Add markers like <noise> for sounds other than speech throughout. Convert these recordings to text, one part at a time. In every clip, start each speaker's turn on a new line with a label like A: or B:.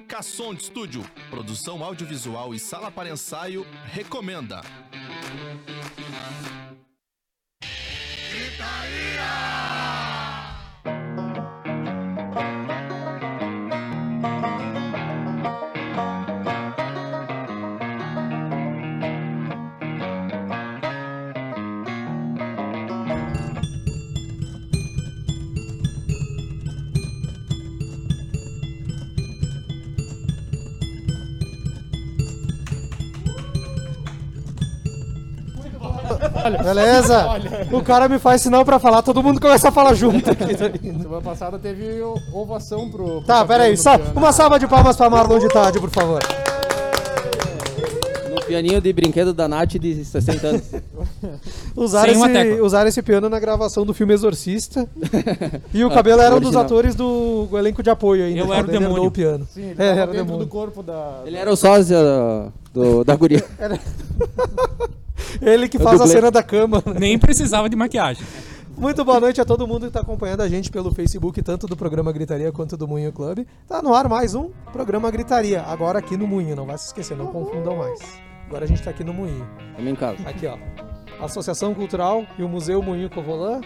A: Casson de Estúdio, produção audiovisual e sala para ensaio, recomenda.
B: Beleza? O cara me faz sinal pra falar, todo mundo começa a falar junto.
C: Semana passada teve ovação pro. pro
B: Tá, pera aí,
C: campeão
B: só
C: do piano.
B: uma salva de palmas pra Marlon de tarde, por favor.
D: No pianinho de brinquedo da Nath de 60 anos.
B: Usaram esse, usaram esse piano na gravação do filme Exorcista. <laughs> E o cabelo era um dos atores do elenco de apoio ainda.
E: Eu era o demônio.
B: o piano.
C: Sim, ele
B: É, era
C: dentro
B: demônio.
C: do corpo da.
D: Ele era o sósia do, da guria. <laughs>
B: Ele que faz a cena da cama.
E: Nem precisava de maquiagem.
B: Muito boa noite a todo mundo que está acompanhando a gente pelo Facebook, tanto do programa Gritaria quanto do Moinho Club. Tá no ar mais um programa Gritaria, agora aqui no Moinho, não vai se esquecer, não confundam mais. Agora a gente tá aqui no Moinho.
D: Também em casa.
B: Aqui, ó. Associação Cultural e o Museu Moinho Covolã.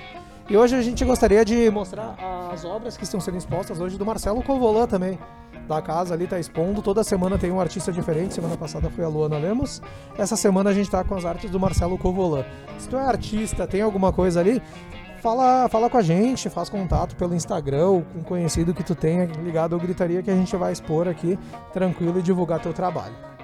B: E hoje a gente gostaria de mostrar as obras que estão sendo expostas hoje do Marcelo Covolã também. Da casa ali tá expondo, toda semana tem um artista diferente. Semana passada foi a Luana Lemos. Essa semana a gente tá com as artes do Marcelo Covolã. Se tu é artista, tem alguma coisa ali, fala, fala com a gente, faz contato pelo Instagram ou com um conhecido que tu tenha ligado ao Gritaria que a gente vai expor aqui tranquilo e divulgar teu trabalho.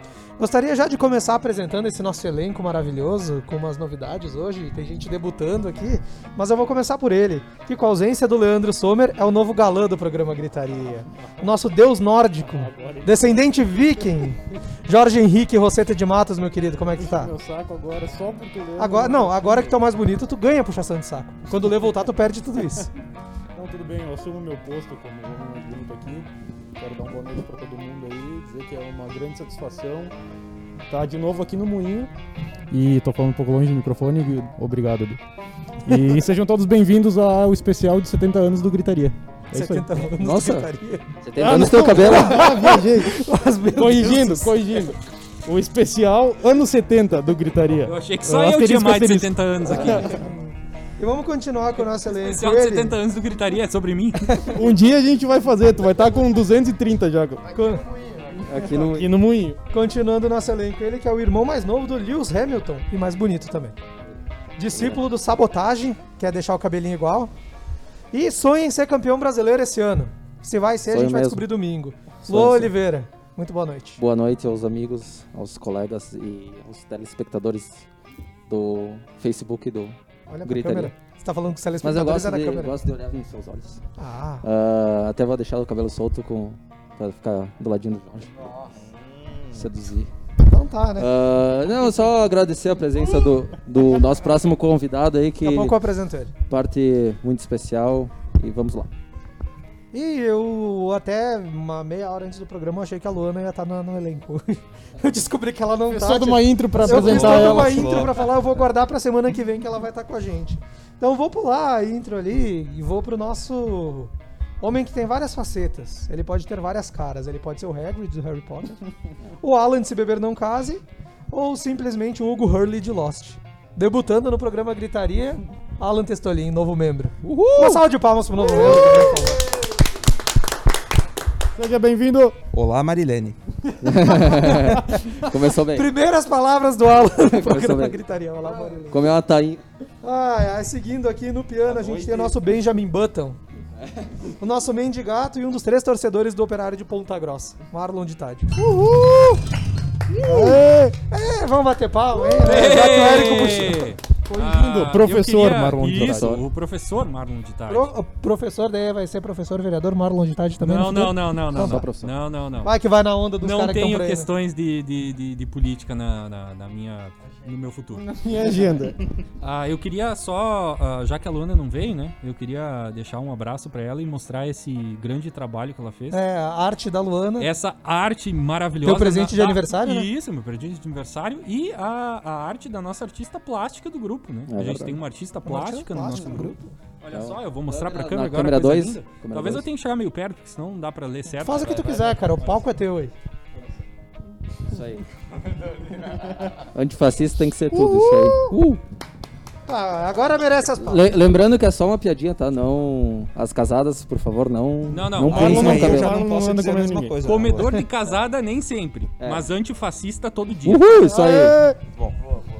B: Gostaria já de começar apresentando esse nosso elenco maravilhoso, com umas novidades hoje. Tem gente debutando aqui, mas eu vou começar por ele, que com a ausência do Leandro Sommer é o novo galã do programa Gritaria. Nosso deus nórdico, descendente viking, Jorge Henrique Roseta de Matos, meu querido, como é que tá?
C: Meu saco agora só porque Leandro-
B: Agora, não, agora que é o mais bonito, tu ganha puxação de saco. Quando o Lê voltar, tu perde tudo isso.
C: Não, tudo bem, eu assumo meu posto como Quero dar um boa noite pra todo mundo aí, dizer que é uma grande satisfação estar de novo aqui no Moinho. E tô falando um pouco longe do microfone, obrigado, Edu. E <laughs> sejam todos bem-vindos ao especial de 70 anos do Gritaria. É isso aí.
B: 70 anos
D: Nossa.
B: Gritaria.
D: Você tem anos teu cabelo? <laughs>
C: Ah, viajei.
B: Mas,
C: corrigindo,
B: Deus do
C: corrigindo. O especial anos 70 do Gritaria.
E: Eu achei que só
C: É,
E: eu tinha mais de
C: asterisco.
E: 70 anos aqui. <laughs>
B: E vamos continuar com o nosso elenco.
E: Especial de
B: Ele,
E: 70 anos do Gritaria é sobre mim. <laughs>
C: Um dia a gente vai fazer, tu vai estar com 230 já.
B: con-
D: Aqui no.
C: Aqui no Moinho.
B: Continuando o nosso elenco, ele que é o irmão mais novo do Lewis Hamilton e mais bonito também. Discípulo do Sabotagem, quer deixar o cabelinho igual. E sonha em ser campeão brasileiro esse ano. Se vai ser, a
D: Sonho
B: gente vai
D: mesmo.
B: descobrir domingo.
D: Sonho,
B: Lô
D: sim.
B: Oliveira, muito boa noite.
D: Boa noite aos amigos, aos colegas e aos telespectadores do Facebook e do.
B: Olha pra
D: Gritaria.
B: câmera. Você tá falando com os
D: Mas eu gosto
B: é na
D: de,
B: câmera.
D: gosto de olhar nos seus olhos.
B: Ah,
D: Ah, até vou deixar o cabelo solto com, pra ficar do ladinho do Jorge. Seduzir.
B: então tá, né?
D: Ah, não, só agradecer a presença do, do nosso próximo convidado aí, que
B: Daqui a pouco eu apresento ele.
D: parte muito especial. E vamos lá.
B: E eu até uma meia hora antes do programa eu achei que a Luana ia estar no, no elenco. <laughs> eu descobri que ela não
C: Fez
B: tá.
C: toda uma intro pra
B: eu fiz
C: apresentar
B: toda
C: ela.
B: uma intro pra falar, eu vou guardar pra semana que vem que ela vai estar com a gente. Então eu vou pular a intro ali e vou pro nosso homem que tem várias facetas. Ele pode ter várias caras. Ele pode ser o Hagrid do Harry Potter, <laughs> o Alan de Se Beber Não Case, ou simplesmente o Hugo Hurley de Lost. Debutando no programa Gritaria, Alan Testolin, novo membro. Uhul! Uma salva de palmas pro novo membro, favor.
C: Seja bem-vindo.
F: Olá, Marilene. <laughs>
D: Começou bem.
B: Primeiras palavras do Alan <laughs> no programa
D: bem.
B: Gritaria. Olá, Marilene.
D: Comeu uma tainha.
B: Ai, ai, seguindo aqui no piano, a gente tem o nosso Benjamin Button. O nosso mendigato e um dos três torcedores do Operário de Ponta Grossa, Marlon de Tade. Uhul! É, vamos bater palma, hein? né? Érico puxou.
C: Bem-vindo,
E: Ah,
C: professor
E: queria-
C: Marlon de
E: Isso,
D: Tarde.
E: o professor Marlon de Tarde.
B: Pro- o professor daí vai ser professor vereador Marlon de Tade também?
E: Não, não, não, não, não.
D: Só
E: Não,
D: professor.
E: não, não. não.
B: Vai que vai na onda dos
E: Não
B: caras que estão
E: tenho
B: né?
E: questões de, de, de, de política na, na, na minha, no meu futuro.
C: Minha agenda. <laughs>
E: Ah, eu queria só, ah, já que a Luana não veio, né? Eu queria deixar um abraço pra ela e mostrar esse grande trabalho que ela fez.
B: É, a arte da Luana.
E: Essa arte maravilhosa.
B: Teu presente
E: da-
B: de
E: da-
B: aniversário, né?
E: Isso, meu presente de aniversário. E a, a arte da nossa artista plástica do grupo, né?
D: É
E: a gente
D: verdade.
E: tem uma artista
B: Uma artista
E: plástica no nosso
B: plástica
E: grupo. Olha
D: Então,
E: só, eu vou mostrar pra
D: na-
E: câmera
D: na
E: agora.
D: câmera
E: coisa
D: dois,
E: linda.
D: câmera
E: Talvez eu
D: dois.
E: tenha que chegar meio perto, porque senão não dá pra ler certo.
B: Faz o que tu quiser, cara. O palco é teu aí.
D: Isso aí. <laughs> Antifascista tem que ser tudo, isso aí. Uh!
B: Ah, agora merece as palmas.
D: Le- lembrando que é só uma piadinha, tá? Não. As casadas, por favor, não.
E: Não, não,
D: Não
E: mas
D: pensem
C: não
D: no cabelo.
F: não
C: não
F: posso dizer a mesma
C: ninguém.
F: coisa.
E: Comedor de casada nem sempre,
D: É.
E: mas antifascista todo dia.
D: Uhul, isso aí.
B: Aê!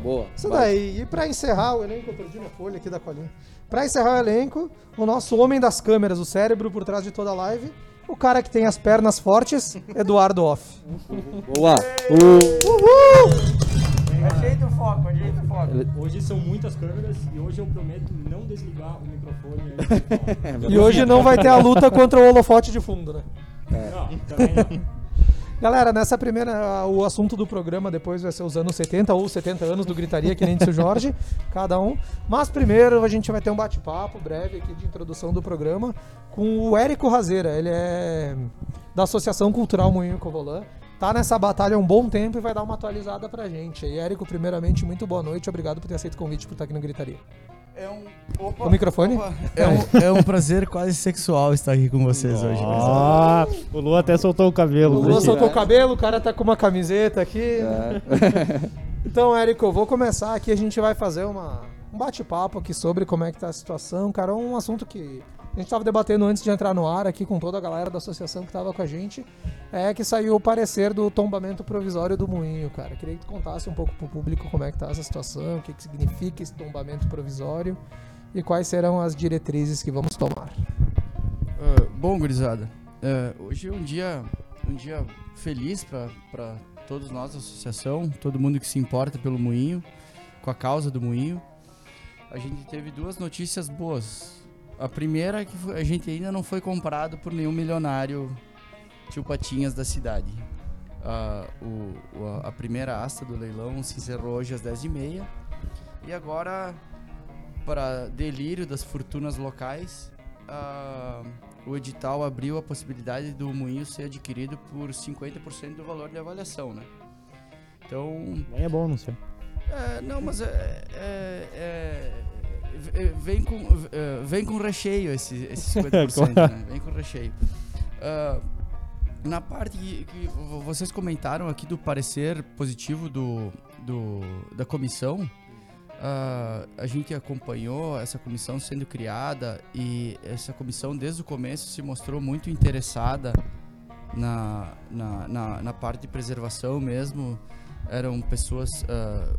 D: Boa.
B: Isso daí. E pra encerrar o elenco, eu perdi minha folha aqui da colinha. Pra encerrar o elenco, o nosso homem das câmeras, o cérebro por trás de toda a live, o cara que tem as pernas fortes, Eduardo Off.
D: Boa. Uh.
B: Uhul!
F: Ajeita o foco, ajeita o foco.
C: Hoje são muitas câmeras e hoje eu prometo não desligar o microfone. <laughs>
B: E hoje não vai ter a luta contra o holofote de fundo, né?
C: não, também não.
B: Galera, nessa primeira, o assunto do programa depois vai ser os anos 70 ou 70 anos do Gritaria, que nem disse o Jorge, <laughs> cada um. Mas primeiro a gente vai ter um bate-papo breve aqui de introdução do programa com o Érico Razeira. Ele é da Associação Cultural Moinho Covolã. Tá nessa batalha há um bom tempo e vai dar uma atualizada pra gente. E Érico, primeiramente, muito boa noite. Obrigado por ter aceito o convite por estar aqui no Gritaria.
F: É um. Opa,
B: O microfone?
F: opa. É, um, é um prazer quase sexual estar aqui com vocês hoje.
C: Ah, o Lu até soltou o cabelo.
B: O Lua
C: Deixa-
B: soltou o cabelo, o cara tá com uma camiseta aqui.
D: É. <laughs>
B: Então, Érico, eu vou começar aqui. A gente vai fazer uma, um bate-papo aqui sobre como é que tá a situação. Cara, um assunto que a gente tava debatendo antes de entrar no ar aqui com toda a galera da associação que tava com a gente. É que saiu o parecer do tombamento provisório do moinho, cara. Queria que tu contasse um pouco pro público como é que tá essa situação, o que, que significa esse tombamento provisório e quais serão as diretrizes que vamos tomar.
F: Ah, bom, gurizada, ah, hoje é um dia, um dia feliz para todos nós da associação, todo mundo que se importa pelo moinho, com a causa do moinho. A gente teve duas notícias boas. A primeira é que a gente ainda não foi comprado por nenhum milionário tio Patinhas da cidade. Ah, o- o- a primeira asta do leilão se encerrou hoje às 10h30 e agora, para delírio das fortunas locais, ah, o edital abriu a possibilidade do moinho ser adquirido por 50% do valor de avaliação, né? Então,
C: é bom, não sei.
F: é, não, mas é- é- é- vem com é, vem com recheio esse, esse <laughs> 50%, né? Vem com recheio. Ah, na parte que, que vo- vocês comentaram aqui do parecer positivo do, do- da comissão, ah, a gente acompanhou essa comissão sendo criada e essa comissão desde o começo se mostrou muito interessada na, na, na, na parte de preservação mesmo. Eram pessoas ah,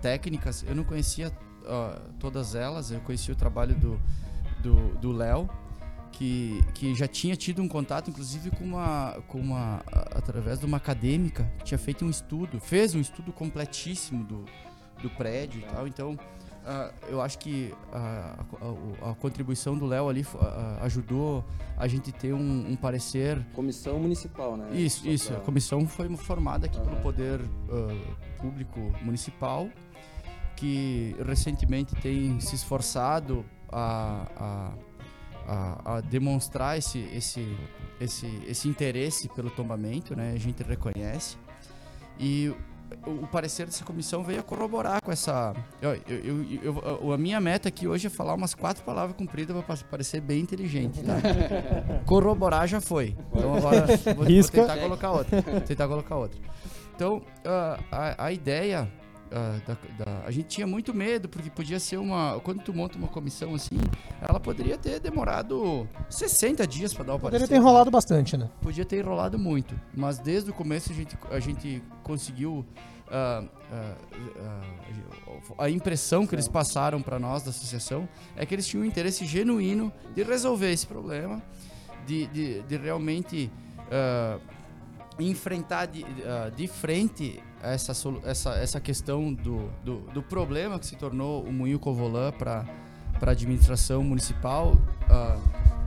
F: técnicas, eu não conhecia ah, todas elas, eu conhecia o trabalho do do do Léo, que, que já tinha tido um contato, inclusive, com uma, com uma através de uma acadêmica, que tinha feito um estudo, fez um estudo completíssimo do, do prédio e tal. Então, ah, eu acho que a, a- a contribuição do Léo ali ah, ajudou a gente ter um, um parecer
D: Comissão municipal, né?
F: isso,
D: Só
F: isso.
D: pra-
F: A comissão foi formada aqui pelo
D: Aham.
F: Poder ah, Público Municipal, que recentemente tem se esforçado a, a, a, a demonstrar esse, esse, esse, esse interesse pelo tombamento, né? A gente reconhece. E o, o parecer dessa comissão veio a corroborar com essa. Eu, eu, eu- eu- a minha meta aqui hoje é falar umas quatro palavras compridas para parecer bem inteligente, tá? <laughs> corroborar já foi. Então agora vou, vou tentar colocar outra. Tentar colocar outra. Então, a, a ideia. Ah, da, da- a gente tinha muito medo, porque podia ser uma. Quando tu monta uma comissão assim, ela poderia ter demorado 60 dias para dar o
B: Poderia
F: parecer.
B: ter enrolado bastante, né?
F: Podia ter enrolado muito, mas desde o começo a gente, a gente conseguiu. ah, ah, ah, a impressão que eles passaram para nós da associação é que eles tinham um interesse genuíno de resolver esse problema, de, de, de realmente enfrentar de, de frente essa, essa, essa questão do, do, do problema que se tornou o Moinho Covolã para a administração municipal. ah,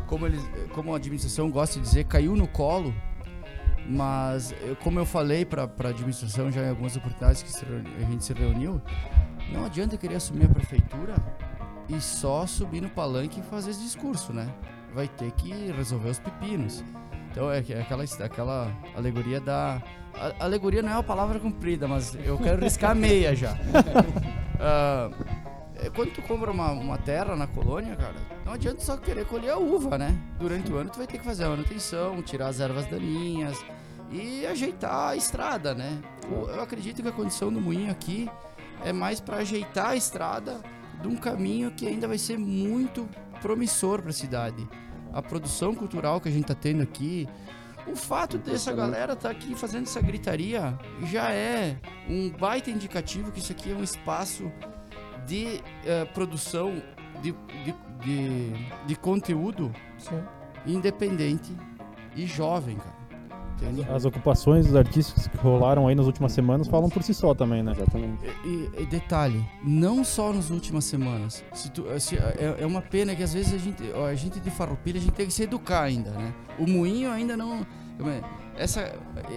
F: como, eles, como a administração gosta de dizer, caiu no colo. Mas, eu- como eu falei para a administração já em algumas oportunidades que a gente se reuniu, não adianta querer assumir a prefeitura e só subir no palanque e fazer esse discurso, né? Vai ter que resolver os pepinos. Então é é aquela, aquela alegoria da. A, alegoria não é uma palavra comprida, mas eu quero riscar a meia já. <laughs> É, quando tu compra uma, uma terra na colônia, cara, não adianta só querer colher a uva, né? Durante o ano tu vai ter que fazer a manutenção, tirar as ervas daninhas e ajeitar a estrada, né? Eu acredito que a condição do moinho aqui é mais para ajeitar a estrada de um caminho que ainda vai ser muito promissor para a cidade. A produção cultural que a gente tá tendo aqui, o fato dessa galera tá aqui fazendo essa gritaria já é um baita indicativo que isso aqui é um espaço de eh, produção de, de, de, de conteúdo
B: Sim.
F: independente e jovem, cara. Entende?
C: As ocupações dos artistas que rolaram aí nas últimas semanas falam por si só também, né?
D: Exatamente.
F: E, e- e detalhe, não só nas últimas semanas. Se tu- se- é, é uma pena que às vezes a gente, ó, a gente de farroupilha, a gente tem que se educar ainda, né? O moinho ainda não... Essa,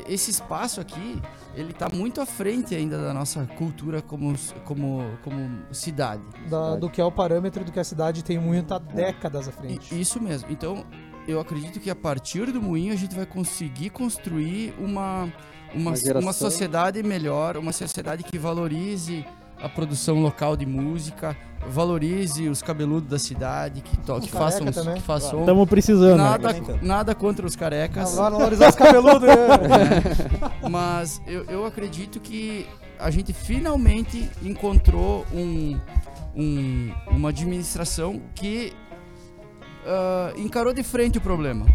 F: esse espaço aqui, ele tá muito à frente ainda da nossa cultura como, como, como cidade.
B: Da- do que é o parâmetro do que a cidade tem muito há décadas à frente.
F: I- Isso mesmo. Então, eu acredito que a partir do moinho a gente vai conseguir construir uma, uma,
D: Uma
F: uma sociedade melhor, uma sociedade que valorize a produção local de música, valorize os cabeludos da cidade, que, to, que façam, que façam
C: Estamos precisando. né?
F: nada, nada contra os carecas.
B: Vai valorizar os cabeludos. né? <laughs>
F: Mas eu, eu acredito que a gente finalmente encontrou um, um- uma administração que ah, encarou de frente o problema.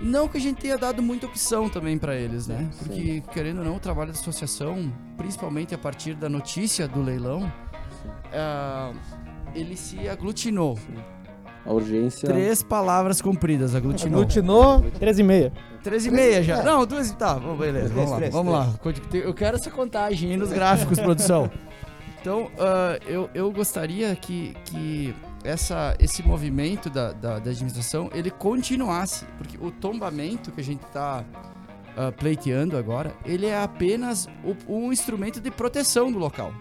F: Não que a gente tenha dado muita opção também para eles, né?
D: Sim.
F: Porque, querendo ou não, o trabalho da associação, principalmente a partir da notícia do leilão, ah, ele se aglutinou.
D: A urgência.
F: Três palavras compridas, aglutinou.
B: Aglutinou.
C: 13 e meia.
F: Três e meia já. Não, duas e tá. Vamos, beleza. Vamos lá. Vamos lá. Eu quero essa contagem aí nos gráficos, produção. <laughs> Então, ah, eu, eu gostaria que, que essa, esse movimento da, da, da administração, ele continuasse. Porque o tombamento que a gente está pleiteando agora, ele é apenas o- um instrumento de proteção do local.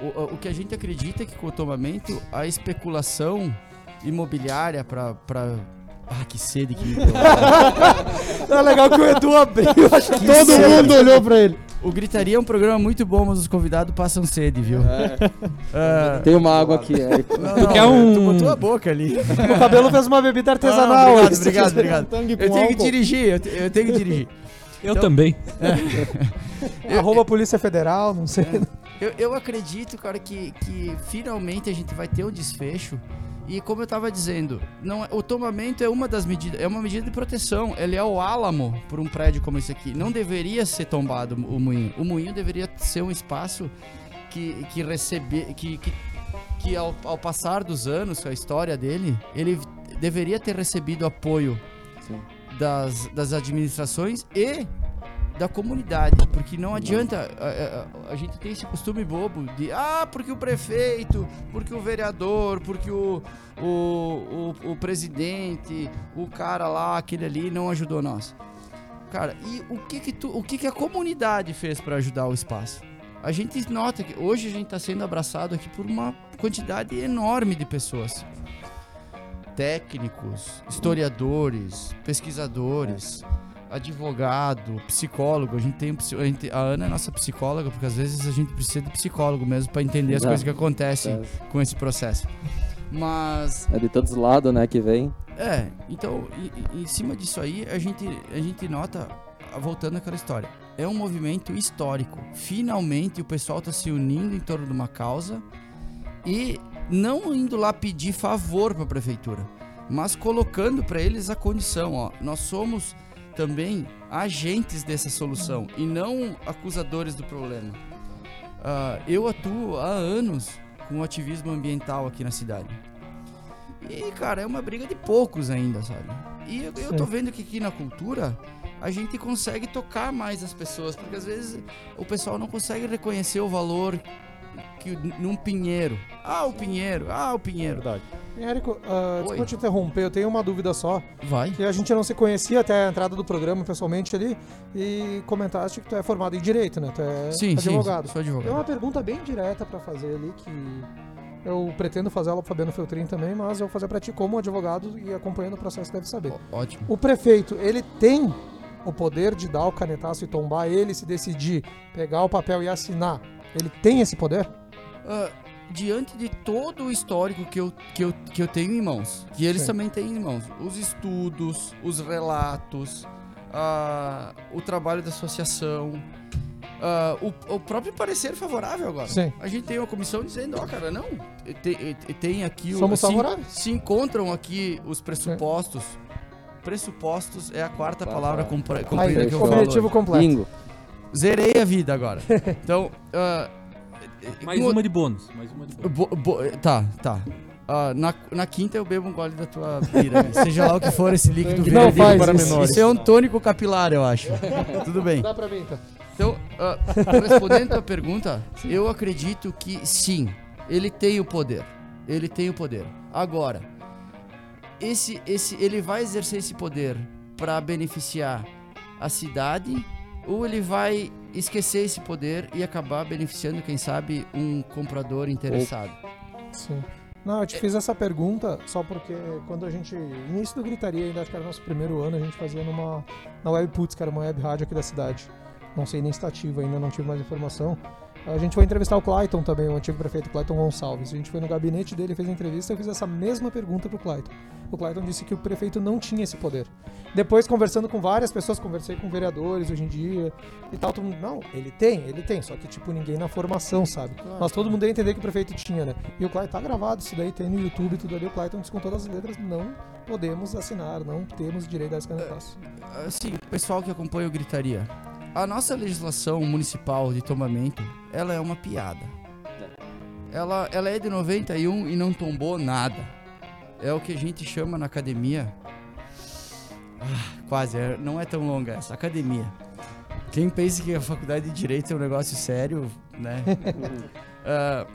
F: O, o que a gente acredita é que com o tombamento, a especulação imobiliária para... Ah, que sede que me deu.
B: É <laughs> legal que o Edu abriu. Acho que
C: Todo mundo olhou pra ele.
F: O Gritaria é um programa muito bom, mas os convidados passam sede, viu? Ah,
D: Tem uma água aqui. É,
F: não,
E: Tu
F: não,
E: quer um-
F: Tu botou a boca ali.
B: o cabelo fez uma bebida artesanal.
F: Ah, obrigado, obrigado, <laughs> obrigado. Eu tenho que dirigir, eu, te- eu tenho que dirigir.
E: Eu
F: Então-
E: também. <laughs>
B: Arroba Polícia Federal, não sei.
F: Eu, eu acredito, cara, que, que finalmente a gente vai ter um desfecho. E como eu tava dizendo, não, é- o tombamento é uma das medidas, é uma medida de proteção. Ele é o álamo por um prédio como esse aqui. Não deveria ser tombado o moinho. O moinho deveria ser um espaço que, que receber, que, que, que ao, ao passar dos anos, com a história dele, ele deveria ter recebido apoio
D: Sim.
F: das, das administrações e da comunidade, porque não adianta a, a- a gente tem esse costume bobo de ah, porque o prefeito, porque o vereador, porque o, o, o, o presidente, o cara lá, aquele ali não ajudou nós. Cara, e o que que, tu, o que, que a comunidade fez para ajudar o espaço? A gente nota que hoje a gente está sendo abraçado aqui por uma quantidade enorme de pessoas. Técnicos, historiadores, pesquisadores, advogado, psicólogo. A gente tem a, Ana é nossa psicóloga, porque às vezes a gente precisa de psicólogo mesmo para entender as
D: Exato.
F: coisas que acontecem com esse processo. Mas
D: É de todos os lados, né, que vem.
F: é, então, e- e- em cima disso aí, a gente, a gente nota, voltando àquela história, é um movimento histórico. Finalmente o pessoal está se unindo em torno de uma causa e não indo lá pedir favor para a prefeitura, mas colocando para eles a condição, ó, nós somos também agentes dessa solução e não acusadores do problema. Ah, eu atuo há anos com o ativismo ambiental aqui na cidade. E, cara, é uma briga de poucos ainda, sabe? E eu, eu tô vendo que aqui na cultura a gente consegue tocar mais as pessoas, porque às vezes o pessoal não consegue reconhecer o valor que num pinheiro. Ah, o pinheiro, ah, o pinheiro.
C: Verdade.
B: Érico,
F: Oi.
B: desculpa te interromper, eu tenho uma dúvida só.
F: Vai.
B: Que a gente não se conhecia até a entrada do programa pessoalmente ali e comentaste que tu é formado em Direito, né? Tu é
F: Sim,
B: advogado.
F: sim, sou
B: Tem
F: advogado.
B: uma pergunta bem direta pra fazer ali que eu pretendo fazer ela pro Fabiano Feltrin também, mas eu vou fazer pra ti como advogado e acompanhando o processo deve saber.
F: Ó, Ótimo.
B: O prefeito, ele tem o poder de dar o canetaço e tombar ele se decidir pegar o papel e assinar. Ele tem esse poder?
F: Ah, diante de todo o histórico que eu, que eu, que eu tenho em mãos, que eles
B: Sim.
F: também têm em mãos, os estudos, os relatos, ah, o trabalho da associação, ah, o, o próprio parecer favorável agora.
B: Sim.
F: A gente tem uma comissão dizendo, ó, cara, não, tem, tem aqui o.
B: Somos
F: se-
B: favoráveis.
F: Se encontram aqui os pressupostos. Pressupostos é a quarta palavra compre- comprida que eu falo.
B: objetivo completo.
D: Bingo.
F: Zerei a vida agora. <laughs> Então, ah,
E: Mais uma de bônus. Mais uma de bônus.
F: Bo- bo- tá, tá. Ah, na, na quinta eu bebo um gole da tua bira. aí. Seja lá o que for esse líquido verde.
B: não faz
C: para
B: isso.
C: menores.
F: Isso é um tônico capilar, eu acho. <laughs> Tudo bem.
B: Dá pra mim, então.
F: Então, ah, respondendo a tua pergunta, eu acredito que sim, ele tem o poder. Ele tem o poder. Agora, esse, esse, ele vai exercer esse poder para beneficiar a cidade ou ele vai esquecer esse poder e acabar beneficiando, quem sabe, um comprador interessado?
B: Sim. Não, eu te fiz essa pergunta só porque quando a gente. Início do Gritaria, ainda acho que era nosso primeiro ano, a gente fazia numa. Na Web Putz, que era uma web rádio aqui da cidade. Não sei nem se tá ainda, não tive mais informação. A gente foi entrevistar o Clayton também, o antigo prefeito Clayton Gonçalves. A gente foi no gabinete dele, fez a entrevista e eu fiz essa mesma pergunta pro Clayton. O Clayton disse que o prefeito não tinha esse poder. Depois, conversando com várias pessoas, conversei com vereadores hoje em dia e tal, todo mundo, não, ele tem, ele tem, só que, tipo, ninguém na formação, sabe? Mas todo mundo ia entender que o prefeito tinha, né? E o Clayton tá gravado, isso daí tem no YouTube tudo ali, o Clayton disse com todas as letras, não podemos assinar, não temos direito a esse canetaço.
F: Assim, pessoal que acompanha o Gritaria, a nossa legislação municipal de tombamento, ela é uma piada. Ela, ela é de 91 e não tombou nada. É o que a gente chama na academia. Ah, quase, é- não é tão longa essa, academia. Quem pensa que a faculdade de Direito é um negócio sério, né? <laughs> Ah,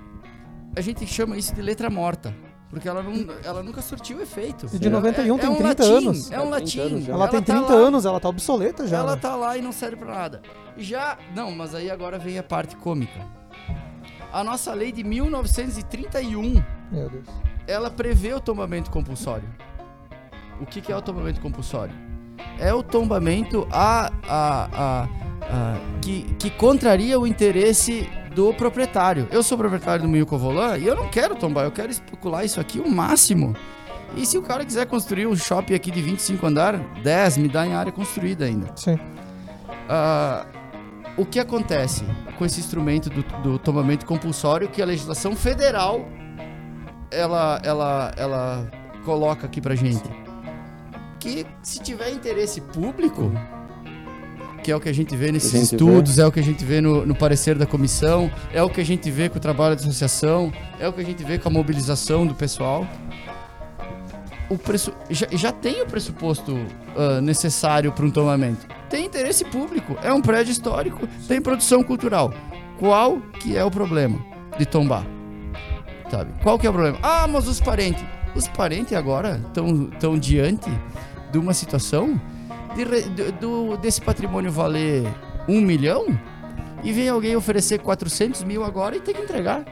F: a gente chama isso de letra morta. Porque ela, não, ela nunca surtiu efeito.
B: E de 91 tem
F: um
B: 30
F: latim,
B: anos.
F: É um
D: 30
F: latim.
D: anos já.
B: Ela, tem
F: tá
B: 30
F: lá.
B: anos, ela tá obsoleta já.
F: Ela
B: né?
F: tá lá e não serve pra nada. Já. Não, mas aí agora vem a parte cômica. A nossa lei de 1931
B: Meu Deus.
F: ela prevê o tombamento compulsório. O que, que é o tombamento compulsório? É o tombamento a, a, a, a- que, que contraria o interesse do proprietário. Eu sou proprietário do Moinho Covolan e eu não quero tombar, eu quero especular isso aqui o máximo. E se o cara quiser construir um shopping aqui de 25 andar, 10 me dá em área construída ainda.
B: Sim.
F: Ah, o que acontece com esse instrumento do, do tombamento compulsório que a legislação federal ela, ela, ela coloca aqui pra gente? Que se tiver interesse público, que é o que a gente vê nesses
D: gente
F: estudos, é o que a gente vê no, no parecer da comissão, é o que a gente vê com o trabalho da associação, é o que a gente vê com a mobilização do pessoal. O preço, já, já tem o pressuposto ah, necessário para um tombamento. Tem interesse público, é um prédio histórico, tem produção cultural. Qual que é o problema de tombar? Sabe? Qual que é o problema? Ah, mas os parentes. Os parentes agora estão tão diante de uma situação de do, desse patrimônio valer um milhão e vem alguém oferecer 400 mil agora e tem que entregar.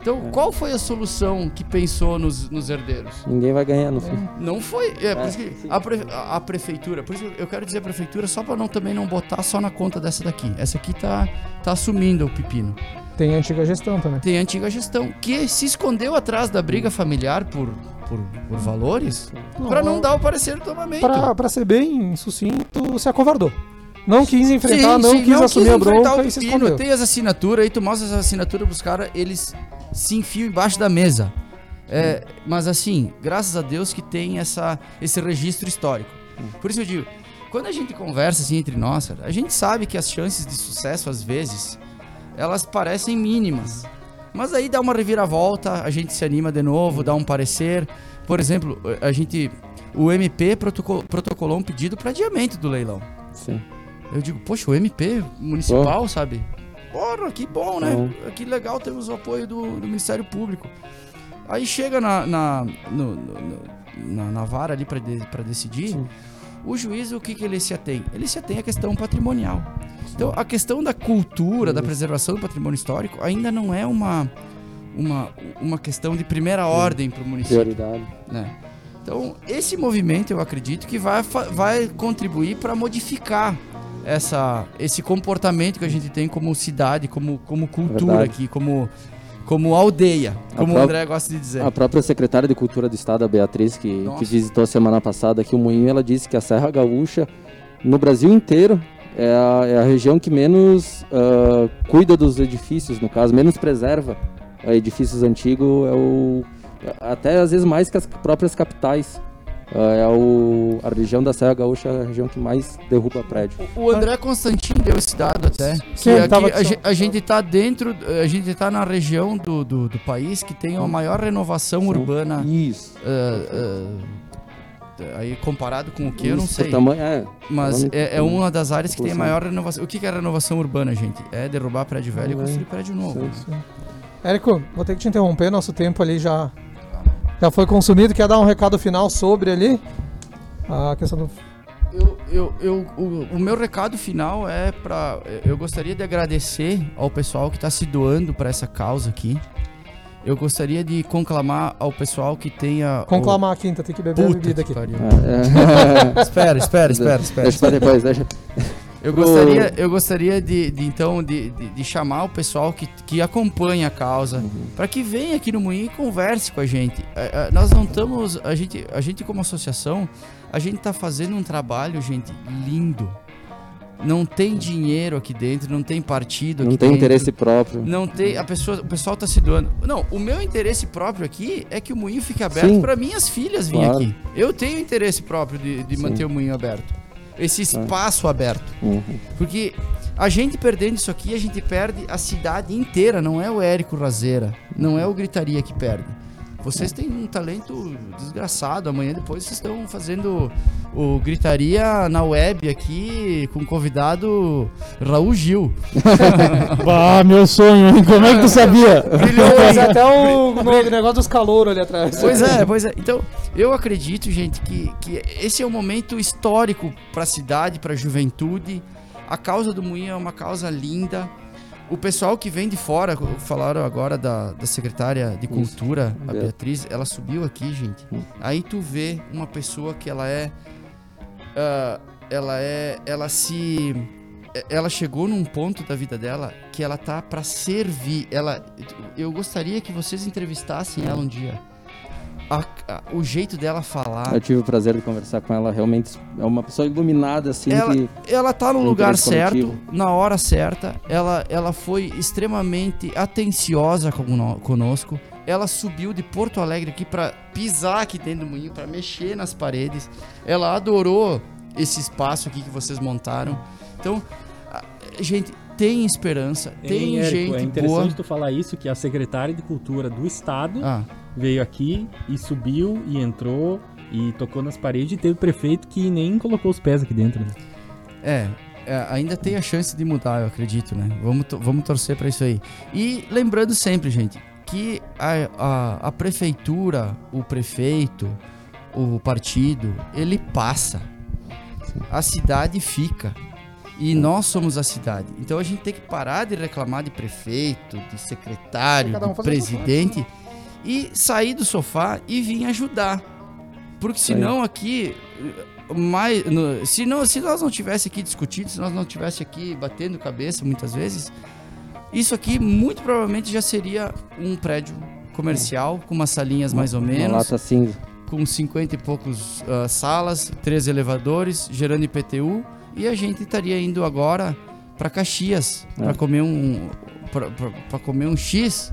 F: Então,
D: É.
F: qual foi a solução que pensou nos, nos herdeiros?
D: Ninguém vai ganhar no fim.
F: Não foi. É, por
D: É,
F: isso que
D: sim.
F: a, pre- a- a prefeitura, por isso eu quero dizer a prefeitura só para não, também não botar só na conta dessa daqui. Essa aqui tá, tá assumindo o pepino.
B: Tem a antiga gestão também.
F: Tem a antiga gestão que se escondeu atrás da briga familiar por, por, por valores para não dar o parecer do tomamento.
B: Pra, pra ser bem sucinto, se acovardou. Não quis enfrentar,
F: Sim,
B: não
F: sim,
B: quis assumir a
F: enfrentar
B: bronca
F: o
B: e se escondeu.
F: Tem as assinaturas aí, tu mostra as assinaturas pros caras, eles se enfiam embaixo da mesa. É, mas assim, graças a Deus que tem essa, esse registro histórico. Por isso eu digo, quando a gente conversa assim entre nós, a gente sabe que as chances de sucesso, às vezes, elas parecem mínimas. Mas aí dá uma reviravolta, a gente se anima de novo, dá um parecer. Por exemplo, a gente. O MP protocol- protocolou um pedido para adiamento do leilão.
D: Sim.
F: Eu digo, poxa, o MP municipal, sabe? Porra, que bom, né?
D: Bom.
F: Que legal temos o apoio do, do Ministério Público. Aí chega na, na, no- no- na, na vara ali pra de- decidir,
D: Sim.
F: O juiz, o que, que ele se atém? Ele se atém à questão patrimonial. Então, a questão da cultura, da
D: Isso.
F: preservação do patrimônio histórico ainda não é uma, uma, uma questão de primeira ordem para o município
D: Prioridade.
F: né? Então, esse movimento eu acredito que vai, vai contribuir para modificar essa, esse comportamento que a gente tem como cidade, como, como cultura
D: Verdade.
F: aqui, como, como aldeia, como o André gosta de dizer.
D: A própria secretária de Cultura do Estado, a Beatriz, que,
F: Nossa.
D: que visitou semana passada aqui o Moinho, ela disse que a Serra Gaúcha, no Brasil inteiro, é a, é a região que menos ah, cuida dos edifícios, no caso, menos preserva ah, edifícios antigos, é o, até às vezes mais que as próprias capitais. Ah, é o, a região da Serra Gaúcha é a região que mais derruba prédio.
F: O André Constantino deu esse dado até.
B: Sim,
F: que aqui a,
B: só-
F: a gente tá dentro, a gente tá na região do, do, do país que tem a maior renovação urbana.
D: Isso.
F: ah, ah, aí comparado com o que, eu não sei.
D: o Tamanho, é,
F: Mas é, é uma das áreas que tem maior renovação. O que que é renovação urbana, gente? É derrubar prédio velho e
D: é.
F: construir prédio novo.
D: Sim,
B: Érico, vou ter que te interromper, nosso tempo ali já, já foi consumido. Quer dar um recado final sobre ali? A questão do.
F: Eu, eu, eu, o, o meu recado final é para Eu gostaria de agradecer ao pessoal que está se doando para essa causa aqui. Eu gostaria de conclamar ao pessoal que tenha. o-
B: Conclamar a quinta, tem que beber a
F: Puta
B: bebida
F: que
B: aqui.
F: pariu.
D: É. <laughs>
F: Espera, espera, espera, <laughs> espera.
D: Deixa pra depois, deixa.
F: Eu gostaria, eu gostaria de, de, então de, de, de chamar o pessoal que, que acompanha a causa para que venha aqui no Moinho e converse com a gente. É, é, nós não estamos, a gente, a gente como associação, a gente está fazendo um trabalho, gente, lindo. Não tem dinheiro aqui dentro, não tem partido aqui
D: Não tem
F: dentro.
D: interesse próprio.
F: Não tem, a pessoa, o pessoal tá se doando. Não, o meu interesse próprio aqui é que o moinho fique aberto para minhas filhas virem
D: Claro.
F: aqui. Eu tenho interesse próprio de, de manter o moinho aberto. Esse
D: Claro.
F: espaço aberto.
D: Uhum.
F: Porque a gente perdendo isso aqui, a gente perde a cidade inteira. Não é o Érico Razeira, não é o Gritaria que perde. Vocês têm um talento desgraçado. Amanhã depois vocês estão fazendo o Gritaria na web aqui com o convidado Raul Gil. <laughs>
C: Ah, meu sonho, hein? Como é que tu sabia?
B: Mas até o negócio dos calouros ali atrás.
F: Pois é, pois é. Então, eu acredito, gente, que, que esse é um momento histórico para a cidade, para a juventude. A causa do Moinho é uma causa linda. O pessoal que vem de fora, falaram agora da, da secretária de Cultura, a
D: Be-
F: Beatriz, ela subiu aqui, gente.
D: Hum.
F: Aí tu vê uma pessoa que ela é. ah, ela é. Ela se. Ela chegou num ponto da vida dela que ela tá para servir. Ela, eu gostaria que vocês entrevistassem ela um dia. A- a- o jeito dela falar.
D: Eu tive o prazer de conversar com ela. Realmente é uma pessoa iluminada, assim,
F: Ela-
D: que
F: ela tá no
D: Um
F: lugar certo,
D: coletivo.
F: na hora certa. Ela, ela foi extremamente atenciosa cono- conosco. Ela subiu de Porto Alegre aqui pra pisar aqui dentro do moinho, pra mexer nas paredes. Ela adorou esse espaço aqui que vocês montaram. Então, a- gente, tem esperança, tem
E: Hein, Érico,
F: gente
E: é interessante
F: boa.
E: tu falar isso, que a secretária de Cultura do Estado
F: Ah,
E: veio aqui e subiu e entrou e tocou nas paredes e teve prefeito que nem colocou os pés aqui dentro. Né?
F: É, é, ainda tem a chance de mudar, eu acredito, né? Vamos, to- vamos torcer pra isso aí. E lembrando sempre, gente, que a, a, a prefeitura, o prefeito, o partido, ele passa. A cidade fica. E nós somos a cidade. Então a gente tem que parar de reclamar de prefeito, de secretário,
B: um
F: de
B: fazer a sua
F: presidente e sair do sofá e vir ajudar. Porque senão aqui mais, no- se, não, se nós não tivesse aqui discutido, se nós não tivesse aqui batendo cabeça muitas vezes, isso aqui muito provavelmente já seria um prédio comercial com umas salinhas mais ou
D: uma
F: menos,
D: lata cinza.
F: com 50 e poucos ah, salas, três elevadores, gerando IPTU, e a gente estaria indo agora para Caxias
D: É.
F: para comer um para comer um X,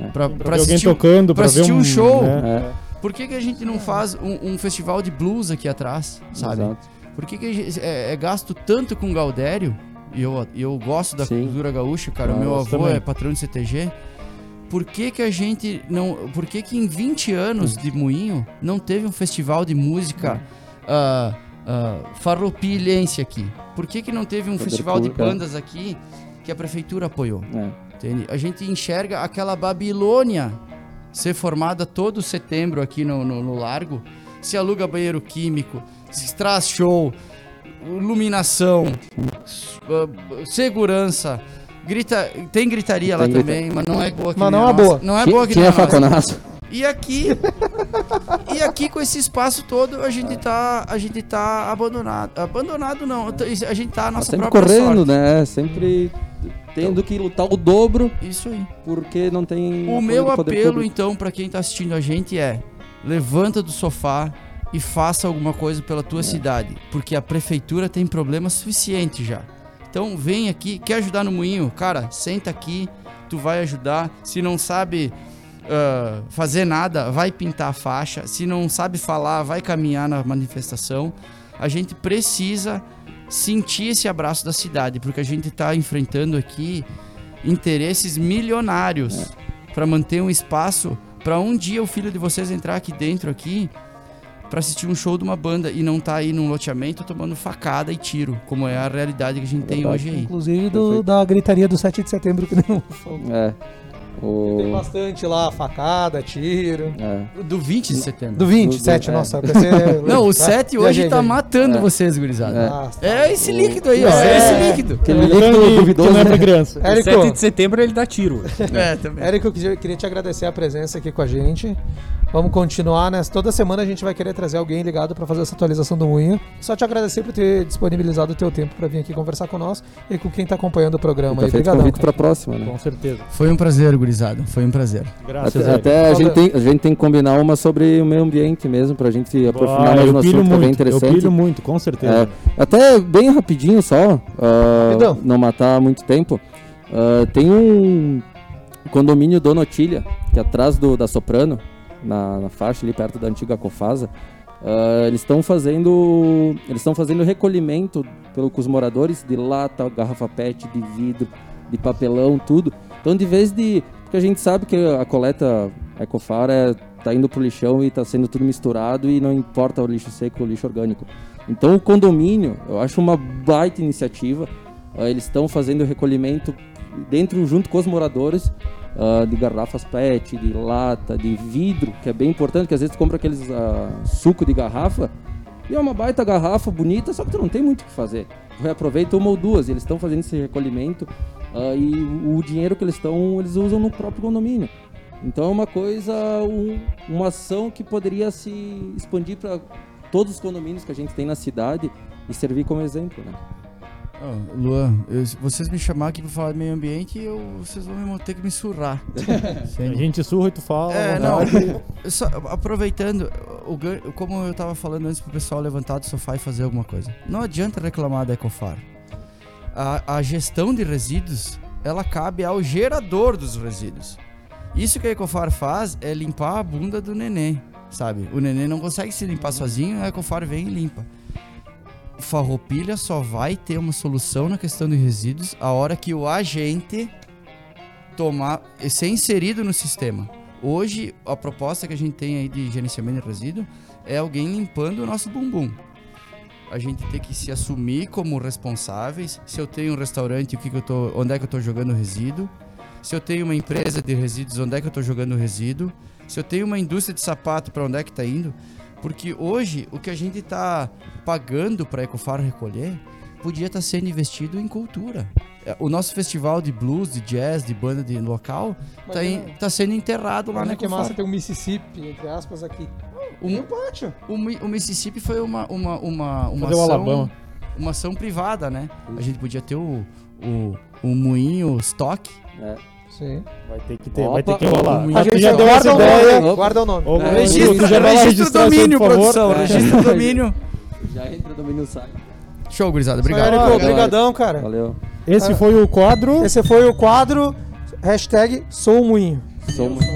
D: É.
F: para
C: Pra ver alguém
F: assistir, um-
C: tocando,
F: pra
C: pra, ver
F: assistir um show.
C: né?
D: É,
F: Por que, que a gente não faz um, um festival de blues aqui atrás, sabe?
D: exato.
F: Por que, que a gente- é, é gasto tanto com Gaudério? E eu, eu gosto da
D: Sim.
F: cultura gaúcha, cara.
D: Ah,
F: meu
C: eu
F: avô
C: também.
F: é patrão de CTG. Por que, que a gente não. Por que, que em 20 anos de moinho não teve um festival de música ah, ah, farroupilhense aqui? Por que, que não teve um festival de bandas aqui que a prefeitura apoiou?
D: É.
F: Entende? A gente enxerga aquela Babilônia ser formada todo setembro aqui no, no, no Largo. Se aluga banheiro químico, se traz show, iluminação, segurança. Grita, tem gritaria lá
D: Tem grita-
F: também, mas não é boa que
B: Mas não é
F: nossa.
B: boa.
F: Não é boa que
D: Tinha
F: nem a nossa.
D: faconaço.
F: E aqui, e aqui com esse espaço todo, a gente tá, a gente tá abandonado. Abandonado não, a gente tá a
D: Tá
F: nossa
D: sempre
F: própria
D: correndo,
F: sorte.
D: né? Sempre tendo que lutar o dobro
F: Isso aí.
D: porque não tem.
F: O meu apelo,
D: público.
F: então, pra quem tá assistindo a gente é: levanta do sofá e faça alguma coisa pela tua cidade, porque a prefeitura tem problema suficiente já. Então, vem aqui, quer ajudar no moinho? Cara, senta aqui, tu vai ajudar. Se não sabe ah, fazer nada, vai pintar a faixa. Se não sabe falar, vai caminhar na manifestação. A gente precisa sentir esse abraço da cidade, porque a gente tá enfrentando aqui interesses milionários para manter um espaço para um dia o filho de vocês entrar aqui dentro aqui para assistir um show de uma banda e não tá aí num loteamento tomando facada e tiro, como é a realidade que a gente tem
D: Verdade.
F: hoje aí.
B: Inclusive do- da gritaria do 7 de setembro que não falou.
D: É.
B: Tem
D: O...
B: bastante lá, facada, tiro.
D: é.
F: Do 20 de setembro.
B: Do 27,
D: é.
B: nossa. eu pensei- <laughs>
F: Não, o
B: Ah,
F: 7 hoje
B: viajei,
F: tá
B: viajei.
F: matando
D: É.
F: vocês, gurizada.
D: É.
B: Ah, tá.
F: É esse líquido aí, ó.
B: É.
F: É esse líquido.
D: Aquele líquido
C: que- que
D: duvidoso.
C: não é pra criança.
B: Érico,
E: 7 de setembro ele dá tiro.
F: É, também.
B: Érico, eu queria- te agradecer a presença aqui com a gente. Vamos continuar, né? Toda semana a gente vai querer trazer alguém ligado para fazer essa atualização do Moinho. Só te agradecer por ter disponibilizado o teu tempo para vir aqui conversar com nós e com quem tá acompanhando o programa
D: Tá
B: aí.
D: feito
B: Obrigadão.
D: convite pra próxima, né?
C: Com certeza.
F: Foi um prazer, gurizada. Foi um prazer.
C: Graças
D: Até,
C: a
D: até a, gente tem, a gente tem que combinar uma sobre o meio ambiente mesmo, pra gente aprofundar mais no assunto, que é bem
C: muito, eu
D: interessante.
C: pilho muito, com certeza.
D: É, até bem rapidinho só, ah,
B: Rapidão.
D: não matar muito tempo. ah, tem um condomínio Dona Otília, que é atrás do, da Soprano, na, na faixa ali perto da antiga Cofasa. ah, eles estão fazendo eles estão fazendo recolhimento pelo, com os moradores de lata, garrafa PET, de vidro, de papelão, tudo. Então, de vez de porque a gente sabe que a coleta Ecofar é, tá indo pro lixão e tá sendo tudo misturado e não importa o lixo seco ou lixo orgânico. Então o condomínio, eu acho uma baita iniciativa. Ah, eles estão fazendo recolhimento dentro junto com os moradores ah, de garrafas PET, de lata, de vidro, que é bem importante, que às vezes tu compra aqueles ah, suco de garrafa e é uma baita garrafa bonita, só que tu não tem muito o que fazer. Reaproveita uma ou duas, eles estão fazendo esse recolhimento ah, e o dinheiro que eles estão, eles usam no próprio condomínio. Então é uma coisa, um- uma ação que poderia se expandir para todos os condomínios que a gente tem na cidade e servir como exemplo, né?
F: Ó, Luan, eu- vocês me chamar aqui pra falar de meio ambiente, eu, vocês vão me- ter que me surrar. <laughs>
C: A gente surra e tu fala.
F: É, não. Só aproveitando, o, como eu tava falando antes pro pessoal levantar do sofá e fazer alguma coisa. Não adianta reclamar da Ecofar. A, a gestão de resíduos, ela cabe ao gerador dos resíduos. Isso que a Ecofar faz é limpar a bunda do neném, sabe? O neném não consegue se limpar sozinho, a Ecofar vem e limpa. Farroupilha só vai ter uma solução na questão de resíduos a hora que o agente tomar ser inserido no sistema. Hoje, a proposta que a gente tem aí de gerenciamento de resíduo é alguém limpando o nosso bumbum. A gente tem que se assumir como responsáveis. Se eu tenho um restaurante, o que que eu tô, onde é que eu estou jogando resíduo? Se eu tenho uma empresa de resíduos, onde é que eu estou jogando resíduo? Se eu tenho uma indústria de sapato, para onde é que está indo? Porque hoje, o que a gente está pagando para a Ecofar recolher, podia estar sendo investido em cultura. É, O nosso festival de blues, de jazz, de banda de local, tá, em-
B: é-
F: tá sendo enterrado lá na
B: que massa tem um Mississippi, entre aspas, aqui.
F: O,
B: o pátio.
F: o o Mississippi foi uma, uma, uma, uma,
C: Cadê o
F: ação,
C: Alabama?
F: uma ação privada, né? A gente podia ter o, o, o moinho stock.
D: É.
B: Sim.
C: Vai ter que ter,
D: Opa,
C: vai ter que rolar.
B: A gente
C: já deu essa
B: guarda o
C: ideia.
B: nome. Guarda o nome.
D: É,
F: Registra, o domínio,
C: por favor.
F: produção.
D: É.
F: Registra o domínio.
D: Já entra o domínio sai.
F: Show, gurizada.
B: Obrigado. Érico, obrigadão, cara.
D: Valeu.
C: Esse foi o quadro.
B: Esse foi o quadro hashtag Sou Moinho.
D: Sou muito.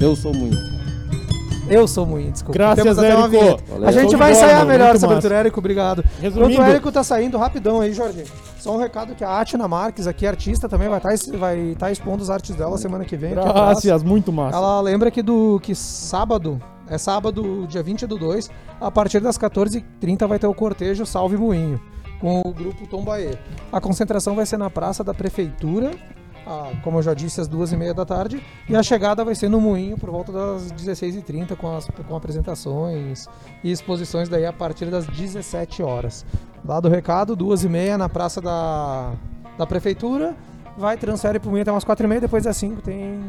D: Eu sou muito.
B: Eu sou Moinho, desculpa.
C: Graças,
B: Temos até uma
C: Érico.
B: A gente vai ensaiar melhor
C: muito
B: essa abertura, Érico. Obrigado. Enquanto
C: Resumindo,
B: o Érico tá saindo rapidão aí, Jorge. Só um recado que a Atina Marques, aqui, artista, também vai estar vai tá expondo as artes dela semana que vem. atrás.
C: graças, muito massa.
B: Ela lembra que do que sábado, é sábado, dia 20 do 2, a partir das 14h30 vai ter o cortejo Salve Moinho, com o grupo Tombaê. A concentração vai ser na Praça da Prefeitura, ah, como eu já disse, às duas e meia da tarde, e a chegada vai ser no Moinho por volta das 16h30, com, as, com apresentações e exposições daí a partir das 17 horas. Dado o recado, duas e meia na Praça da, da Prefeitura, vai, transfere para o Moinho até umas quatro e meia, depois das 5 tem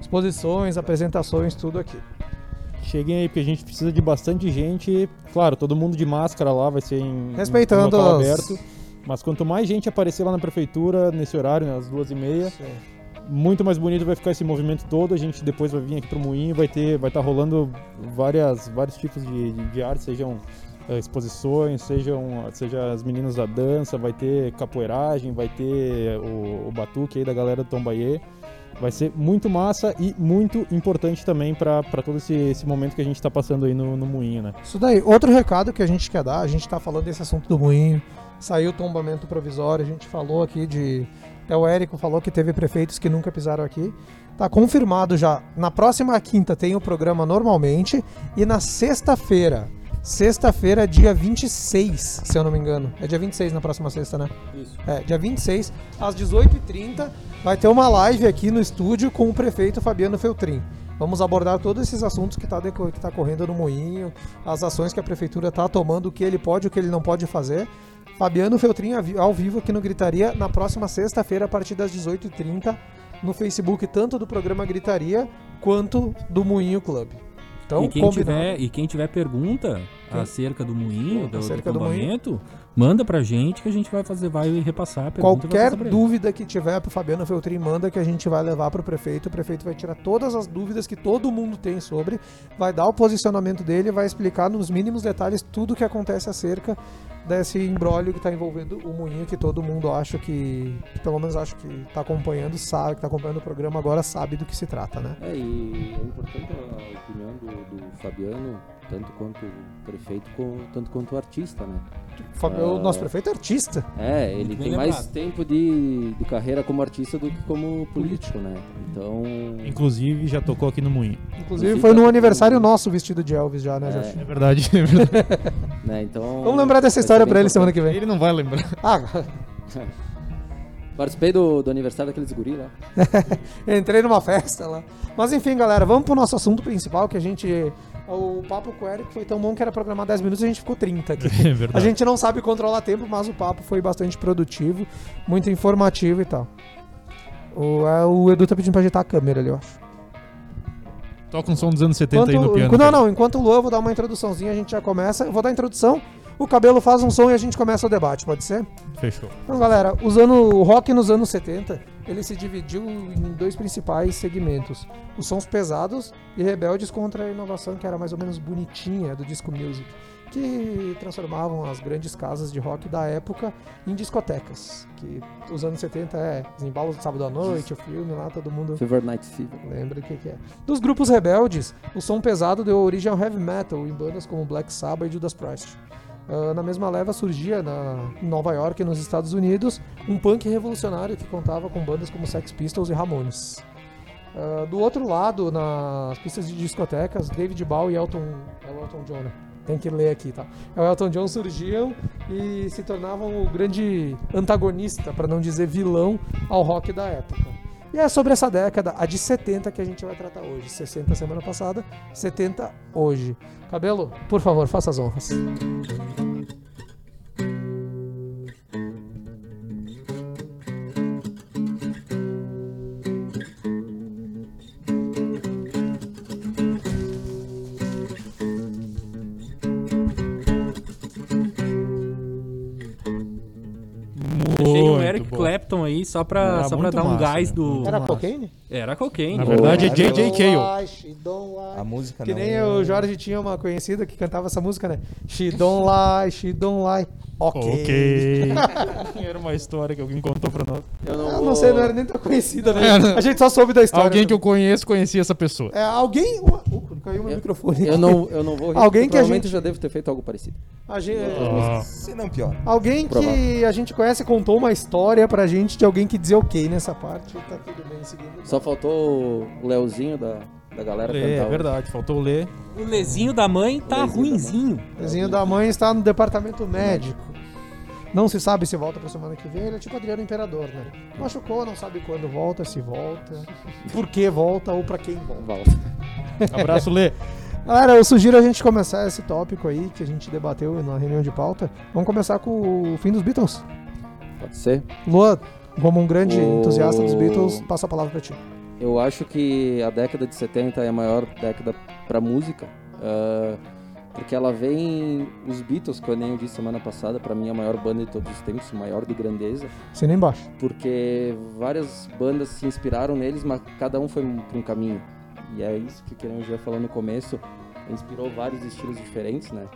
B: exposições, apresentações, tudo aqui.
C: Cheguem aí, porque a gente precisa de bastante gente. Claro, todo mundo de máscara lá, vai ser em,
B: Respeitando
C: em local
B: as-
C: aberto. Mas quanto mais gente aparecer lá na prefeitura, nesse horário, né, às duas e meia, muito mais bonito vai ficar esse movimento todo. A gente depois vai vir aqui pro Moinho, vai ter, vai estar rolando várias, vários tipos de, de, de arte, sejam eh, exposições, sejam, seja as meninas da dança, vai ter capoeiragem, vai ter o, o batuque aí da galera do Tombaie. Vai ser muito massa e muito importante também para todo esse, esse momento que a gente está passando aí no, no Moinho, né?
B: Isso daí. Outro recado que a gente quer dar, a gente tá falando desse assunto do moinho, saiu o tombamento provisório, a gente falou aqui de. Até o Érico falou que teve prefeitos que nunca pisaram aqui. Tá confirmado já. Na próxima quinta tem o programa normalmente. E na sexta-feira. Sexta-feira, dia 26, se eu não me engano. É dia 26 na próxima sexta, né?
C: Isso.
B: É, dia 26, às 18h30, vai ter uma live aqui no estúdio com o prefeito Fabiano Feltrin. Vamos abordar todos esses assuntos que está que tá correndo no moinho, as ações que a prefeitura está tomando, o que ele pode e o que ele não pode fazer. Fabiano Feltrin avi- ao vivo aqui no Gritaria na próxima sexta-feira, a partir das 18h30, no Facebook, tanto do programa Gritaria quanto do Moinho Club. Então,
E: e, quem
B: combinado.
E: tiver, e quem tiver pergunta
B: Quem-
E: acerca do moinho, do, do
B: Acerca do moinho.
E: Manda pra gente que a gente vai fazer, vai repassar a pergunta e
B: Qualquer dúvida que tiver pro Fabiano Feltrin, manda que a gente vai levar pro prefeito. O prefeito vai tirar todas as dúvidas que todo mundo tem sobre, vai dar o posicionamento dele, vai explicar nos mínimos detalhes tudo o que acontece acerca desse imbróglio que tá envolvendo o moinho, que todo mundo acha que, que pelo menos acho que tá acompanhando, sabe, que tá acompanhando o programa agora, sabe do que se trata, né?
D: É, e é importante a opinião do, do Fabiano, tanto quanto o prefeito, tanto quanto o artista, né?
B: O
D: Ah.
B: nosso prefeito é artista.
D: É, ele tem mais
E: lembrado.
D: tempo de, de carreira como artista do que como político, né? Então.
C: Inclusive, já tocou aqui no Moinho.
B: Inclusive
D: Inclusive,
B: foi no
D: tá-
B: aniversário nosso vestido de Elvis já, né,
D: É.
C: É verdade, é verdade. <laughs>
D: Né, então
B: Vamos lembrar dessa história pra ele semana
D: importante.
B: que vem.
C: Ele não vai lembrar. <laughs>
B: Ah, <laughs>
D: Participei do, do aniversário daqueles guri lá.
B: Entrei numa festa lá. Mas enfim, galera, vamos pro nosso assunto principal, que a gente. O papo com o Eric foi tão bom que era programar 10 minutos e a gente ficou 30 aqui. <laughs>
C: É verdade.
B: A gente não sabe controlar tempo, mas o papo foi bastante produtivo, muito informativo e tal. O, é, o Edu tá pedindo pra ajeitar a câmera ali, eu acho.
C: Toca um som dos anos 70 aí no
B: Enquanto-
C: piano.
B: não, não, enquanto o Luan, eu vou dar uma introduçãozinha, a gente já começa. Eu vou dar a introdução, o cabelo faz um som e a gente começa o debate, pode ser?
C: Fechou.
B: Então, galera, usando o rock nos anos 70, ele se dividiu em dois principais segmentos: os sons pesados e rebeldes contra a inovação que era mais ou menos bonitinha do disco music, que transformavam as grandes casas de rock da época em discotecas. Que os anos 70 é os embalos de sábado à noite, o filme lá, todo mundo
D: Fever Night Fever.
B: lembra o que, que é. Dos grupos rebeldes, o som pesado deu origem ao heavy metal em bandas como Black Sabbath e Judas Priest. Ah, na mesma leva surgia na, em Nova York, nos Estados Unidos, um punk revolucionário que contava com bandas como Sex Pistols e Ramones. Ah, do outro lado, nas pistas de discotecas, David Bowie e Elton, é Elton John, né? Tem que ler aqui, tá? É o Elton John surgiam e se tornavam o grande antagonista, para não dizer vilão, ao rock da época. E é sobre essa década, a de 70, que a gente vai tratar hoje. 60 semana passada, 70 hoje. Cabelo, por favor, faça as honras.
E: Aí só pra, só pra
C: muito
E: dar um
C: massa,
E: gás
C: né?
E: do.
B: Era cocaine?
E: Era cocaine.
C: Na verdade é. J.J. Cale.
B: Don't lie,
G: A
B: lie.
G: música
B: Que
G: não.
B: nem o Jorge tinha uma conhecida que cantava essa música, né? She don't lie, she don't lie. Ok.
C: Ok. <laughs> Era uma história que alguém contou pra nós.
D: Eu não,
B: Eu
D: vou...
B: não sei, não era nem tão conhecida, né?
C: Era.
B: A gente só soube da história.
C: Alguém que eu conheço conhecia essa pessoa.
B: É, alguém... Uh, caiu meu
D: Eu-
B: microfone.
D: Eu não, eu não vou rir,
B: Alguém
D: porque
B: que a
D: provavelmente
B: gente-
D: já devo ter feito algo parecido.
B: A gente...
C: Ah,
G: Se não pior.
B: Alguém que
D: Provável.
B: a gente conhece contou uma história pra gente de alguém que dizia ok nessa parte. Tá tudo bem seguindo.
D: Só faltou o Leozinho da, da galera
C: é,
D: cantar. o-
C: verdade, faltou ler.
E: O lezinho da mãe tá
D: O lezinho da
E: ruinzinho.
B: O da mãe está no departamento médico. Não se sabe se volta pra semana que vem. Ele é tipo Adriano Imperador, né? Machucou, não sabe quando volta, se volta, por que volta ou pra quem volta.
D: Volta. <laughs>
C: Abraço, Lê.
B: Galera, eu sugiro a gente começar esse tópico aí que a gente debateu na reunião de pauta. Vamos começar com o fim dos Beatles.
D: Pode ser?
B: Luan, como um grande
D: O-
B: entusiasta dos Beatles, passa a palavra pra ti.
D: Eu acho que a década de 70 é a maior década para música. Ah, porque ela vem. Os Beatles, que eu nem disse semana passada, pra mim é a maior banda de todos os tempos, maior de grandeza,
B: Assina embaixo.
D: porque várias bandas se inspiraram neles, mas cada um foi para um caminho. E é isso que queremos já falando no começo, inspirou vários estilos diferentes, né?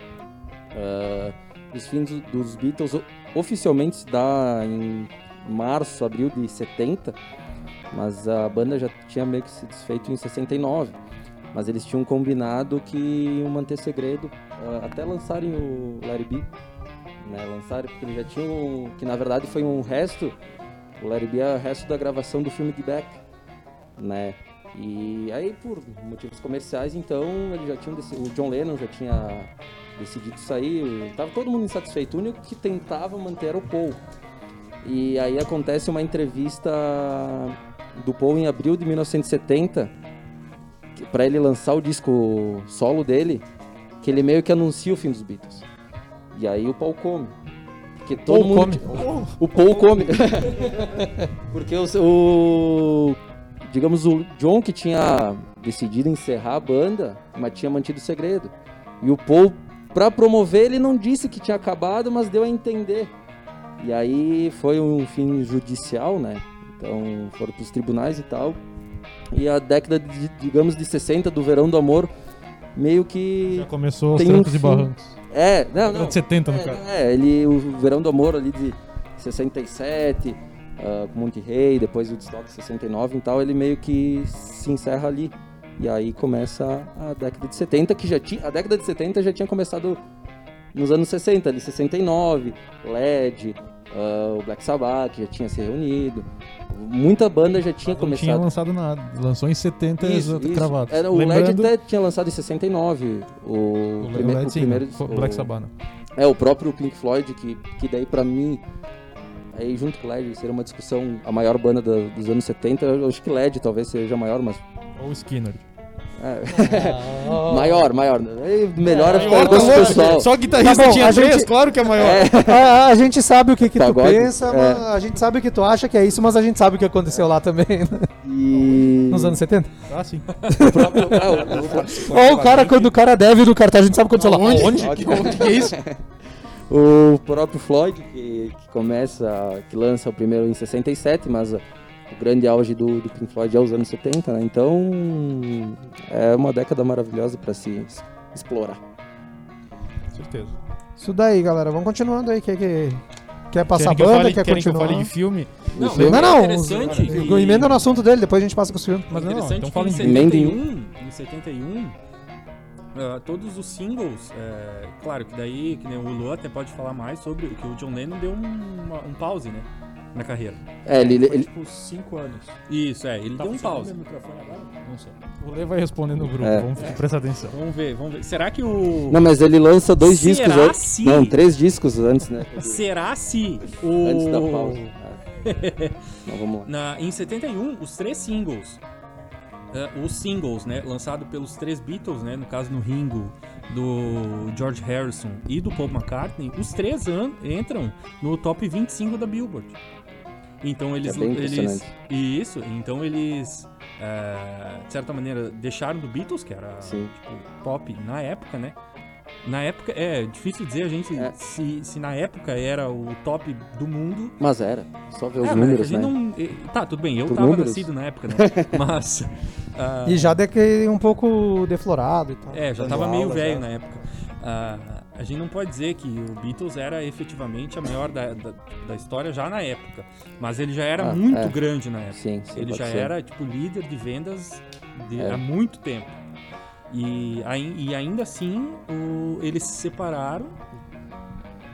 D: Ah, os fins do- dos Beatles oficialmente se dá em março, abril de 70, mas a banda já tinha meio que se desfeito em 69. Mas eles tinham combinado que iam manter segredo ah, até lançarem o Larry B. Né, lançarem, porque eles já tinham. Que na verdade foi um resto. O Larry B é o resto da gravação do filme Get Back. Né? E aí, por motivos comerciais, então, eles já tinham. deci- O John Lennon já tinha decidido sair. Tava todo mundo insatisfeito. O único que tentava manter era o Paul. E aí acontece uma entrevista do Paul em abril de 1970 para ele lançar o disco solo dele, que ele meio que anuncia o fim dos Beatles. E aí o Paul come. Porque todo
B: Paul
D: mundo <laughs> o Paul come. <laughs> Porque o, o digamos o John que tinha decidido encerrar a banda, mas tinha mantido o segredo. E o Paul para promover ele não disse que tinha acabado, mas deu a entender. E aí foi um fim judicial, né? Então foram para os tribunais e tal. E a década, de, digamos, de 60, do Verão do Amor, meio que.
G: Já começou os
D: Tem um
G: trancos e
D: fim.
G: barrancos.
D: É, não, não.
G: de 70, no caso.
D: É, é, ele, o Verão do Amor ali de 67, ah, com Monte Rei, depois o Destoque 69 e tal, ele meio que se encerra ali. E aí começa a década de 70, que já tinha. A década de 70 já tinha começado nos anos 60, ali 69, LED, ah, o Black Sabbath que já tinha se reunido. Muita banda já tinha
G: Não
D: começado.
G: tinha lançado nada. Lançou em 70
D: Isso,
G: exato,
D: isso.
G: cravado.
D: Era, o
G: Lembrando,
D: LED até tinha lançado em 69. O,
G: o
D: prime-
G: LED,
D: o
G: sim,
D: primeiro.
G: o- Black Sabbath. né?
D: É, o próprio Pink Floyd, que, que daí pra mim, aí junto com o LED, seria uma discussão, a maior banda da- dos anos 70, eu acho que LED talvez seja a maior, mas...
G: Ou Skinner.
D: É, <laughs> maior, maior. Melhor é, ficar
G: Maior,
D: em gosto
G: tá louco.
D: pessoal.
G: Só guitarrista
B: Tá bom,
G: tinha
B: a
G: três,
B: gente-
G: claro que é maior.
B: a, a gente sabe o que, que tu
D: Pagode,
B: pensa,
D: é.
B: mas a gente sabe o que tu acha que é isso, mas a gente sabe o que aconteceu lá também, né?
D: E...
B: nos anos 70.
G: Ah, sim.
D: o próprio, é, o- o-
B: Ou <laughs> o cara, quando o cara deve do cartaz, a gente sabe o que aconteceu lá.
G: Onde? Que, que é isso? <laughs>
D: O próprio Floyd, que, que começa, que lança o primeiro em 67, mas o grande auge do, do Pink Floyd é os anos 70, né? Então é uma década maravilhosa para se explorar.
G: Certeza.
B: Isso daí, galera. Vamos continuando aí. Quer, que, quer passar
G: Querem que
B: banda?
G: fale,
B: quer
G: querem que eu
B: continuar?
G: fale de filme?
E: Não,
D: filme-
B: Não, não.
E: interessante.
B: os-
E: que-
B: Emenda no assunto dele, depois a gente passa com os filmes.
G: Mas não,
E: interessante
G: então fala
E: em
G: em
D: Emenda em
E: 71, em 71 ah, todos os singles, é, claro que daí, que nem o Luan até pode falar mais sobre que o John Lennon deu um, uma- um pause, né, na carreira.
D: É, ele,
C: Foi
D: ele-
C: tipo 5 anos.
E: Isso, é, ele
C: Tá
E: deu um pause.
C: Não sei.
G: O Lê vai responder no grupo,
D: É.
G: vamos prestar atenção.
E: Vamos ver, vamos ver. Será que o...
D: Não, mas ele lança dois
E: Será
D: discos antes.
E: se-
D: Não, três discos antes, né?
E: Será se o...
D: Antes da pausa. <laughs> É. Não, vamos lá.
E: Na, em 71, os três singles, eh, os singles, né, lançados pelos três Beatles, né, no caso no Ringo, do George Harrison e do Paul McCartney, os três entram no top 25 da Billboard. Então eles,
D: É bem
E: eles
D: impressionante.
E: isso, então eles eh, de certa maneira deixaram do Beatles, que era
D: Sim.
E: tipo, pop na época, né? Na época, é difícil dizer a gente
D: É.
E: se, se na época era o top do mundo,
D: Mas era. Só ver os
E: é,
D: números,
E: a gente
D: né?
E: não. eh, Tá, tudo bem, eu
D: Por
E: tava
D: números?
E: nascido na época, né? <laughs> Mas. ah,
B: E já daquele um pouco deflorado e tal.
E: É, já tava meio
B: aula,
E: velho
B: já.
E: na época. Ah, a gente não pode dizer que o Beatles era efetivamente a maior da, da, da história já na época. Mas ele já era
D: Ah,
E: muito
D: é.
E: grande na época.
D: Sim, sim.
E: ele já
D: ser.
E: era, tipo, líder de vendas de-
D: É.
E: há muito tempo. E, e ainda assim, o- eles se separaram.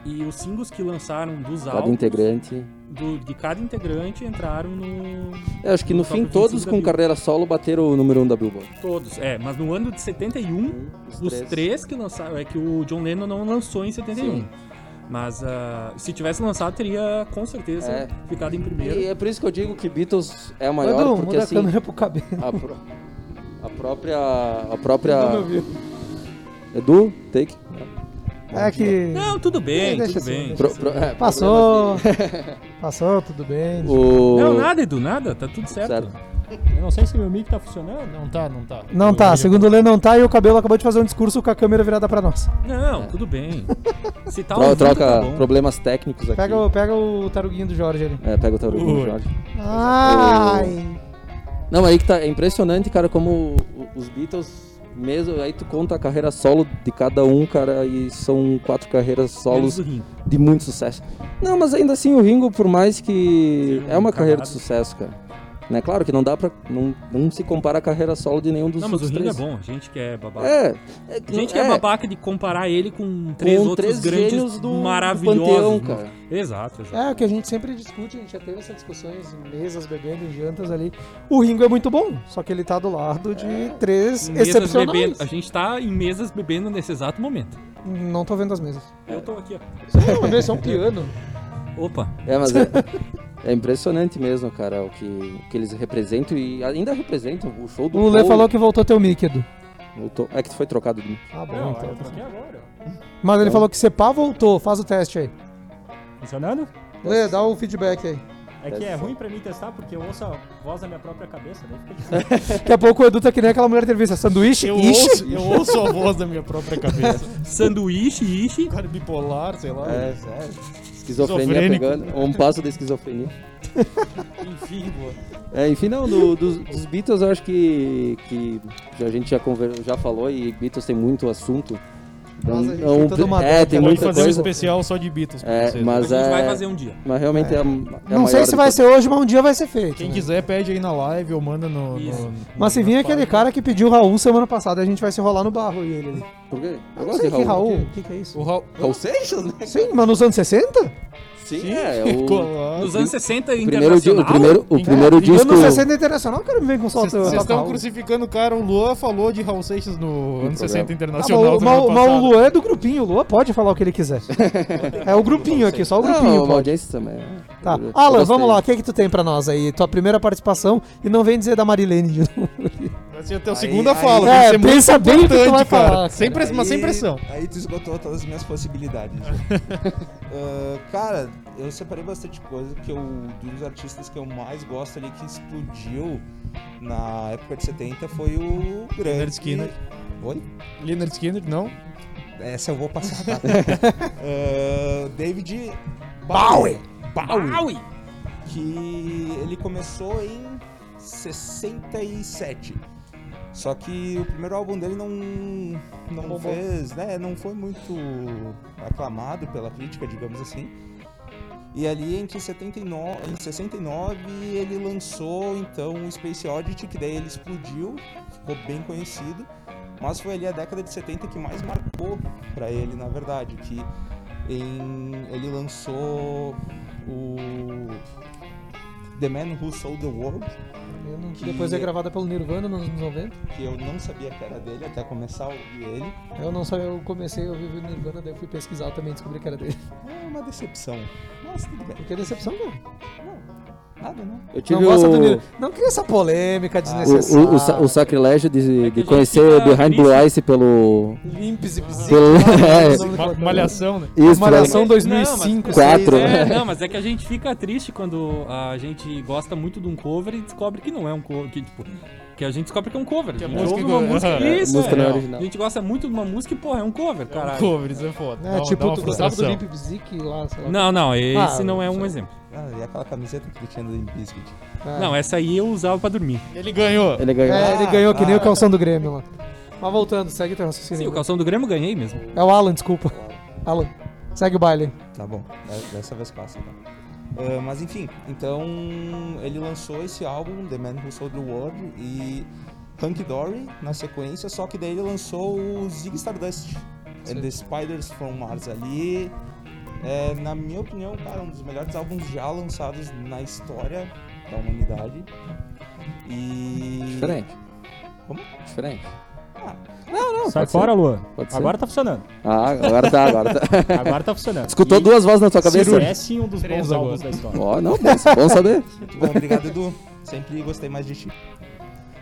E: E os singles que lançaram dos
D: Cada
E: álbuns
D: integrante.
E: Do- de cada integrante entraram no,
D: Eu acho que no
E: No
D: fim
E: top 25
D: todos com carreira solo bateram o número 1 um da Billboard.
E: Todos, é, mas no ano de 71, os três. que lançaram, é que o John Lennon não lançou em 71.
D: Sim.
E: Mas ah, se tivesse lançado, teria com certeza
D: É.
E: ficado em primeiro.
D: E é por isso que eu digo que Beatles é a maior,
B: Edu,
D: porque
B: muda
D: assim,
B: a câmera pro cabelo.
D: a, pro- a própria. A própria. <laughs>
B: Não.
D: Edu, take.
B: É que.
E: Não, tudo bem,
B: Deixa
E: tudo
B: assim,
E: bem.
D: Pro- pro- é,
B: Passou. <laughs> Passou, tudo bem.
D: O...
E: Não, nada, Edu, nada, tá tudo certo.
D: Certo.
C: Eu não sei se meu mic tá funcionando. Não tá, não tá.
B: Não tá, segundo o Lê não tá e o cabelo acabou de fazer um discurso com a câmera virada pra nós.
E: Não, tudo bem. <laughs> Se tá
D: Tro- troca
E: tá bom.
D: problemas técnicos aqui.
B: Pega, o- pega o taruguinho do Jorge ali.
D: É, pega o taruguinho,
C: Ui.
D: Jorge.
B: Ai!
D: Não, aí que tá. É impressionante, cara, como os Beatles, mesmo. Aí tu conta a carreira solo de cada um, cara, e são quatro carreiras solos de muito sucesso. Não, mas ainda assim o Ringo, por mais que.
E: Sim,
D: É uma carreira de sucesso, cara. Né? Claro que não dá pra. Não, não se compara a carreira solo de nenhum dos
E: Não, mas o Ringo é
D: três.
E: bom. A gente que é babaca.
D: É. é
E: A gente que é
D: é,
E: babaca de comparar ele com três
D: com
E: outros
D: três
E: grandes
D: do, do
E: maravilhosos.
D: panteão,
E: né?
D: cara.
E: Exato, exato.
B: É o que a gente sempre discute, a gente já teve essas discussões em mesas, bebendo, em jantas ali. O Ringo é muito bom, só que ele tá do lado de três
E: Em mesas
B: excepcionais.
E: bebendo, a gente tá em mesas bebendo nesse exato momento.
B: Não tô vendo as mesas.
E: Eu tô aqui, ó.
B: Não, é um piano.
E: Opa.
D: É, mas é, <laughs> é impressionante mesmo, cara, o que, o que eles representam e ainda representam. O show do
B: O Lê
D: Paul
B: falou que voltou teu mic, Edu.
D: voltou- É que foi trocado de mim.
B: Ah, bom,
C: Não,
B: então.
C: eu troquei agora.
B: Mas ele
D: Então.
B: falou que você pá voltou, faz o teste aí.
C: Funcionando?
B: Lê, dá o feedback aí.
C: É que é ruim pra mim testar porque eu ouço a voz da minha própria cabeça, daí fica difícil. <laughs>
B: Daqui a pouco o Edu tá que nem aquela mulher entrevista. Sanduíche?
C: Eu
B: Ixi!
C: ouço, eu ouço a voz da minha própria cabeça. <laughs>
E: Sanduíche, ishi.
C: Cara bipolar, sei lá.
D: É, Esquizofrenia pegando. Um passo da esquizofrenia.
C: Enfim, boa.
D: É, enfim, não, do- dos, dos Beatles eu acho que, que a gente já, conver, já falou e Beatles tem muito assunto. Então,
B: Mas a gente
D: não-
B: tem toda uma
D: é, tem muita
C: fazer um
D: coisa.
C: especial só de Beatles pra
D: É,
C: vocês.
D: mas
E: A gente
D: é,
E: vai fazer um dia.
D: mas realmente é, a- é a
B: Não sei se vai ser hoje, mas um dia vai ser feito.
C: Quem
B: né?
C: quiser, pede aí na live ou manda no. No-
B: Mas se vir aquele cara que pediu o Raul semana passada, a gente vai se rolar no barro e ele ali.
D: Por quê? Eu
B: Não
D: gosto
B: sei
D: de. Raul,
B: o que, que é isso?
C: O Raul.
D: Raul Seixas, né?
B: Sim, mas nos anos 60?
D: Sim, é. <laughs> O.
E: Nos anos 60
D: o primeiro, di- o
E: internacional.
D: primeiro, o primeiro
B: E
D: disco.
B: anos 60 internacional, o cara me vem com salto.
C: Vocês estão crucificando o cara. O Luan falou de Raul Seixas no ano 60
B: Ah, mas,
C: Internacional. semana
B: mas o- mas o. Luan é do grupinho, o Luan pode falar o que ele quiser. <laughs> é o grupinho aqui, só o grupinho.
D: Não, uma
B: pode.
D: audiência também.
B: Tá.
D: Eu
B: Alan, vamos lá, o que é que tu tem pra nós aí? Tua primeira participação e não vem dizer da Marilene de novo.
C: Vai ser a
H: Aí-
C: segunda
H: aí-
C: fala.
B: É,
C: ser muito
B: pensa bem o que tu vai
C: cara.
B: falar,
C: Sem
B: cara.
C: press- mas sem
H: Aí-
C: pressão.
H: Aí tu esgotou todas as minhas possibilidades. <laughs> Ah, cara, eu separei bastante coisa que eu. Dos artistas que eu mais gosto ali que explodiu na época de 70 foi o grande.
C: Leonard Skinner.
H: Oi?
C: Leonard Skinner, não?
H: Essa eu vou passar. tá? <laughs> Ah, David
B: Bowie.
H: Bowie. Que ele começou em 67. Só que o primeiro álbum dele não, não fez, né, não foi muito aclamado pela crítica, digamos assim. E ali entre 79, em 69 ele lançou então o Space Oddity, que daí ele explodiu, ficou bem conhecido. Mas foi ali a década de 70 que mais marcou pra ele, na verdade, que em, ele lançou o The Man Who Sold the World,
B: não-
H: Que-
B: Depois é gravada pelo Nirvana nos anos 90.
H: que eu não sabia que era dele até começar a ouvir ele.
B: Eu não sabia, eu comecei a ouvir o Nirvana, daí eu fui pesquisar também descobri que era dele.
H: É uma decepção. Mas tudo bem.
B: Por que decepção, cara?
H: Nada, não.
D: Eu tive
B: Não gosta do
D: o,
B: Nirvana. Não cria essa polêmica
D: o,
B: desnecessária.
D: o, o, sa- o sacrilégio de,
E: É
D: de conhecer Behind Blue. Eyes pelo.
B: Limpes e
D: pelo <laughs>
C: Ma- Malhação, né?
D: Isso,
B: Malhação
D: pelo-
B: 2005,
E: Não,
B: 2006.
D: Quatro.
E: É, não, mas é que a gente fica triste quando a gente gosta muito de um cover e descobre que não é um cover. Que, tipo, que a gente descobre que é um cover.
C: Que
E: a
C: a
E: gente
C: música
E: ouve uma música.
C: Aham.
E: Isso,
D: música
E: é.
D: não é
E: A
D: original.
E: gente gosta muito de uma música e, porra, é um cover, caralho.
C: Covers é foda.
B: É,
C: Dá- dá
B: tipo,
C: uma
B: tu gostava do. Limp Bizkit lá, sei lá.
E: Não, não, esse
B: Ah,
E: não é um
B: sei.
E: exemplo.
H: Ah, e aquela camiseta que ele tinha do Limp Bizkit.
B: É.
E: Não, essa aí eu usava pra dormir.
C: Ele ganhou.
D: Ele ganhou.
B: É, ele
H: Ah,
B: ganhou que nem
H: ah.
B: o calção do Grêmio lá. Mas voltando, segue teu raciocínio.
E: Sim, o calção do Grêmio eu ganhei mesmo.
B: É o Alan, desculpa. Alan, segue o baile.
H: Tá bom, de- dessa vez passa, tá? Ah, mas enfim, então ele lançou esse álbum, The Man Who Sold the World, e Hunky Dory na sequência, só que daí ele lançou o Zig Stardust and the Spiders from Mars ali. É, na minha opinião, cara, um dos melhores álbuns já lançados na história da humanidade. E.
D: Diferente.
H: Como?
D: Diferente.
H: Ah,
C: Sai
D: pode
C: fora, Luan. Agora tá funcionando.
D: Ah, agora tá, agora tá. <laughs>
C: Agora tá funcionando.
D: Escutou
C: E
D: duas vozes na tua cabeça?
C: É sim um dos
B: Três
C: bons álbuns da história.
D: Ó, não, bom, bom saber.
H: muito <laughs> bom, obrigado, Edu. Sempre gostei mais de ti.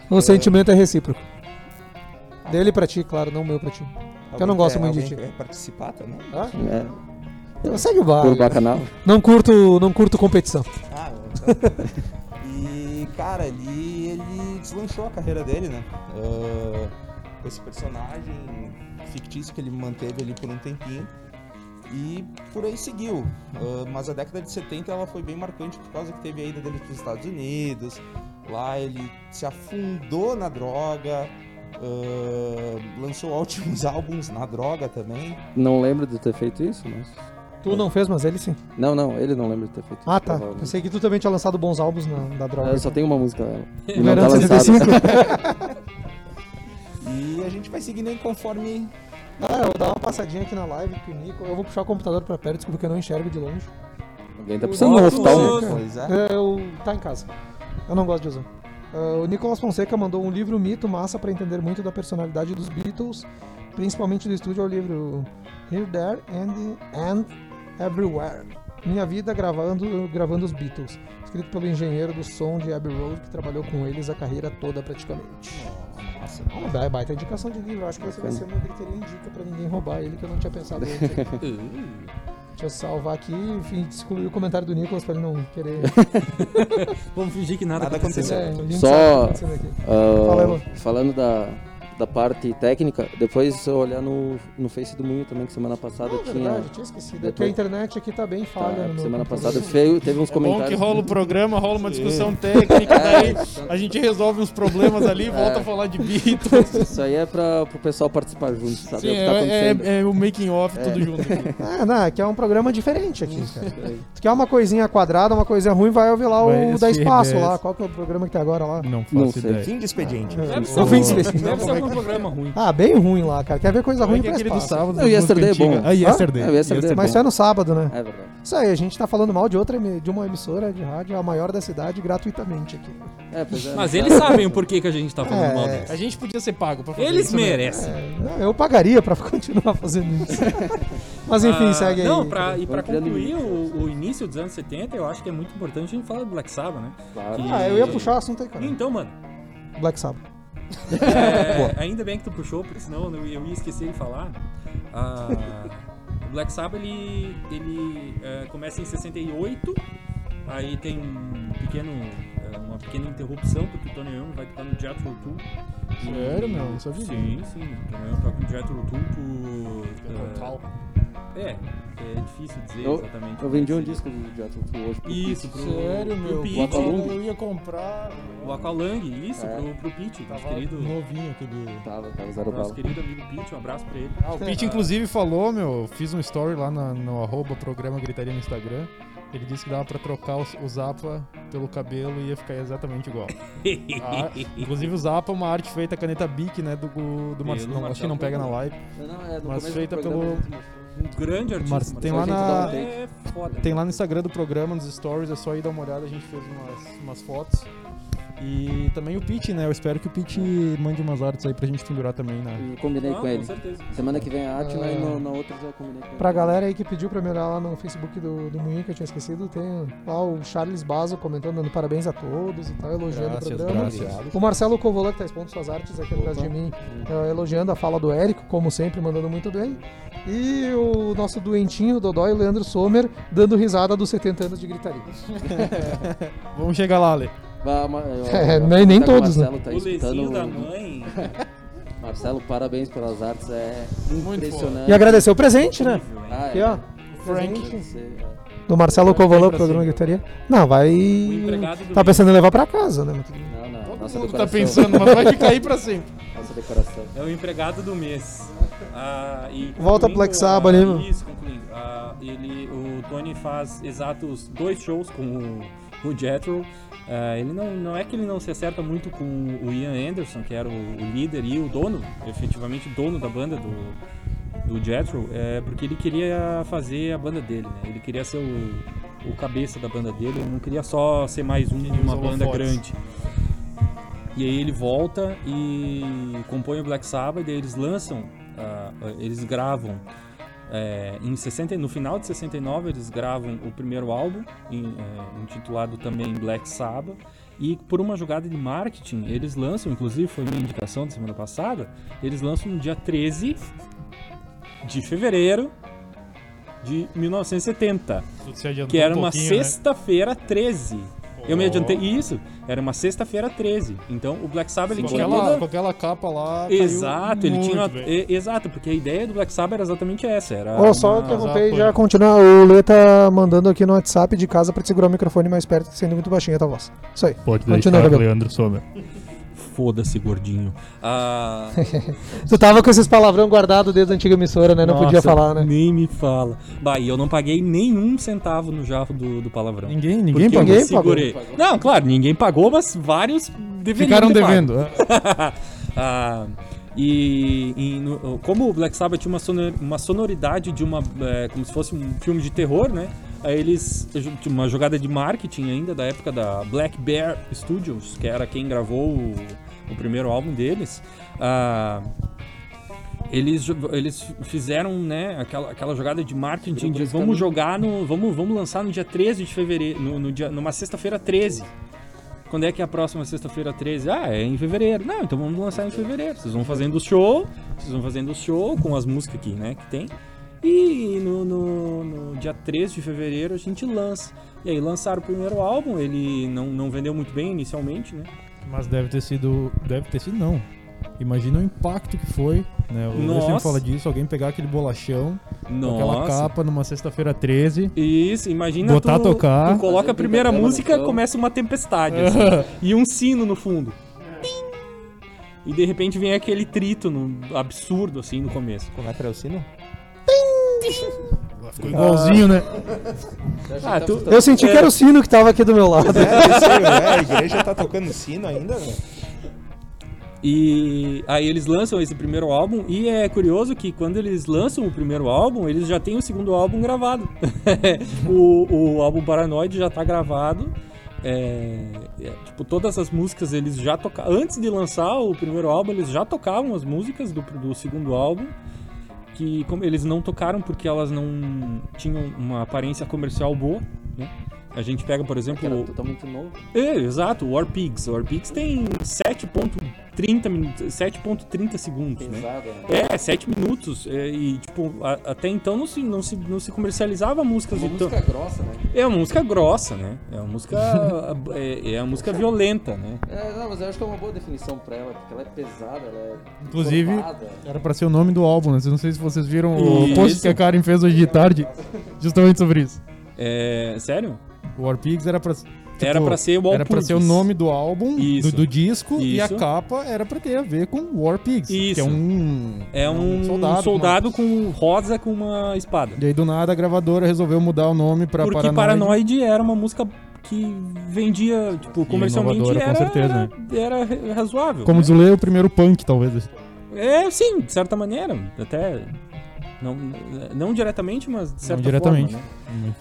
B: O sentimento é recíproco. Dele pra ti, claro, não meu pra ti. Eu não gosto
H: quer-
B: muito de ti.
H: quer participar também?
D: É,
B: Então Segue o baile.
D: bacanal.
B: Não curto, não curto competição.
H: Ah, então. <laughs> E, cara, ele, ele deslanchou a carreira dele, né? Ah, com esse personagem fictício que ele manteve ali por um tempinho. E por aí seguiu. Ah, mas a década de 70 ela foi bem marcante por causa que teve a ida dele para os Estados Unidos. Lá ele se afundou na droga. ah, lançou <laughs> ótimos álbuns na droga também.
D: Não lembro de ter feito isso, mas.
B: Tu não fez, mas ele sim.
D: Não, não, ele não lembra de ter feito
B: Ah, tá. Pensei que tu também tinha lançado bons álbuns na, da droga.
D: Eu só tenho uma música dela. <laughs> Não
B: Verão
D: tá lançada. <laughs>
B: 75.
H: E a gente vai seguindo aí conforme.
B: Ah, eu vou dar uma passadinha aqui na live com o Nico. Eu vou puxar o computador pra perto, desculpa que eu não enxergo de longe.
D: Alguém tá precisando de um hospital, né?
H: É.
B: Eu tá em casa. Eu não gosto de usar. Ah, o Nicolas Fonseca mandou um livro mito massa pra entender muito da personalidade dos Beatles, principalmente do estúdio, é o livro Here, There and, and Everywhere. Minha vida gravando, gravando os Beatles, escrito pelo engenheiro do som de Abbey Road que trabalhou com eles a carreira toda praticamente.
H: Nossa.
B: Uma ba- baita indicação de livro, acho que esse vai ser uma griteria indica pra ninguém roubar ele que eu não tinha pensado antes. aqui. <laughs> <laughs> Deixa eu salvar aqui e excluir o comentário do Nicolas pra ele não querer. <laughs>
E: Vamos fingir que nada,
H: Nada
E: aconteceu.
B: É, a gente
D: Só-
B: o tá acontecendo Elon.
D: falando da, da parte técnica, depois eu olhar no, no Face do Moinho também, que semana passada
B: É
D: tinha.
B: verdade, tinha esquecido. É que a
D: Depois-
B: internet aqui tá bem
D: Tá,
B: falha. meu
D: semana passada feio, teve uns
G: É bom
D: comentários.
G: que rola o programa, rola uma discussão técnica, <laughs> daí a gente resolve uns problemas ali e volta a falar de Beatles. <laughs>
D: Isso aí é pra, pro pessoal participar junto, saber
G: Sim,
D: o que tá
G: é, é, é o making off tudo junto aqui. <laughs>
B: Ah, não, aqui é um programa diferente aqui, cara. Tu quer uma coisinha quadrada, uma coisinha ruim, vai ouvir lá
G: Vai
B: o da Espaço lá. Qual que é o programa que tem agora lá?
G: Não
D: Não
G: faço
D: sei.
G: ideia.
H: Fim de expediente.
B: É,
E: ser,
B: o fim de expediente.
E: Algum programa ruim.
B: Ah, bem ruim lá, cara. Quer ver coisa
G: é
B: ruim
G: que é
B: pra
G: aquele do
B: Espaço.
G: sábado?
D: Não, o Yesterday é bom.
G: Ah, Yesterday.
D: É, o Yesterday é
B: Mas
D: bom.
B: isso é no sábado, né?
D: É verdade.
B: Isso aí, a gente tá falando mal de outra de uma emissora de rádio, a maior da cidade, gratuitamente aqui.
D: É, pois é,
E: Mas eles sabem o porquê que a gente tá falando
B: É.
E: mal deles.
G: A gente podia ser pago pra fazer
E: Eles
G: isso, né?
E: merecem.
B: É, não, eu pagaria pra <laughs> continuar fazendo isso. <laughs> Mas enfim,
E: Ah,
B: segue aí.
E: Não, pra, e pra concluir o, o início dos anos 70, eu acho que é muito importante a gente falar do Black Sabbath, né?
D: Claro.
B: Ah, eu ia puxar o assunto aí, cara.
E: Então, mano,
B: Black Sabbath.
E: É, ainda bem que tu puxou, porque senão eu, eu ia esquecer de falar. Ah, o Black Sabbath, ele, ele é, começa em 68, aí tem um pequeno, é, uma pequena interrupção, porque o Tony Iommi vai tocar no Jethro Tull.
G: Sério, meu? Não sabia.
E: Sim, sim. O Tony Iommi toca no Jethro Tull por... É, é difícil dizer
D: Eu-
E: exatamente.
D: Eu vendi um disco do Jethro Tull hoje. pro
E: Isso, pro,
G: Sério,
E: pro
G: meu?
E: Pete.
D: Aqualung.
G: Eu ia comprar.
E: O Aqualang, isso,
D: É.
E: pro, pro Pete, nosso
G: Tava
E: querido,
G: novinho aquele.
D: Tava, tava zero
E: nosso
D: bala.
E: querido amigo Pete, um abraço pra ele.
G: Ah, o Pete inclusive falou, meu, fiz um story lá no, no arroba programa Gritaria no Instagram. Ele disse que dava pra trocar o, o Zapa pelo cabelo e ia ficar exatamente igual. <laughs> Ah, inclusive o Zapa é uma arte feita a caneta Bic, né, do, do Marcelo. Não, acho que não pega na live.
D: Não, não, é, no
G: Mas
D: do
G: feita pelo-.
E: Um grande artista.
G: Mas tem lá na-
D: um
E: É foda.
G: Tem lá no Instagram do programa, nos stories, é só ir dar uma olhada, a gente fez umas, umas fotos. E também o Pete, né? Eu espero que o Pete mande umas artes aí pra gente pendurar também, né?
D: E combinei
E: Ah,
D: com ele.
E: certeza.
D: Semana que vem a arte, né, e
B: Ah.
D: no- na outra já combinei com ele.
B: Pra galera aí que pediu pra me olhar lá no Facebook do, do Moinho, que eu tinha esquecido, tem lá o Charles Bazo comentando, dando parabéns a todos e tal, elogiando
G: Graças,
B: o programa.
G: graças.
B: O Marcelo Covolan, que tá expondo suas artes aqui atrás de mim, eh, elogiando a fala do Érico, como sempre, mandando muito bem. E o nosso doentinho, o Dodói, o Leandro Sommer, dando risada dos 70 anos de gritaria. <laughs>
G: Vamos chegar lá, Ale.
D: Ma- eu- <laughs>
B: É,
D: eu-
B: nem- nem
D: até que o
B: todos, né?
D: Marcelo tá
E: o lezinho da mãe. <laughs>
D: Marcelo, parabéns pelas artes, é
G: Muito
D: impressionante.
B: E agradecer o presente, né?
D: Ah,
B: Aqui,
D: é.
B: ó.
G: Frank.
B: Presente
D: Você-
B: do Marcelo
G: pra
B: programa. Gritaria. Não, vai.
E: O empregado do
B: Tá pensando em levar pra casa, né? Mas tudo bem.
D: Não, não.
G: Todo
D: nossa
G: mundo
D: decoração.
G: tá pensando, mas vai ficar aí pra sempre.
D: Nossa decoração.
E: É o empregado do mês. Ah, e
B: Volta
E: concluindo,
B: Black Sabbath,
E: ah,
B: né?
E: Isso, concluindo. Ah, ele, o Tony faz exatos dois shows com o, o Jethro. Ah, ele não, não é que ele não se acerta muito com o Ian Anderson, que era o, o líder e o dono, efetivamente dono da banda do, do Jethro, é porque ele queria fazer a banda dele, né? Ele queria ser o, o cabeça da banda dele, ele não queria só ser mais um de uma banda
G: holofotes.
E: grande. E aí ele volta e compõe o Black Sabbath, e daí eles lançam, ah, eles gravam é, em 60, no final de 69 eles gravam o primeiro álbum, em- é, intitulado também Black Sabbath, e por uma jogada de marketing eles lançam, inclusive foi minha indicação da semana passada, eles lançam no dia 13 de fevereiro de 1970,
G: Tudo se adiantou
E: que era
G: um
E: uma
G: né?
E: sexta-feira 13. Eu me adiantei. Isso, era uma sexta-feira 13. Então o Black Sabbath ele
C: Com
E: tinha
C: aquela,
E: toda-
C: com aquela capa lá. caiu
E: Exato, ele
C: muito,
E: tinha. e- exato, porque a ideia do Black Sabbath era exatamente essa. Era
B: Ó, só
E: uma-
B: interromper e já continuar. O Lê tá mandando aqui no WhatsApp de casa pra te segurar o microfone mais perto, sendo muito baixinha a tua voz. Isso aí.
G: Pode
B: Continua,
G: deixar. Leandro Sommer.
E: Foda-se, gordinho. Ah, <laughs>
B: Tu tava com esses palavrão guardado desde a antiga emissora, né? Não podia
E: nossa,
B: falar, né?
E: Nem me fala. Bah, e eu não paguei nenhum centavo no jarro do, do palavrão.
C: Ninguém, ninguém
E: Porque eu
C: pagou.
B: Ninguém
E: me segurei. Não, claro, ninguém pagou, mas vários deveriam
C: Ficaram devendo. <laughs>
E: Ah, e, e no- como o Black Sabbath tinha uma, sonor- uma sonoridade de uma. é, como se fosse um filme de terror, né? Aí eles. Uma jogada de marketing ainda da época da Black Bear Studios, que era quem gravou o, o primeiro álbum deles. Ah, eles, eles fizeram né, aquela, aquela jogada de marketing de vamos jogar no. Vamos, vamos lançar no dia 13 de fevereiro, no, no dia, numa sexta-feira 13. Quando é que é a próxima sexta-feira 13? Ah, é em fevereiro. Não, então vamos lançar em fevereiro. Vocês vão fazendo o show, vocês vão fazendo o show com as músicas aqui, né, que tem. E no, no, no dia 13 de fevereiro a gente lança. E aí lançaram o primeiro álbum, ele não, não vendeu muito bem inicialmente, né?
C: Mas deve ter sido. Deve ter sido, não. Imagina o impacto que foi, né? O Lê sempre
E: Nossa.
C: fala disso, alguém pegar aquele bolachão, com aquela
E: Nossa.
C: capa numa sexta-feira 13.
E: Isso, imagina
C: Botar
E: tu,
C: tocar.
E: tu coloca a primeira música, começa uma tempestade, assim, <laughs> e um sino no fundo. E de repente vem aquele trítono absurdo, assim, no começo.
H: Como é que era o sino?
C: Ficou igualzinho, né?
E: Ah, tu,
B: Eu senti que era o sino que tava aqui do meu lado.
H: É, eu sei, é, a igreja tá tocando sino ainda, né?
E: E aí eles lançam esse primeiro álbum e é curioso que quando eles lançam o primeiro álbum, eles já têm o segundo álbum gravado. <laughs> o, o álbum Paranoid já tá gravado. É, é, tipo, todas as músicas eles já tocavam. Antes de lançar o primeiro álbum, eles já tocavam as músicas do, do segundo álbum. Que eles não tocaram porque elas não tinham uma aparência comercial boa. Né? A gente pega, por exemplo,
D: era
E: o-
D: totalmente novo.
E: é, exato, o War Pigs. O War Pigs tem 7.30 minutos, 7.30 segundos, né?
D: Pesada. né?
E: É, 7 minutos. é, e, tipo, a- até então não se, não se, não se comercializava músicas
D: Uma
E: de tão-
D: música grossa, né?
E: É uma música grossa, né? É uma música. <laughs> é, é uma música violenta, né?
D: É, não, mas eu acho que é uma boa definição pra ela, porque ela é pesada, ela é.
C: Inclusive-
D: encorpada.
C: Era pra ser o nome do álbum, né? Não sei se vocês viram o
E: Isso.
C: post que a Karen fez hoje de tarde, <laughs> justamente sobre isso.
E: É, sério?
C: War Pigs era pra. tipo,
E: Era pra ser o
C: Era pra ser o nome do álbum,
E: Isso.
C: do, do disco, e a
E: Isso.
C: capa era pra ter a ver com War Pigs. Que
E: Isso.
C: é um.
E: É um soldado,
C: soldado.
E: com rosa com uma espada.
C: E aí do nada a gravadora resolveu mudar o nome pra
E: Porque
C: Paranoid.
E: Paranoid era uma música que vendia, tipo, comercialmente
C: inovadora, com
E: era,
C: certeza, né?
E: era, era razoável.
C: Como
E: né?
C: diz o Lê, o primeiro punk, talvez.
E: É, sim, de certa maneira. Até. Não, não diretamente, mas de certa
C: Não diretamente.
E: forma.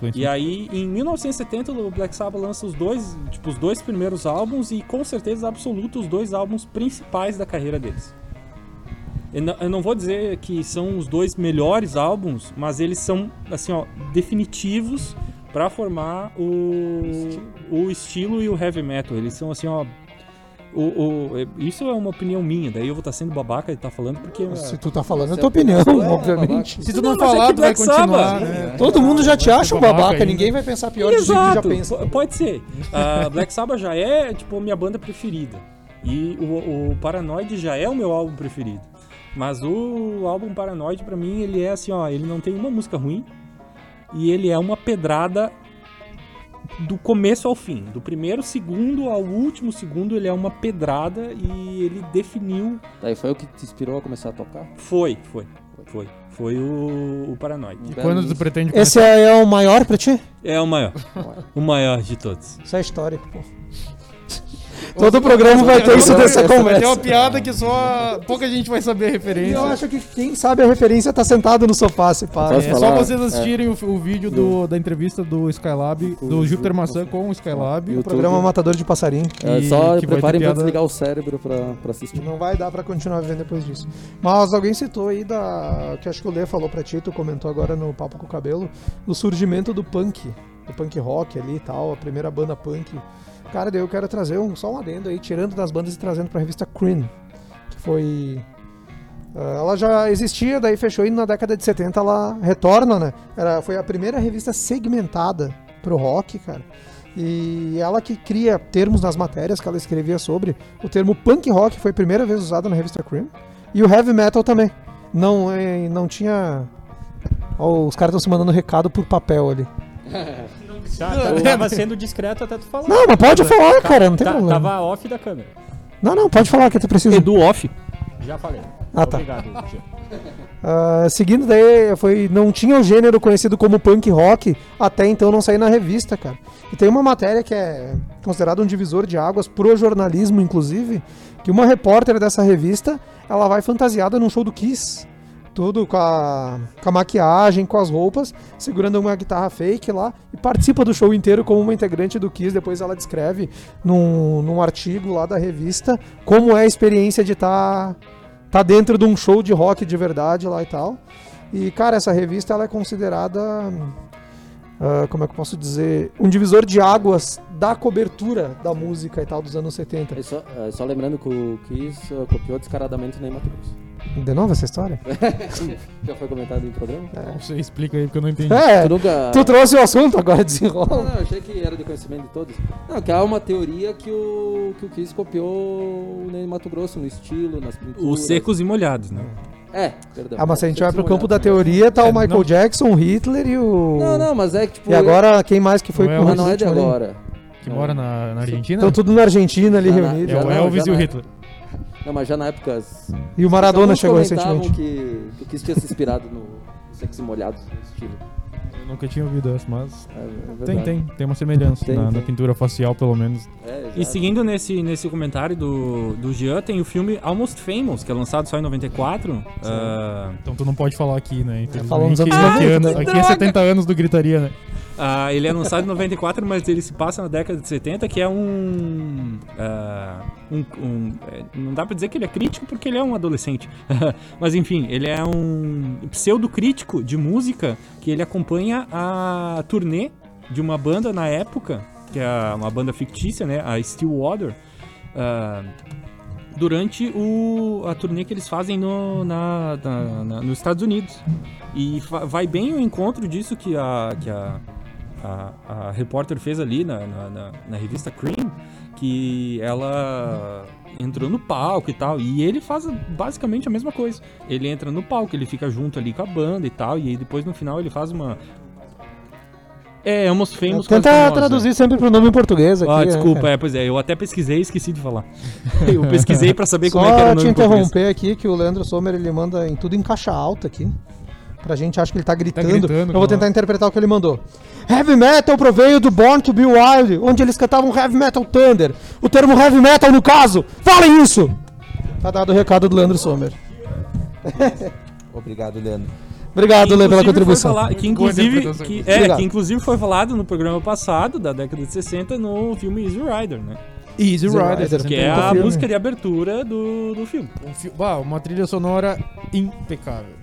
E: Né? E aí, em 1970, o Black Sabbath lança os dois, tipo, os dois primeiros álbuns e com certeza absoluta os dois álbuns principais da carreira deles. Eu não, eu não vou dizer que são os dois melhores álbuns, mas eles são assim, ó, definitivos para formar o o estilo e o heavy metal. Eles são assim, ó, o, o- é- isso é uma opinião minha, daí eu vou estar sendo babaca de estar falando porque
B: Se tu tá falando, é tua opinião, <laughs> obviamente.
C: Se tu
E: Não,
C: não,
E: é
C: falar,
E: que
C: tu vai
E: Black
C: continuar, né?
B: Todo mundo já te acha um babaca,
C: babaca
B: ninguém
C: ainda.
B: vai pensar pior do que já
E: Exato,
B: pensa.
E: po- pode ser. A Black Sabbath já é, tipo, minha banda preferida. E o, o Paranoid já é o meu álbum preferido. Mas o álbum Paranoid, pra mim, ele é assim, ó, ele não tem uma música ruim. E ele é uma pedrada do começo ao fim. Do primeiro segundo ao último segundo, ele é uma pedrada e ele definiu.
D: Daí foi o que te inspirou a começar a tocar?
E: Foi, foi, foi. Foi o, o Paranoid.
C: E quando tu pretende
B: Esse
C: começar?
B: é, é o maior pra ti?
E: É <laughs> o maior. o maior de todos.
B: Isso é histórico, pô. <laughs> Todo programa vai ter isso dessa
C: Vai ter uma
B: conversa.
C: piada que só pouca gente vai saber a
B: E
C: referência.
B: eu acho que quem sabe a referência tá sentado no sofá, se pá.
C: É
D: falar?
C: só vocês assistirem o, o vídeo do, da entrevista do Skylab, do Júpiter Maçã com o Skylab.
B: O programa Matador de Passarinho.
D: É,
C: E
D: só
C: que
D: preparem pra
C: piada-
D: desligar o cérebro pra, pra assistir.
B: Não vai dar pra continuar vivendo depois disso. Mas alguém citou aí da. que acho que o Lê falou pra ti, tu comentou agora no Papo com o Cabelo, do surgimento do punk, do punk rock ali e tal, a primeira banda punk. Cara, daí eu quero trazer um, só um adendo aí, tirando das bandas e trazendo pra revista Cream, que foi. ah, ela já existia, daí fechou e na década de 70 ela retorna, né? Era, foi a primeira revista segmentada pro rock, cara. E ela que cria termos nas matérias que ela escrevia sobre. O termo punk rock foi a primeira vez usado na revista Cream. E o heavy metal também. Não, eh, não tinha. Ó, os caras estão se mandando recado por papel ali. <laughs>
C: Tá, tá, tava sendo discreto até tu falar.
B: Não, mas pode falar,
C: tá-
B: cara, não tem
C: tá-
B: problema.
C: Tava off da câmera.
B: Não, não, pode falar que tu precisa.
E: Edu off.
C: Já falei.
B: Ah, tá.
C: Obrigado, Gil.
B: Ah, seguindo daí, foi, não tinha o gênero conhecido como punk rock até então não sair na revista, cara. E tem uma matéria que é considerada um divisor de águas pro jornalismo, inclusive, que uma repórter dessa revista, ela vai fantasiada num show do Kiss. Tudo com a, com a maquiagem, com as roupas, segurando uma guitarra fake lá e participa do show inteiro como uma integrante do Kiss. Depois ela descreve num, num artigo lá da revista como é a experiência de estar tá dentro de um show de rock de verdade lá e tal. E, cara, essa revista ela é considerada, ah, como é que eu posso dizer, um divisor de águas da cobertura da música e tal dos anos 70.
D: É só, é só lembrando que o Kiss uh, copiou descaradamente o Ney Grosso.
B: De novo essa história? <laughs>
D: Já foi comentado em programa?
C: Você explica aí porque eu não entendi.
B: É,
D: Tu nunca...
B: tu trouxe o assunto, agora
D: Não,
B: desenrola.
D: não, eu achei que era de conhecimento de todos. Não, que há uma teoria que o, que o Kiss copiou o Ney Mato Grosso no estilo, nas pinturas.
E: Os secos e molhados, né?
D: É, perdão.
B: Ah, mas se a gente vai pro campo da teoria, tá
C: É,
B: o Michael
C: não-
B: Jackson, o Hitler e o...
D: Não, não, mas é que tipo...
B: E agora, quem mais que foi
C: Não é
B: com
C: o-
B: o
D: Mas não é de agora.
C: Que mora na, na Argentina?
B: Estão tudo na Argentina ali reunidos.
C: É o
D: não,
C: Elvis e o Hitler.
D: Não, mas já na época...
B: E o Maradona chegou recentemente.
D: Que, que o Kiss tinha se inspirado no Secos e Molhados, no estilo.
C: Eu nunca tinha ouvido essa, mas
D: É, é
C: tem, tem. Tem uma semelhança
D: Tem,
C: na,
D: tem.
C: na pintura facial, pelo menos.
D: É,
E: E seguindo nesse, nesse comentário do, do Jean, tem o filme Almost Famous, que é lançado só em 94. Ah,
C: Então tu não pode falar aqui, né? Infelizmente,
B: anos
C: aqui,
B: 90,
C: ano- aqui é 70 anos do Gritaria, né?
E: Ah, ele é lançado em 94, mas ele se passa na década de 70, que é um. ah, um- um- é, não dá pra dizer que ele é crítico, porque ele é um adolescente. <laughs> mas enfim, ele é um pseudo-crítico de música que ele acompanha a turnê de uma banda na época, que é uma banda fictícia, né? A Stillwater. ah, durante o, a turnê que eles fazem no, na, na- na- nos Estados Unidos. E vai bem o encontro disso que a, que a, a, a repórter fez ali na, na, na- na revista Cream, que ela entrou no palco e tal, e ele faz basicamente a mesma coisa. Ele entra no palco, ele fica junto ali com a banda e tal, e aí depois no final ele faz uma... É, Almost Famous quase
B: Tenta
E: famosa.
B: traduzir sempre pro nome em português aqui.
E: Ah,
B: né,
E: desculpa, é, pois é, eu até pesquisei e esqueci de falar. <laughs> eu pesquisei pra saber como é que
B: Só
E: era o
B: te
E: nome em português.
B: interromper aqui que o Leandro Sommer ele manda em tudo em caixa alta aqui. Pra gente acha que ele tá gritando.
C: gritando,
B: eu vou tentar interpretar o que ele mandou. Heavy metal proveio do Born to Be Wild, onde eles cantavam Heavy Metal Thunder. O termo Heavy Metal no caso. Falem isso! Tá dado o recado do Leandro Sommer. <laughs>
H: Obrigado, Leandro.
B: Obrigado, Lê, pela contribuição.
E: falar- que, inclusive, que, é,
B: Obrigado.
E: que inclusive foi falado no programa passado, da década de 60, no filme Easy Rider, né?
C: Easy
B: Rider,
C: Rider.
E: Que é a
B: filme.
E: música de abertura do, do filme.
C: Um fi- uma trilha sonora impecável.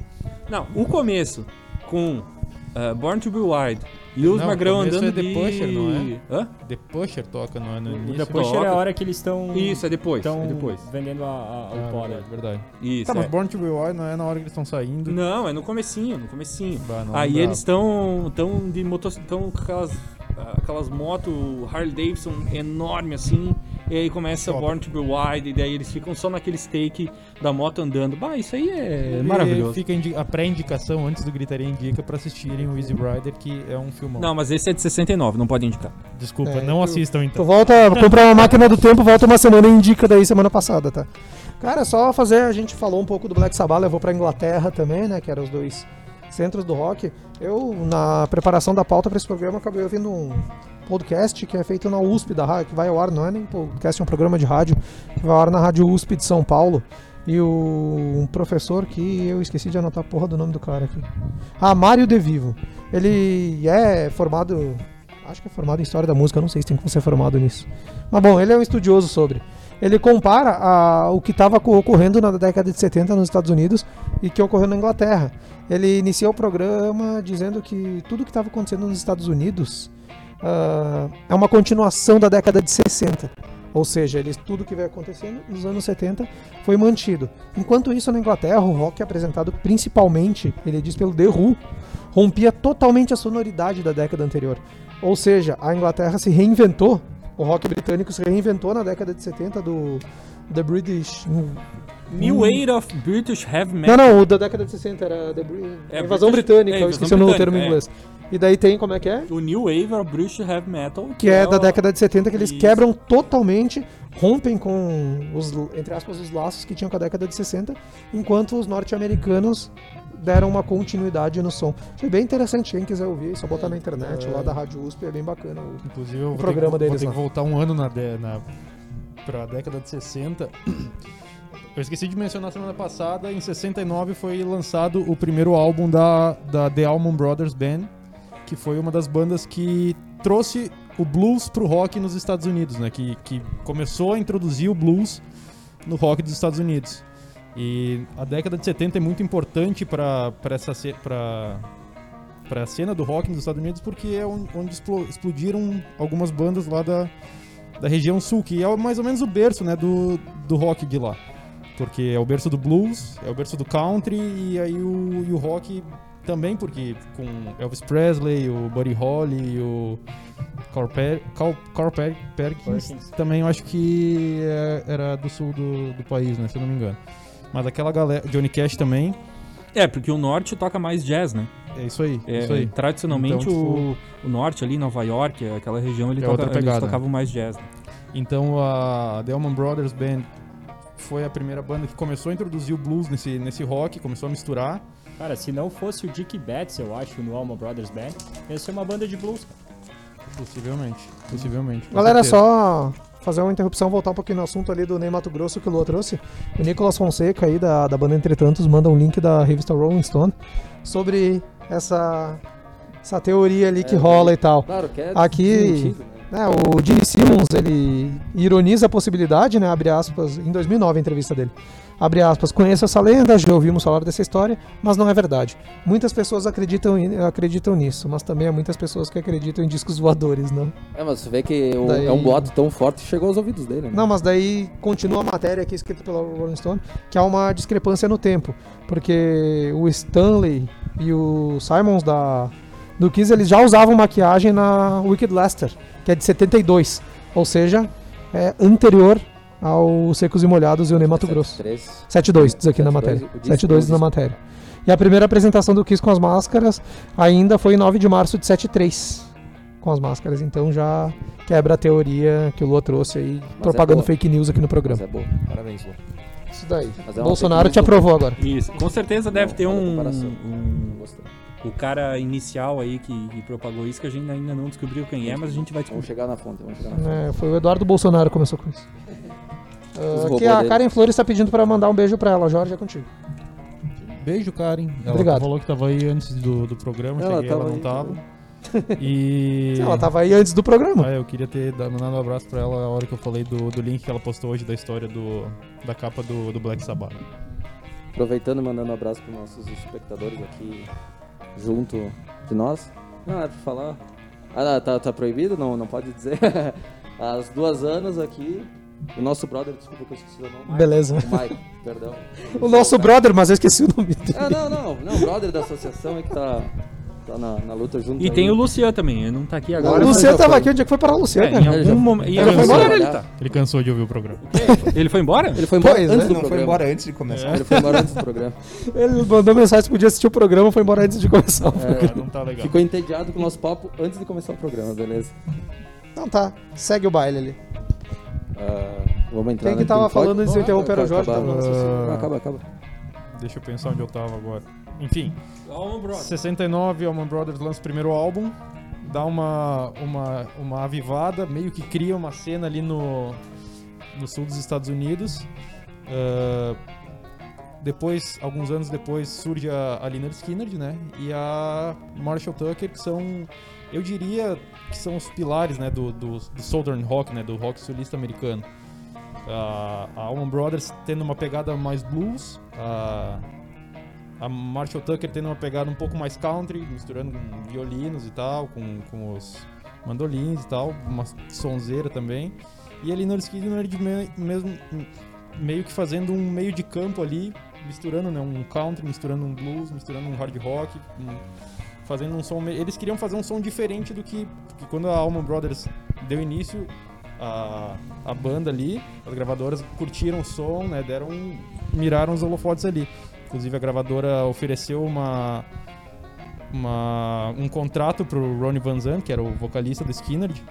E: Não, o começo com uh, Born to Be Wild e os
C: Não,
E: Magrão
C: começo
E: andando
C: é The
E: de...
C: Pusher, não é?
E: Hã?
C: The Pusher toca, não é? No
E: O
C: início.
E: The
I: Depois
E: Toca.
I: é a hora que eles estão
E: Isso, é depois,
I: estão
E: é depois.
I: vendendo a, a- o
C: Ah,
I: pó, né?
C: verdade, verdade.
E: Isso,
C: Tá, mas
E: é.
C: Born to Be Wild não é na hora que eles estão saindo.
E: Não, é no comecinho, no comecinho.
C: Bah, não
E: Aí eles estão tão de moto, tão com aquelas aquelas motos Harley Davidson enorme assim, e aí começa
C: Top.
E: Born to Be Wild e daí eles ficam só naquele stake da moto andando. Bah, isso aí é
C: Ele
E: maravilhoso.
C: Fica a pré-indicação antes do Gritaria Indica pra assistirem o Easy Rider, que é um filmão.
E: Não, mas esse é de 69, não pode indicar.
C: Desculpa,
B: É,
C: não
B: tu-
C: assistam
B: Tu
C: então.
B: volta, comprar uma máquina do tempo, volta uma semana e indica daí semana passada, tá? Cara, só fazer, a gente falou um pouco do Black Sabbath, levou pra Inglaterra também, né, que eram os dois centros do rock. Eu, na preparação da pauta pra esse programa, acabei ouvindo um podcast que é feito na USP da rádio, que vai ao ar, não é nem podcast, é um programa de rádio, que vai ao ar na Rádio USP de São Paulo. E o um professor que eu esqueci de anotar a porra do nome do cara aqui. Ah, Mário De Vivo. Ele é formado Acho que é formado em História da Música, não sei se tem como ser formado nisso. Mas bom, ele é um estudioso sobre. Ele compara a- o que estava ocorrendo na década de 70 nos Estados Unidos e que ocorreu na Inglaterra. Ele inicia o programa dizendo que tudo que estava acontecendo nos Estados Unidos ah, é uma continuação da década de 60. Ou seja, eles, tudo que veio acontecendo nos anos 70 foi mantido. Enquanto isso, na Inglaterra, o rock apresentado principalmente, ele diz pelo The Who, rompia totalmente a sonoridade da década anterior. Ou seja, a Inglaterra se reinventou, o rock britânico se reinventou na década de 70 do The British.
E: New Wave of British Heavy
B: Não,
E: Metal.
B: não, o da década de 60 era The Bri-
E: É,
B: invasão
E: British-
B: britânica,
E: é,
B: eu esqueci o termo em
E: é.
B: inglês. E daí tem, como é que é?
E: O New Wave of British Heavy Metal.
B: que é da
E: o-
B: década de 70 que eles
E: Isso.
B: quebram totalmente, rompem com os, entre aspas, os laços que tinham com a década de 60, enquanto os norte-americanos deram uma continuidade no som. Achei bem interessante, quem quiser ouvir, é só botar na internet, lá da Rádio USP, é bem bacana. o-
G: Inclusive, eu vou,
B: programa
G: que,
B: deles
G: vou ter
B: lá.
G: que voltar um ano na, na, pra década de 60. Eu esqueci de mencionar semana passada, em 69 foi lançado o primeiro álbum da, da The Allman Brothers Band, que foi uma das bandas que trouxe o blues pro rock nos Estados Unidos, né? Que, que começou a introduzir o blues no rock dos Estados Unidos. E a década de 70 é muito importante para essa pra, para a cena do rock nos Estados Unidos porque é on- onde explo- explodiram algumas bandas lá da, da região sul, que é mais ou menos o berço né, do, do rock de lá. Porque é o berço do blues, é o berço do country e aí o, e o rock também, porque com Elvis Presley, o Buddy Holly, o Carl, Per, Carl, Carl Per- Perkins,
I: Perkins.
G: também eu acho que é- era do sul do, do país, né, se eu não me engano. Mas aquela galera, Johnny Cash também,
E: É, porque o norte toca mais jazz, né?
G: é isso aí,
E: É,
G: isso aí.
E: Tradicionalmente,
G: Então, tipo,
E: o, o norte ali, Nova York, aquela região, ele
G: É
E: toca, eles tocavam mais jazz. Né?
G: Então a The Allman Brothers Band foi a primeira banda que começou a introduzir o blues nesse, nesse rock, começou a misturar.
I: Cara, se não fosse o Dick Betts, eu acho, no Alma Brothers Band, ia ser uma banda de blues.
G: Possivelmente, possivelmente.
B: Galera,
G: certeza.
B: só fazer uma interrupção, voltar um pouquinho no assunto ali do Ney Mato Grosso que o Lua trouxe. O Nicolas Fonseca aí da, da banda Entretantos manda um link da revista Rolling Stone sobre essa, essa teoria ali que
D: É,
B: rola e tal.
D: Claro que é
B: Aqui-
D: né?
B: né, o Gene Simmons, ele ironiza a possibilidade, né, abre aspas, em 2009 a entrevista dele. Abre aspas, conheço essa lenda, já ouvimos falar dessa história, mas não é verdade. Muitas pessoas acreditam, acreditam nisso, mas também há muitas pessoas que acreditam em discos voadores, não?
D: É, mas você vê que o-
B: Daí-
D: é um boato tão forte que chegou aos ouvidos dele, né?
B: Não, mas daí continua a matéria aqui escrita pela Rolling Stone, que há uma discrepância no tempo, porque o Stanley e o Simons da do Kiss eles já usavam maquiagem na Wicked Lester, que é de 72, ou seja, é anterior ao Secos e Molhados e o Ney Mato Grosso.
D: 3.
B: 7.2 diz aqui na
D: 7.2,
B: matéria.
D: o disco,
B: 7.2 diz
D: o
B: na matéria. E a primeira apresentação do Kiss com as máscaras ainda foi em 9 de março de 73. Com as máscaras, então já quebra a teoria que o Lua trouxe aí,
D: é
B: propagando
D: boa.
B: fake news aqui no
D: Mas
B: programa.
D: é bom.
H: Parabéns, Lu.
B: Isso daí.
D: Mas é
B: Bolsonaro te aprovou agora.
E: Isso, com certeza deve
D: Não,
E: ter um, um-. O cara inicial aí que, que propagou isso, que a gente ainda não descobriu quem é, mas a gente vai
D: Vamos
E: descobrir.
D: chegar na fonte, vamos chegar na fonte.
B: É, foi o Eduardo Bolsonaro que começou com isso. <laughs> Ah,
D: robôs
B: aqui a
D: dele.
B: Karen Flores está pedindo para mandar um beijo para ela. Jorge, é contigo.
G: Beijo, Karen. Ela
B: Obrigado.
G: falou que tava aí antes do, do programa,
D: Ela
G: cheguei, ela não
D: aí
G: tava. <laughs> E.
B: Ela tava aí antes do programa.
G: Ah, eu queria ter dado- mandado um abraço pra ela a hora que eu falei do, do link que ela postou hoje da história do, da capa do, do Black Sabbath.
D: Aproveitando e mandando um abraço para nossos espectadores aqui junto de nós. Não, é pra falar. Ah, tá, tá proibido? Não, não pode dizer. <laughs> As duas anos aqui. O nosso brother, desculpa que eu esqueci o nome.
B: Beleza.
D: O Mike, perdão. <laughs>
B: O nosso brother, mas eu esqueci o nome dele.
D: Ah, não, não, não, brother da associação aí que tá, tá na, na luta junto.
E: E
D: aí.
E: tem o Luciano também, ele não tá aqui
B: O
E: agora.
D: Não,
B: Luciano
D: já
B: tava
D: foi.
B: aqui, onde é que foi para o Luciano?
E: É,
B: cara?
E: em
D: Ele já-
E: algum momento.
D: ele
E: Ele
B: foi
E: foi
B: embora,
E: ele tá.
G: Ele cansou de ouvir o programa. <laughs>
E: Ele foi embora?
D: Ele foi embora
B: Pois,
D: antes
B: né?
D: do
H: Não foi
D: programa.
H: embora antes de começar.
D: Ele foi embora antes do programa. <laughs>
B: Ele mandou mensagem se podia assistir o programa, foi embora antes de começar o programa.
G: Ah, não tá legal.
D: Ficou entediado com o nosso papo antes de começar o programa, beleza?
B: Então tá, segue o baile ali.
D: Ah, vamos entrar
B: Quem que tava falando antes de interromper o
D: acaba-
B: Jorge?
D: acaba-.
G: Ah,
D: Acaba, acaba.
G: Deixa eu pensar onde eu tava agora. Enfim,
E: Brother.
G: 69, Allman Brothers lança o primeiro álbum, dá uma, uma, uma avivada, meio que cria uma cena ali no, no sul dos Estados Unidos. Ah, depois, alguns anos depois, surge a, a Lynyrd Skynyrd, né? E a Marshall Tucker, que são, eu diria, que são os pilares, né, do, do, do Southern Rock, né, do rock sulista americano. A, a Allman Brothers tendo uma pegada mais blues, a, a Marshall Tucker tendo uma pegada um pouco mais country, misturando com violinos e tal, com, com os mandolins e tal, uma sonzeira também. E ali no me, mesmo meio que fazendo um meio de campo ali, misturando né, um country, misturando um blues, misturando um hard rock, um- fazendo um som. Eles queriam fazer um som diferente do que, que quando a Allman Brothers deu início a, a banda ali, as gravadoras curtiram o som, né, deram miraram os holofotes ali. Inclusive a gravadora ofereceu uma uma, um contrato pro Ronnie Van Zant, que era o vocalista do Skynyrd,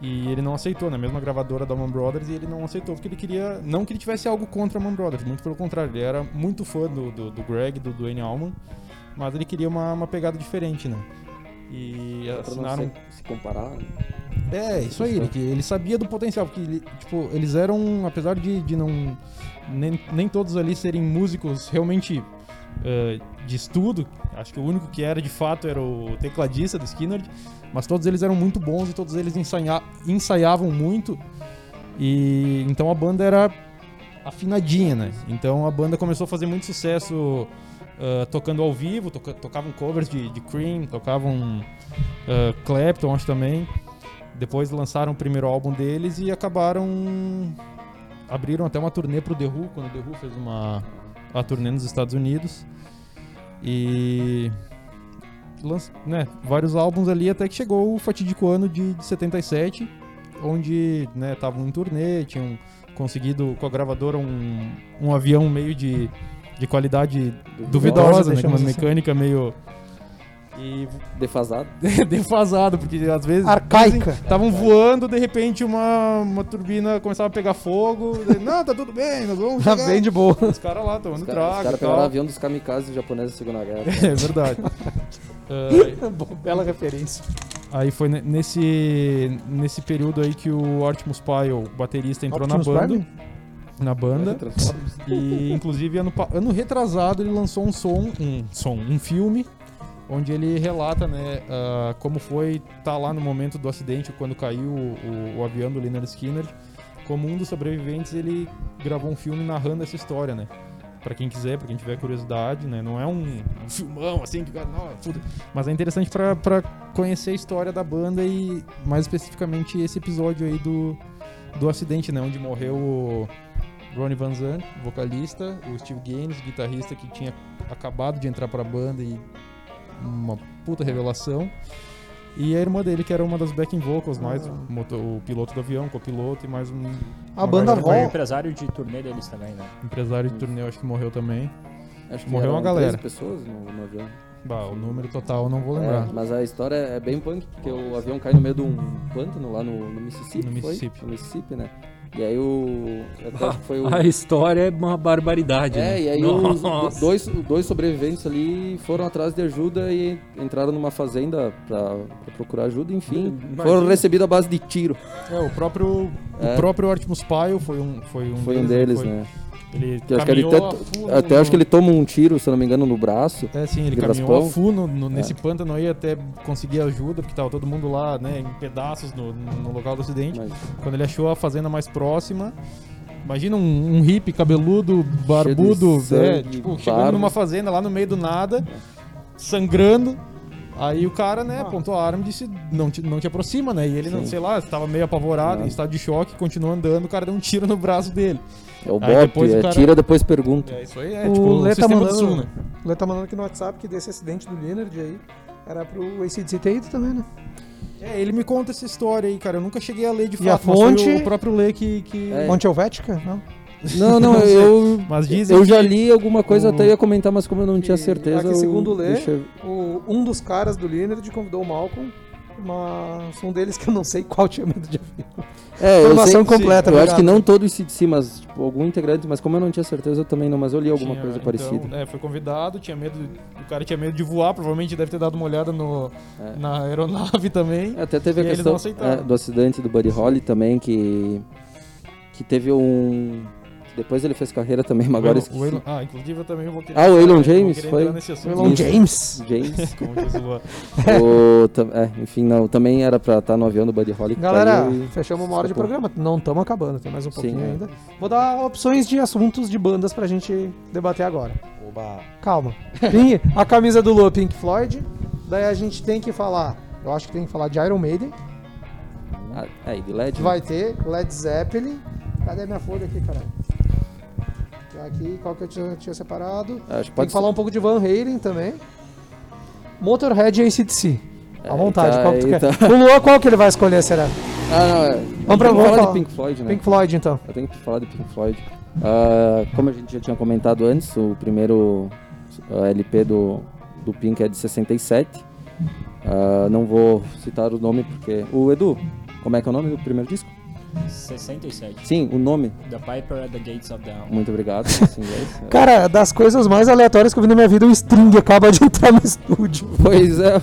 G: e ele não aceitou, na mesma gravadora da Man Brothers, e ele não aceitou porque ele queria. Não que ele tivesse algo contra a Man Brothers, muito pelo contrário, ele era muito fã do, do, do Greg, do Dwayne Allman, mas ele queria uma, uma pegada diferente, né? E
D: não
G: assinaram.
D: se, se comparar. né?
G: É, isso aí, ele, que- ele sabia do potencial, porque ele, tipo, eles eram, apesar de, de não. Nem, nem todos ali serem músicos realmente eh, de estudo, acho que o único que era de fato era o tecladista do Skinner, mas todos eles eram muito bons e todos eles ensaia- ensaiavam muito, e então a banda era afinadinha, né? Então a banda começou a fazer muito sucesso ah, tocando ao vivo, toca- tocavam covers de, de Cream, tocavam ah, Clapton, acho também. Depois lançaram o primeiro álbum deles e acabaram. abriram até uma turnê pro The Who, quando o The Who fez uma a turnê nos Estados Unidos. E. né, vários álbuns ali até que chegou o fatídico ano de, de 77, onde né, estavam em turnê, tinham conseguido com a gravadora um, um avião meio de, de qualidade duvidosa, né, com uma
B: deixamos assim.
G: mecânica meio. E
D: Defasado. <laughs>
G: defasado, porque às vezes.
B: Arcaica.
G: Estavam voando, de repente uma, uma turbina começava a pegar fogo. daí, <laughs> Não, tá tudo bem, nós vamos <laughs>
B: Tá bem de boa.
G: Os caras lá tomando
D: Os caras
G: trago
D: cara
G: e
D: pegaram o avião dos kamikazes japoneses da Segunda Guerra.
G: É verdade. Ah,
B: Bela referência.
G: aí foi ne- nesse, nesse período aí que o Artemus Pyle, o baterista, entrou
B: Optimus
G: na banda.
B: Prime?
G: Na banda. E inclusive ano, ano retrasado ele lançou um som, um som, um filme, onde ele relata, né, ah, como foi estar lá no momento do acidente, quando caiu o, o- o avião do Leonard Skinner. Como um dos sobreviventes, ele gravou um filme narrando essa história, né? Pra quem quiser, pra quem tiver curiosidade, né? Não é um, um filmão assim que não. Mas é interessante pra, pra conhecer a história da banda e mais especificamente esse episódio aí do, do acidente, né? Onde morreu o Ronnie Van Zant, vocalista, o Steve Gaines, guitarrista que tinha acabado de entrar pra banda e uma puta revelação. E a irmã dele, que era uma das backing vocals, mais o, motor- o piloto do avião, copiloto e mais um
B: A banda
G: galera-
I: Foi empresário de turnê deles também, né?
G: empresário de turnê, acho que morreu também.
D: Acho que
G: Morreu uma galera.
D: 13 pessoas no, no avião.
G: Bah, o número total eu não vou
D: É,
G: lembrar.
D: mas a história é bem punk, porque o avião cai no meio de um pântano lá no, no Mississippi.
G: No
D: foi?
G: Mississippi.
D: No Mississippi, né? E aí o. o. <laughs>
E: A história é uma barbaridade,
D: É,
E: né?
D: e aí os dois, dois sobreviventes ali foram atrás de ajuda e entraram numa fazenda pra, pra procurar ajuda, enfim.
E: Imagina.
D: Foram recebidos à base de tiro.
G: É, o próprio,
D: É.
G: o próprio Artemus Pyle foi um, foi um
D: Foi um deles,
G: foi-
D: né?
G: Ele
D: acho que ele até,
G: a full
D: até
G: no-
D: acho que ele toma um tiro, se não me engano, no braço.
G: É, sim, ele caminhou a full no, no- nesse pântano aí até conseguir ajuda, porque tava todo mundo lá, né, em pedaços no, no- local do acidente.
D: Mas
G: Quando ele achou a fazenda mais próxima, imagina um, um hippie cabeludo, barbudo, é, tipo, chegando numa fazenda lá no meio do nada, sangrando. Aí o cara, né, apontou a arma e disse, não te, não te aproxima, né? E ele, não,
D: Sim.
G: sei lá, estava meio apavorado,
D: Não.
G: em estado de choque, continuou andando, o cara deu um tiro no braço dele.
D: É o
G: Aí
D: Bop,
G: depois o
D: é
G: cara-
D: tira, depois pergunta.
G: É, isso aí é,
B: O
G: tipo, o
B: Lê tá mandando-
G: Sul, né?
B: O Lê tá mandando aqui no WhatsApp que desse acidente do Leonard aí era pro ACDC ter ido também, né?
G: É, ele me conta essa história aí, cara. Eu nunca cheguei a ler de
B: E a
G: fato,
B: fonte?
G: o próprio Lê que... que...
D: É.
B: Monte Helvética? Não?
D: Não, não, eu.
G: Mas dizem
D: Eu já li alguma coisa,
G: o-
D: até ia comentar, mas como eu não tinha certeza.
B: aqui,
D: eu-
B: segundo o Lê,
D: deixa eu-
B: O, um dos caras do Leonard convidou o Malcolm, mas um deles que eu não sei qual tinha medo de avião.
D: É, eu
B: Informação
D: sei,
B: completa,
D: Eu acho que não todo de si, mas tipo, algum integrante, mas como eu não tinha certeza, eu também não, mas eu li alguma
G: Tinha,
D: coisa
G: então,
D: parecida.
G: É, foi convidado, tinha medo. O cara tinha medo de voar, provavelmente deve ter dado uma olhada no,
D: É.
G: na aeronave <laughs> também.
D: É, Até teve a questão é, do acidente do Buddy Holly também, que. Que teve um. Depois ele fez carreira também, mas agora
G: O
D: esqueci.
G: Elon- ah, inclusive eu também vou querer.
D: Ah, o Elon James foi?
B: Elon. James. <laughs>
D: James. <laughs>
G: Como diz o Luan.
D: tam- é, enfim, não, também era pra estar no avião do Buddy Holly.
B: Galera,
D: caiu e-
B: fechamos uma hora de programa. Não estamos acabando, tem mais um
D: Sim,
B: pouquinho
D: é.
B: ainda. Vou dar opções de assuntos de bandas pra gente debater agora.
H: Oba.
B: Calma. Pink, a camisa do Lua Pink Floyd. Daí a gente tem que falar. Eu acho que tem que falar de Iron Maiden.
D: Ah, é, e de LED. né?
B: Vai ter Led Zeppelin. Cadê minha folha aqui, caralho? Tá Aqui, qual que eu tinha, tinha separado?
D: Acho que
B: Tem que falar um pouco de Van Halen também. Motorhead e ACDC. À
D: É,
B: vontade,
D: tá,
B: qual que tu
D: então.
B: quer? O Luan, qual que ele vai escolher, será?
D: Ah, não, é.
B: Vamos pra- vamos
D: falar
B: falar.
D: de Pink Floyd, né?
B: Pink Floyd, então.
D: Eu tenho que falar de Pink Floyd. Ah, como a gente já tinha comentado antes, o primeiro ah, LP do, do Pink é de 67. Ah, não vou citar o nome porque. O Edu, como é que é o nome do primeiro disco?
I: 67.
D: Sim, o nome.
I: The Piper at the Gates of Dawn.
D: Muito obrigado. <laughs> inglês.
B: Cara, das coisas mais aleatórias que eu vi na minha vida, o String acaba de entrar no estúdio.
D: Pois é.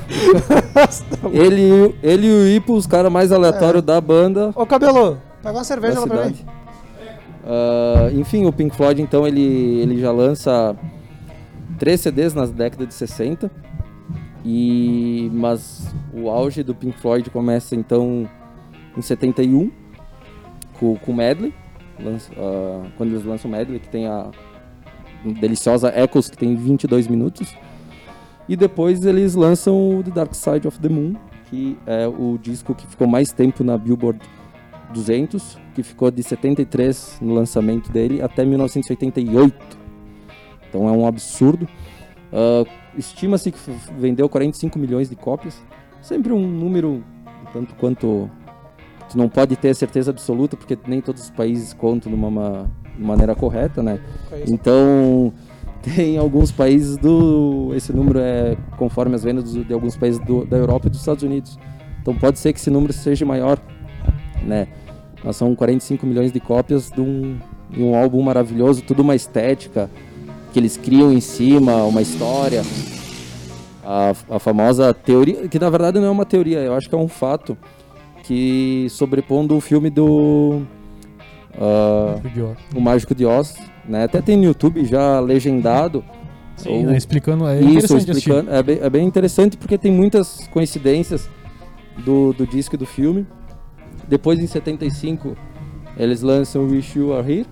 D: <laughs> ele, e o- ele e o Ipo, os caras mais aleatórios da banda.
B: Ô, Cabelo, pega uma cerveja lá pra mim.
D: Ah, enfim, o Pink Floyd, então, ele, ele já lança três CDs nas décadas de 60. E, mas o auge do Pink Floyd começa, então, em 71, com, com Medley. Lança- ah, quando eles lançam o Medley, que tem a deliciosa Echoes, que tem 22 minutos. E depois eles lançam o The Dark Side of the Moon, que é o disco que ficou mais tempo na Billboard 200, que ficou de 73 no lançamento dele até 1988. Então é um absurdo. Ah, Estima-se que vendeu 45 milhões de cópias. Sempre um número tanto quanto tu não pode ter certeza absoluta, porque nem todos os países contam de uma, de maneira correta, né? Então <laughs> tem alguns países do esse número é conforme as vendas de alguns países do- da Europa e dos Estados Unidos. Então pode ser que esse número seja maior, né? Mas são 45 milhões de cópias de um, de um álbum maravilhoso, tudo uma estética que eles criam em cima, uma história. A, a famosa teoria, que na verdade não é uma teoria, eu acho que é um fato que sobrepondo o filme do
G: Idiota.
D: O Mágico de Oz, né? Até tem no YouTube já legendado.
G: Sim,
D: Ou-
G: né, explicando. É
D: isso, explicando. É bem, é bem interessante porque tem muitas coincidências do, do disco e do filme. Depois, em 75, eles lançam Wish You Are Here,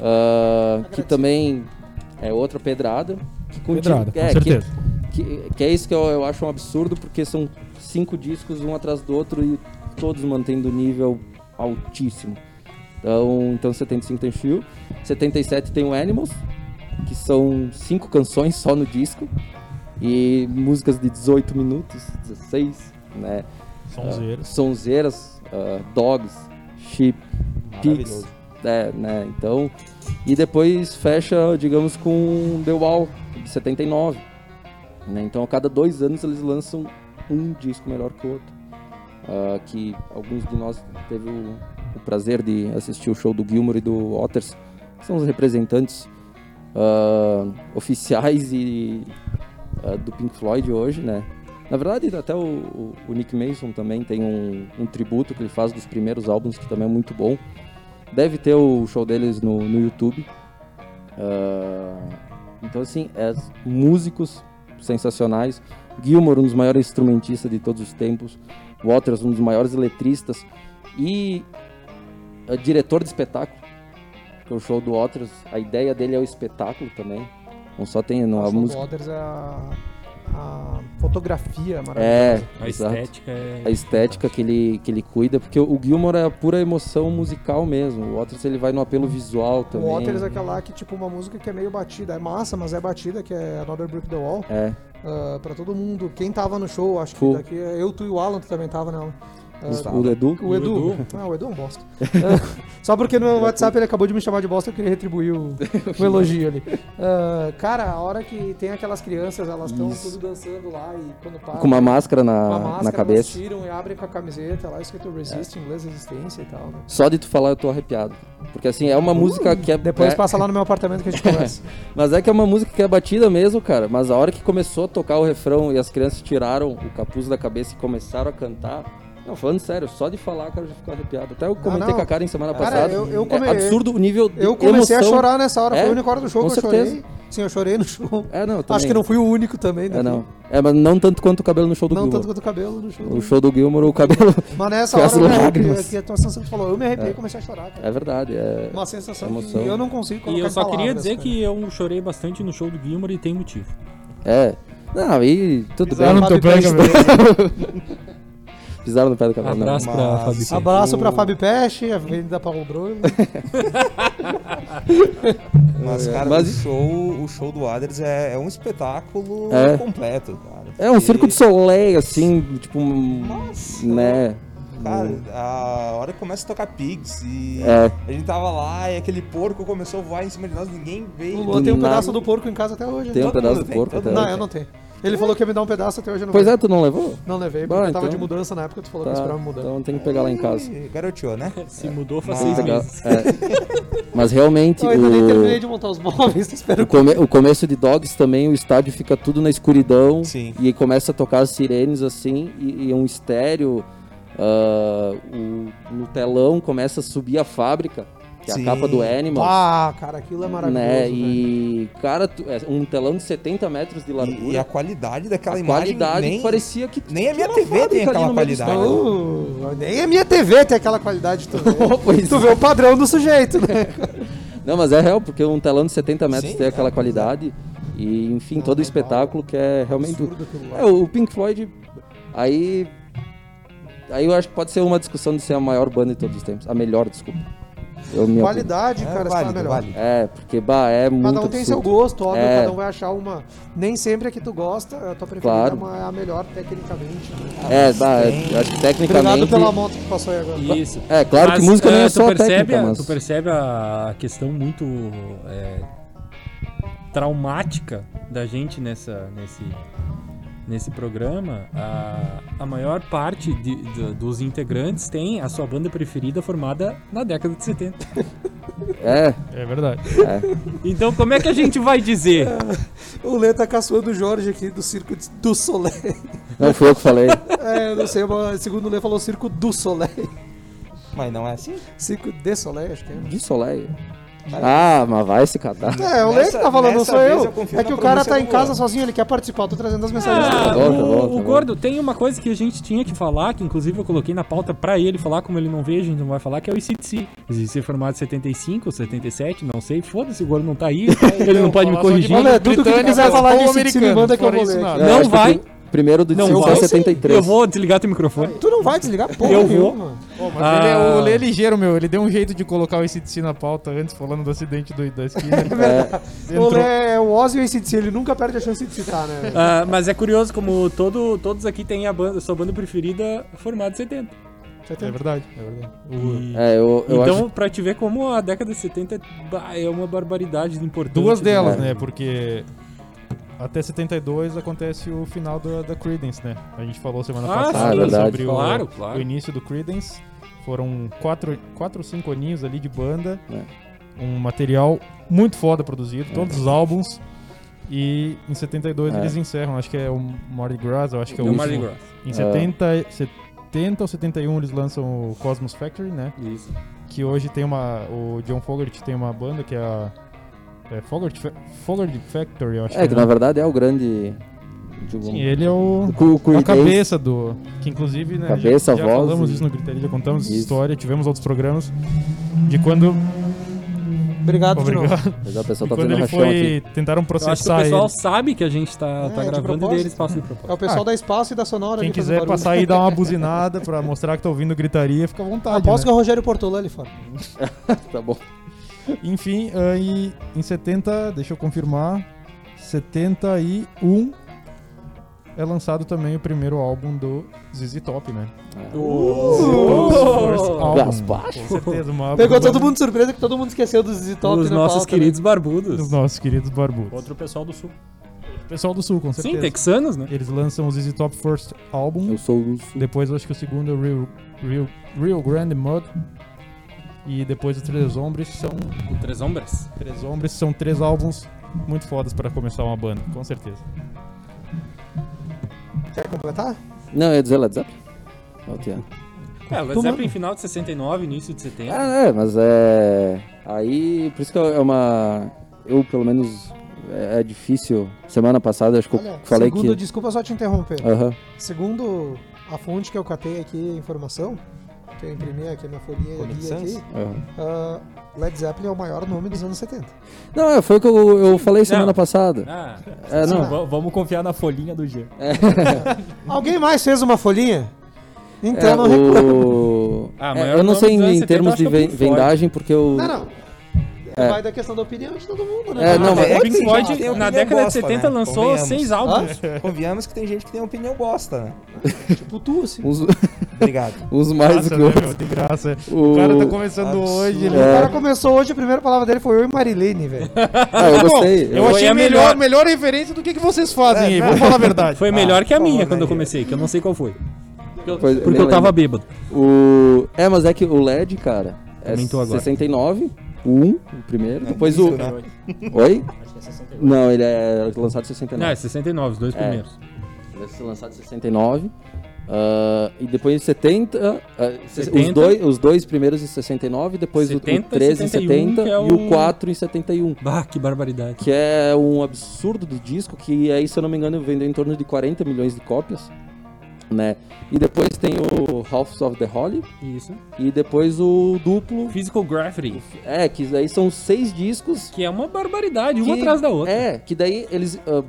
D: ah, que também é outra pedrada. Que continua-
G: Pedrada, com
D: é,
G: certeza.
D: Que, que, que é isso que eu, eu acho um absurdo, porque são cinco discos um atrás do outro e todos mantendo nível altíssimo. Então, então 75 tem Fio, 77 tem o Animals, que são cinco canções só no disco e músicas de 18 minutos, 16, né?
G: Sonzeiras.
D: Ah, sonzeiras, ah, Dogs, Sheep, Pigs, é, né? Então, e depois fecha, digamos, com The Wall, de 79. Né? Então, a cada dois anos eles lançam um disco melhor que o outro. Ah, que alguns de nós teve o, o prazer de assistir o show do Gilmour e do Waters, que são os representantes ah, oficiais e ah, do Pink Floyd hoje, né? Na verdade, até o, o- Nick Mason também tem um, um tributo que ele faz dos primeiros álbuns, que também é muito bom. Deve ter o show deles no, no YouTube. Então, assim, é músicos sensacionais. Gilmour, um dos maiores instrumentistas de todos os tempos. Waters, um dos maiores letristas. E é diretor de espetáculo. Porque o show do Waters, a ideia dele é o espetáculo também. Não só tem não, a
B: O show do
D: música.
B: Waters é a, a fotografia maravilhosa.
D: É,
E: A
D: exato.
E: estética é.
D: A estética que ele, que ele cuida, porque o Gilmore é a pura emoção musical mesmo. O Waters ele vai no apelo visual
B: O
D: também.
B: Waters é aquela lá que, tipo, uma música que é meio batida. É massa, mas é batida, que é Another Brick the Wall.
D: É,
B: Ah, pra todo mundo. Quem tava no show, acho que
D: Full.
B: daqui. Eu, tu e o Alan tu também tava nela. Ah,
D: o Edu.
B: o Edu. Ah, o Edu é um bosta. Ah, <laughs> Só porque no WhatsApp ele acabou de me chamar de bosta, eu queria retribuir o, <laughs> o elogio ali. Ah, cara, a hora que tem aquelas crianças, elas estão tudo dançando lá e quando para.
D: Com uma máscara na,
B: máscara,
D: na
B: elas
D: cabeça.
B: tiram e abrem com a camiseta lá escrito Resist, em inglês resistência e tal. Né?
D: Só de tu falar eu tô arrepiado. Porque assim, é uma música que é.
B: Depois
D: é-
B: passa lá no meu apartamento que a gente conversa. <laughs>
D: Mas é que é uma música que é batida mesmo, cara. Mas a hora que começou a tocar o refrão e as crianças tiraram o capuz da cabeça e começaram a cantar. Não, falando sério, só de falar, cara, eu já fico arrepiado. Até eu comentei
B: não.
D: com a Karen semana
B: Cara,
D: passada.
B: eu- eu
D: É
B: come-
D: absurdo o nível de
B: Eu comecei
D: emoção.
B: a chorar nessa hora,
D: É,
B: foi o único hora do show
D: com
B: que eu
D: certeza.
B: chorei. Sim, eu chorei no <laughs> show.
D: É, não, eu
B: Acho que não fui o único também.
D: É,
B: daqui.
D: não. É, mas não tanto quanto o cabelo no show do
B: Não
D: Gilmore.
B: tanto quanto o cabelo no show.
D: O show do Gilmore, o cabelo. <laughs>
B: Mas nessa hora
D: as
B: eu arrepiei, que a tua sensação que tu falou, eu me arrepiei e comecei a chorar, cara.
D: É verdade, é.
B: Uma sensação
D: emoção.
B: que eu não consigo colocar
E: E eu só queria
B: palavras,
E: dizer
B: cara.
E: que eu chorei bastante no show do Gilmore e tem motivo.
D: É. Não, aí tudo
G: Pisar
D: bem.
G: teu pé,
B: Copy-paste
G: Gabriel.
D: Pisaram no pé do cavalo. não.
E: Abraço pra
H: Mas-
E: Fabi.
H: Sim.
B: Abraço pra
H: O-
B: Fábio Peste, Avenida Paulo Broilo. <laughs>
H: Mas,
D: É,
H: cara,
D: mas-
H: o, show, o show do Aders é, é um espetáculo
D: É.
H: completo, cara.
D: É um circo de soleil, assim, tipo, um-
H: Nossa.
D: né?
H: Cara, a hora que começa a tocar Pigs e
D: É.
H: a gente tava lá e aquele porco começou a voar em cima de nós, ninguém veio.
B: O Luan tem um pedaço do porco em casa até hoje.
D: Tem um pedaço do porco até
H: mundo
B: Não,
D: hoje.
B: eu não tenho. Ele falou que ia me dar um pedaço até hoje eu não
D: Pois é, tu não levou?
B: Não levei, porque
D: Bah,
B: eu tava
D: então-
B: de mudança na época, tu falou que eu
D: Tá,
B: esperava mudar.
D: então tem que pegar lá em casa.
H: E Garoteou, né? <laughs>
E: Se mudou faz seis
D: Pegar-
E: meses.
D: é. Mas realmente,
B: Eu ainda nem terminei
D: o,
B: de montar os móveis, <laughs> espero
D: o, come- o começo de Dogs também, o estádio fica tudo na escuridão.
H: Sim.
D: E aí começa a tocar as sirenes assim, e, e um estéreo. ah, o- no telão começa a subir a fábrica, que é
H: Sim.
D: a capa do Animal.
B: Ah, cara, aquilo é maravilhoso.
D: né?
B: velho.
D: E, cara, tu- é um telão de 70 metros de largura.
H: E, e a qualidade daquela
D: a
H: imagem
D: qualidade
H: nem,
D: parecia que
H: nem a minha TV tem aquela qualidade.
B: Uh, nem a minha TV tem aquela qualidade, tu vê. <laughs>
D: Pois
B: tu vê o padrão do sujeito, né?
D: Não, mas é real, porque um telão de 70 metros
H: Sim,
D: tem
H: é,
D: aquela
H: mas
D: qualidade. E, enfim,
B: Não,
D: todo o
B: não
D: espetáculo que é realmente. É, o Pink Floyd. Aí. Aí eu acho que pode ser uma discussão de ser a maior banda de todos os tempos. A melhor, desculpa. Eu, minha
B: Qualidade,
H: É
B: cara, fala
H: válido,
B: melhor.
H: válido.
D: É, porque, bah, é muito.
B: Cada um tem seu
D: absurdo.
B: gosto, óbvio,
D: É.
B: cada um vai achar uma. Nem sempre a que tu gosta, a tua preferida
D: Claro.
B: é uma- é a melhor tecnicamente. né?
D: É, bah, eu acho que tecnicamente.
B: Obrigado pela moto que passou aí agora.
E: Isso.
D: É, claro
E: Mas,
D: que música
E: eh,
D: é
E: tu
D: só
E: percebe,
D: técnica, mas.
E: Tu percebe a questão muito é, traumática da gente nessa, nesse, nesse programa. A, a maior parte de- de- dos integrantes tem a sua banda preferida formada na década de 70.
D: É,
G: É verdade.
E: Então como é que a gente vai dizer?
B: O Lê tá caçoando o Jorge aqui do Circo de- do Soleil.
D: não fui eu que falei.
B: É, eu não sei, mas segundo o Lê falou Circo do Soleil.
H: Mas não é assim?
B: Circo de Soleil, acho que é.
D: De Soleil. Ah, mas vai se catar.
B: É, o
H: Nessa-
B: tá falando, não sou eu.
H: eu
B: é que o cara tá em casa sozinho, ele quer participar, eu tô trazendo as mensagens
E: Ah, o,
D: tá
E: o. Gordo tem uma coisa que a gente tinha que falar, que inclusive eu coloquei na pauta pra ele falar, como ele não veio, a gente não vai falar, que é o ICDC. ICDC formado em 75, 77, não sei, foda-se, o Gordo não tá aí, <laughs> ele não pode me
G: falar
E: corrigir.
B: Olha, tudo que
G: britânica
B: quiser falar
G: ou
B: de se me manda que eu vou ler.
G: nada.
D: É,
E: Não
D: acho que
E: vai.
D: O pri- Primeiro do
E: Não
D: Silva
E: vai.
D: é 73.
E: Eu vou desligar teu microfone.
B: Tu não vai desligar porra
E: Eu vou.
B: nenhuma.
G: Pô, mas
E: Ah.
G: ele é, o Lê é ligeiro, meu. Ele deu um jeito de colocar o ACDC na pauta antes, falando do acidente do, da <laughs> esquina.
D: É,
B: O Lê é o Ozzy e o ACDC, ele nunca perde a chance de citar, né?
E: Ah, mas é curioso como todo, todos aqui têm a banda, sua banda preferida formada em 70.
G: É verdade, é verdade.
E: E-
D: é, eu, eu
E: então,
D: acho.
E: pra te ver como a década de 70 bah, é uma barbaridade de importante.
G: Duas delas,
D: né?
G: né? Porque até 72 acontece o final da, da Creedence, né? A gente falou semana
E: Ah,
G: passada
D: sim,
G: sobre o,
E: Claro,
G: o
E: claro.
G: início do Creedence. Foram quatro, quatro ou cinco aninhos ali de banda.
D: É.
G: Um material muito foda produzido, todos os álbuns. E em 72
D: É.
G: eles encerram, acho que é o Mardi Gras, eu acho que é o
E: No
G: último.
E: Mardi Gras.
G: Em 70, 70 ou 71 eles lançam o Cosmos Factory, né?
E: Isso.
G: Que hoje tem uma. O John Fogerty tem uma banda que é a. É Fogerty, Fa- Fogerty Factory, eu acho
D: É, que
G: é,
D: na verdade é o grande.
G: Sim, ele é o.
D: o, o
G: A
D: Creedence-
G: cabeça do. Que inclusive, né?
D: Cabeça,
G: já, já
D: voz
G: falamos
D: e-
G: isso no Gritaria, já contamos
D: Isso.
G: história, tivemos outros programas. De quando.
B: Obrigado de novo.
G: Obrigado.
D: Mas a pessoa
G: De
D: tá
G: quando ele foi.
D: aqui.
G: Tentaram
E: Eu acho que o
G: processar
E: pessoal
G: ele.
E: sabe que a gente tá, tá
B: É, de
E: gravando e eles passam de
B: É
E: propósito.
B: o pessoal
G: Ah.
B: da Espaço e da Sonora
G: Quem quiser
B: barulho.
G: passar aí e dar uma <laughs> buzinada pra mostrar que tá ouvindo gritaria, fica à vontade.
B: Aposto que
G: né?
B: é o Rogério Portolã ali fora. <laughs>
D: Tá bom.
G: Enfim, aí em 70, deixa eu confirmar, 71 é lançado também o primeiro álbum do ZZ Top, né? Com certeza, uma
B: Pegou todo mundo de surpresa que todo mundo esqueceu dos ZZ Top
E: Os nossos
B: pauta, né?
E: queridos barbudos.
G: dos nossos queridos barbudos.
I: Outro pessoal do sul.
G: Pessoal do Sul, com certeza.
E: Sim, texanos, né?
G: Eles lançam o ZZ Top First Album.
D: Eu sou o.
G: Depois eu acho que o segundo é o Real, Real, Real Grande Mud. E depois os Três Hombres são.
E: O Três Hombres.
G: Três Hombres são três álbuns muito fodas pra começar uma banda, com certeza.
B: Quer completar?
D: Não, eu ia dizer Led Zeppelin. Não tinha.
E: É, o Led Zeppelin final de 69, início de 70.
D: Ah, é, mas é. Aí, por isso que é uma. Eu, pelo menos, é, é difícil. Semana passada, acho que eu
B: Olha,
D: falei
B: segundo,
D: que.
B: desculpa só te interromper. Segundo a fonte que eu catei aqui, a informação, que eu imprimi aqui na folhinha aqui,
D: aham.
B: ah, Led Zeppelin é o maior nome dos anos 70.
D: Não, é, foi o que eu, eu falei semana
E: Não.
D: passada.
E: Ah,
D: É, não.
I: Va- vamos confiar na folhinha do G. <laughs>
B: Alguém mais fez uma folhinha? Então
D: É,
B: não reclamo.
D: o...
E: Ah,
D: é,
E: maior
D: eu não sei em, em
E: 70
D: termos de
E: é
D: vendagem, porque eu.
B: Não, não.
D: É.
B: Vai da questão da opinião de todo mundo, né?
D: É, não, mas-
E: O
H: tem
E: Pink Floyd, na
H: opinião
E: década de
H: bosta,
E: 70,
H: né?
E: lançou seis álbuns.
H: Convenhamos que tem gente que tem opinião bosta, né?
B: Tipo tu, assim.
D: Uns,
H: Obrigado. <laughs>
D: uns mais que
G: né, de graça.
D: O-
G: O cara tá começando
H: Absurdo.
G: hoje. Ele...
B: O
D: É.
B: cara começou hoje, a primeira palavra dele foi eu e Marilene, velho.
D: Ah, eu
G: Bom,
D: gostei.
G: eu
D: Eu-
G: achei
E: a
G: melhor,
E: melhor-
G: referência do que, que vocês fazem
H: É,
G: aí.
H: não.
G: Vamos falar a verdade.
E: Foi melhor que a
H: por
E: minha quando eu comecei, que eu não sei qual foi.
D: Pois-
E: Porque eu tava
D: lembro.
E: bêbado.
D: O... É, mas é que o LED, cara, é
E: Também tô agora.
D: 69, o 1, o primeiro.
H: É
D: depois o.
H: né?
D: Oi?
I: Acho que é 68.
D: Não, ele é lançado em
E: Não,
D: 69.
E: é 69, os dois
D: É.
E: primeiros.
D: Ele é lançado em 69. Ah, e depois em 70, ah, se- Os,
E: 70.
D: dois, os dois primeiros em 69, depois o-
E: 70
D: o 13 em
E: 71,
D: 70
E: que é
D: e
E: o-
D: o 4 em 71.
E: Bah, que barbaridade.
D: Que é um absurdo do disco, que aí, se eu não me engano, vendeu em torno de 40 milhões de cópias. Né? E depois tem o House of the Holy
E: Isso.
D: e depois o duplo.
E: Physical Gravity,
D: É, que daí são seis discos.
E: que é uma barbaridade, uma
D: que-
E: atrás da outra.
D: É, que daí eles. eu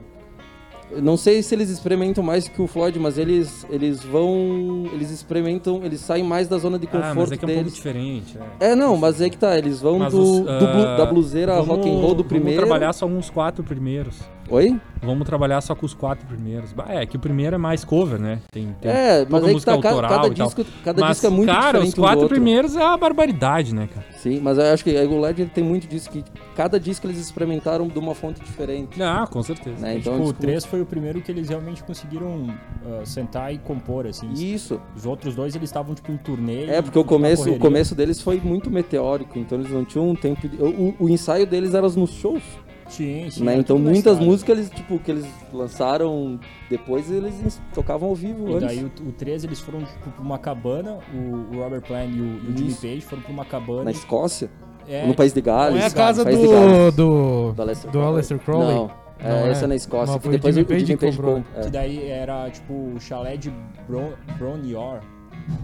D: não sei se eles experimentam mais que o Floyd, mas eles, eles vão. Eles experimentam, eles saem mais da zona de conforto
E: ah, mas é que é um pouco diferente. É.
D: É, não, mas é que tá, eles vão do,
E: os,
D: do
E: ah,
D: blu- da bluseira
E: vamos-
D: rock and roll do primeiro.
E: Vamos trabalhar só uns quatro primeiros.
D: Oi?
E: Vamos trabalhar só com os quatro primeiros. Bah, é que o primeiro é mais cover, né? Tem, tem
D: É, mas aí que
E: música
D: tá,
E: autoral
D: cada,
E: e tal.
D: disco, cada
E: Mas,
D: disco é muito
E: cara,
D: diferente
E: os
D: um do
E: quatro primeiros é a barbaridade, né, cara?
D: Sim, mas eu acho que o LED ele tem muito disso, que cada disco eles experimentaram de uma fonte diferente.
E: Ah, com certeza.
D: Né? Então,
I: tipo, o
D: disco-
I: 3 foi o primeiro que eles realmente conseguiram ah, sentar e compor, assim.
D: Isso.
I: Os outros dois, eles estavam, tipo, em turnê.
D: É, porque o
I: tipo,
D: começo, o começo deles foi muito meteórico, então eles não tinham um tempo de... o, o ensaio deles era nos shows,
I: Sim, sim.
D: né?
I: era
D: Então muitas músicas eles, tipo, que eles lançaram depois, eles tocavam ao vivo
I: E
D: antes.
I: daí o, o 3 eles foram tipo, pra uma cabana, o, o Robert Plant e o, e o Jimmy. Page foram pra uma cabana.
D: Na Escócia,
I: é,
D: no País de Gales.
G: Não é a casa
D: País de Gales.
G: do, do,
D: Do Aleister
G: do Aleister Crowley?
D: Não, é,
G: Não é.
D: essa é na Escócia, que
G: o
D: depois
G: Jimmy
D: o Jimmy
G: que
D: Page
G: comprou.
D: comprou.
I: Que
D: É.
I: daí era tipo o chalé de Bron, Bronior,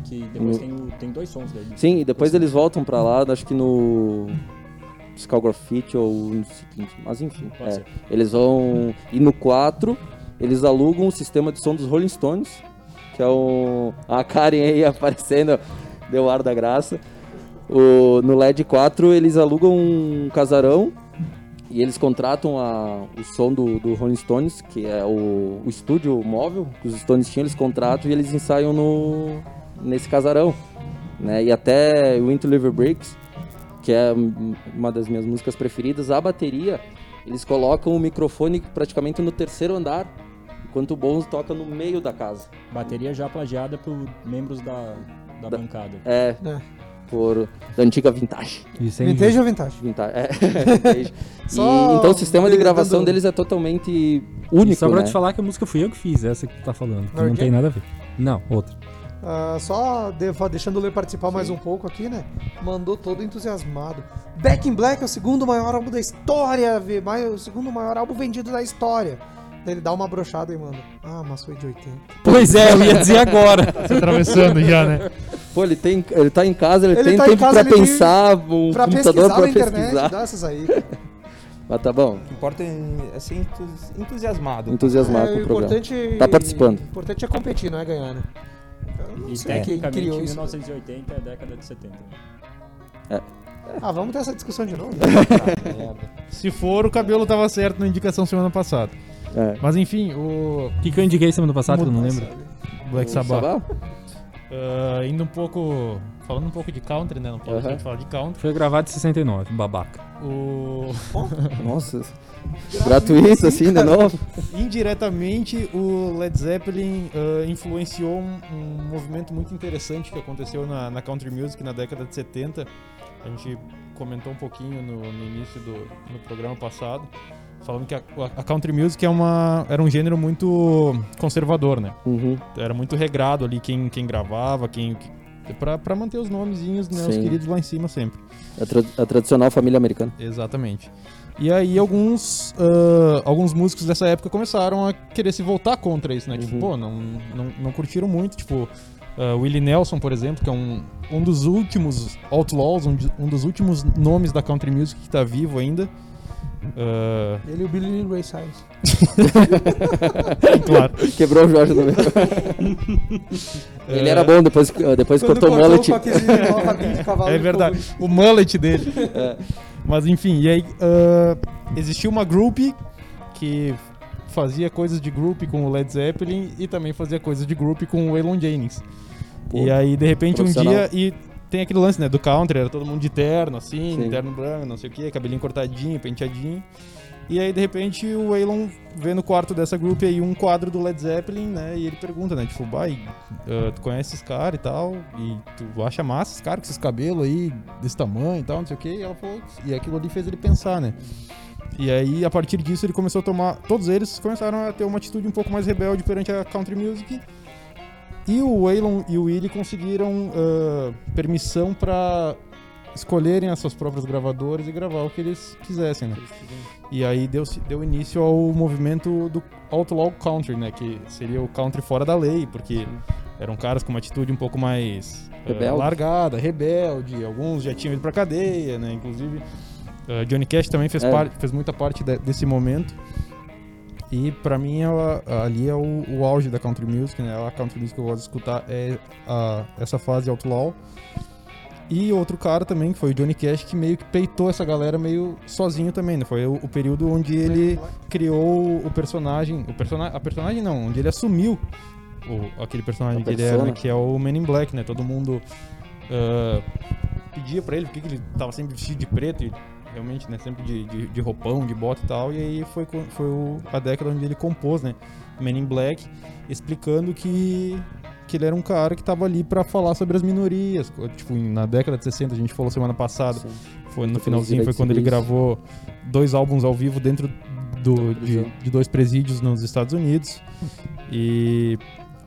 I: que depois
D: No-
I: tem, o- tem dois sons dele.
D: Sim, e depois eles voltam pra lá, acho que no Skull Graffiti ou no seguinte, mas enfim. É. Eles vão. E no 4, eles alugam o sistema de som dos Rolling Stones, que é o. A Karen aí <laughs> aparecendo, deu ar da graça. O... No LED 4, eles alugam um casarão e eles contratam a... o som do, do Rolling Stones, que é o... o estúdio móvel que os Stones tinham, eles contratam e eles ensaiam no... nesse casarão. Né? E até o Into Liver Breaks, que é uma das minhas músicas preferidas, a bateria, eles colocam o microfone praticamente no terceiro andar, enquanto o Bones toca no meio da casa.
I: Bateria já plagiada por membros da, da,
D: Da-
I: bancada.
D: É,
B: É.
D: por da antiga vintage.
E: Isso é
B: Vintage ou vintage?
D: vintage. É, <laughs> vintage. E, então o sistema de gravação
B: dando-
D: deles é totalmente
E: E
D: único,
E: só pra
D: né?
E: te falar que a música fui eu que fiz, essa que tu tá falando. Não tem nada a ver. Não, outra.
B: Ah, só de- deixando o Lê participar mais um pouco aqui, né? Mandou todo entusiasmado. Back in Black é o segundo maior álbum da história, vê, mai- o segundo maior álbum vendido da história. Ele dá uma brochada e manda. Ah, mas foi de 80.
E: Pois é, eu ia dizer agora. <laughs>
G: Tá atravessando já, né?
D: Pô, ele, tem, ele tá em casa, ele,
B: Ele
D: tem
B: tá em
D: tempo
B: casa,
D: pra pensar, um
B: Pra
D: computador
B: pesquisar
D: pra
B: na internet,
D: pesquisar.
B: dá essas aí. <laughs>
D: Mas tá bom,
H: O que importa é ser entus- entusiasmado.
D: entusiasmado
B: É,
D: com
B: o
D: o programa.
B: importante.
D: Tá participando.
B: O importante é competir, não é ganhar, né? Eu não
I: E
B: sei
I: tecnicamente,
B: criou isso.
I: 1980 é a década de 70.
B: Ah, vamos ter essa discussão de novo. <laughs>
G: Se for, o cabelo tava certo na indicação semana passada.
D: É.
G: Mas enfim, o
E: O que, que eu indiquei semana passada que eu não lembro?
G: Black Sabbath. Ah, indo um pouco. Falando um pouco de country, né? Não pode gente falar de country.
E: Foi gravado em 69, babaca.
G: O... <laughs>
D: Nossa, gratuito assim de novo. <laughs>
G: Indiretamente, o Led Zeppelin ah, influenciou um, um movimento muito interessante que aconteceu na, na country music na década de 70. A gente comentou um pouquinho no, no início do no programa passado, falando que a, a country music é uma, era um gênero muito conservador, né?
D: Uhum.
G: Era muito regrado ali quem, quem gravava, quem... Pra, pra manter os nomezinhos, né? Os queridos lá em cima sempre.
D: A, tra- a tradicional família americana.
G: Exatamente. E aí alguns, ah, alguns músicos dessa época começaram a querer se voltar contra isso, né? Tipo,
D: Uhum.
G: pô, não, não, não curtiram muito. Tipo, ah, Willie Nelson, por exemplo, que é um, um dos últimos outlaws, um, um dos últimos nomes da country music que tá vivo ainda. Ah,
B: Ele e o Billy Ray Cyrus. <laughs>
G: claro.
D: Quebrou o Jorge no meio. <laughs> Ele
G: É.
D: era bom, depois, depois
B: Quando
D: cortou o mullet.
G: É verdade. O mullet dele. <laughs>
D: É.
G: Mas enfim, e aí ah, existiu uma group que fazia coisas de group com o Led Zeppelin e também fazia coisas de group com o Waylon Jennings.
D: Pô,
G: e aí, de repente, um dia. E tem aquele lance, né? Do country, era todo mundo de terno, assim,
D: Sim.
G: terno branco, não sei o que, cabelinho cortadinho, penteadinho. E aí, de repente, o Waylon vê no quarto dessa group aí um quadro do Led Zeppelin, né? E ele pergunta, né? Tipo, vai, ah, tu conhece esses caras e tal, e tu acha massa esses caras com esses cabelos aí, desse tamanho e tal, não sei o que. E ela falou, e aquilo ali fez ele pensar, né? E aí, a partir disso, ele começou a tomar. Todos eles começaram a ter uma atitude um pouco mais rebelde perante a country music. E o Waylon e o Willie conseguiram ah, permissão pra escolherem as suas próprias gravadoras e gravar o que eles quisessem, né? E aí deu, deu início ao movimento do Outlaw Country, né? Que seria o country fora da lei, porque eram caras com uma atitude um pouco mais ah,
D: Rebelde.
G: largada, rebelde. Alguns já tinham ido pra cadeia, né? Inclusive, ah, Johnny Cash também fez,
D: É.
G: fez muita parte de- desse momento. E pra mim, ela- ali é o, o auge da country music, né? A country music que eu gosto de escutar é a- essa fase outlaw. E outro cara também, que foi o Johnny Cash, que meio que peitou essa galera meio sozinho também, né? Foi o, o período onde ele criou o personagem. O persona, a personagem não, onde ele assumiu o- aquele personagem
D: A
G: que ele era, né? que é o Men in Black, né? Todo mundo ah, pedia pra ele porque que ele tava sempre vestido de preto e realmente, né? Sempre de, de, de roupão, de bota e tal. E aí foi, foi o- a década onde ele compôs, né? Men in Black, explicando que que ele era um cara que tava ali pra falar sobre as minorias. Tipo, na década de 60, a gente falou semana passada,
D: Sim.
G: foi no finalzinho, foi quando ele gravou dois álbuns ao vivo dentro do, de, de dois presídios nos Estados Unidos. E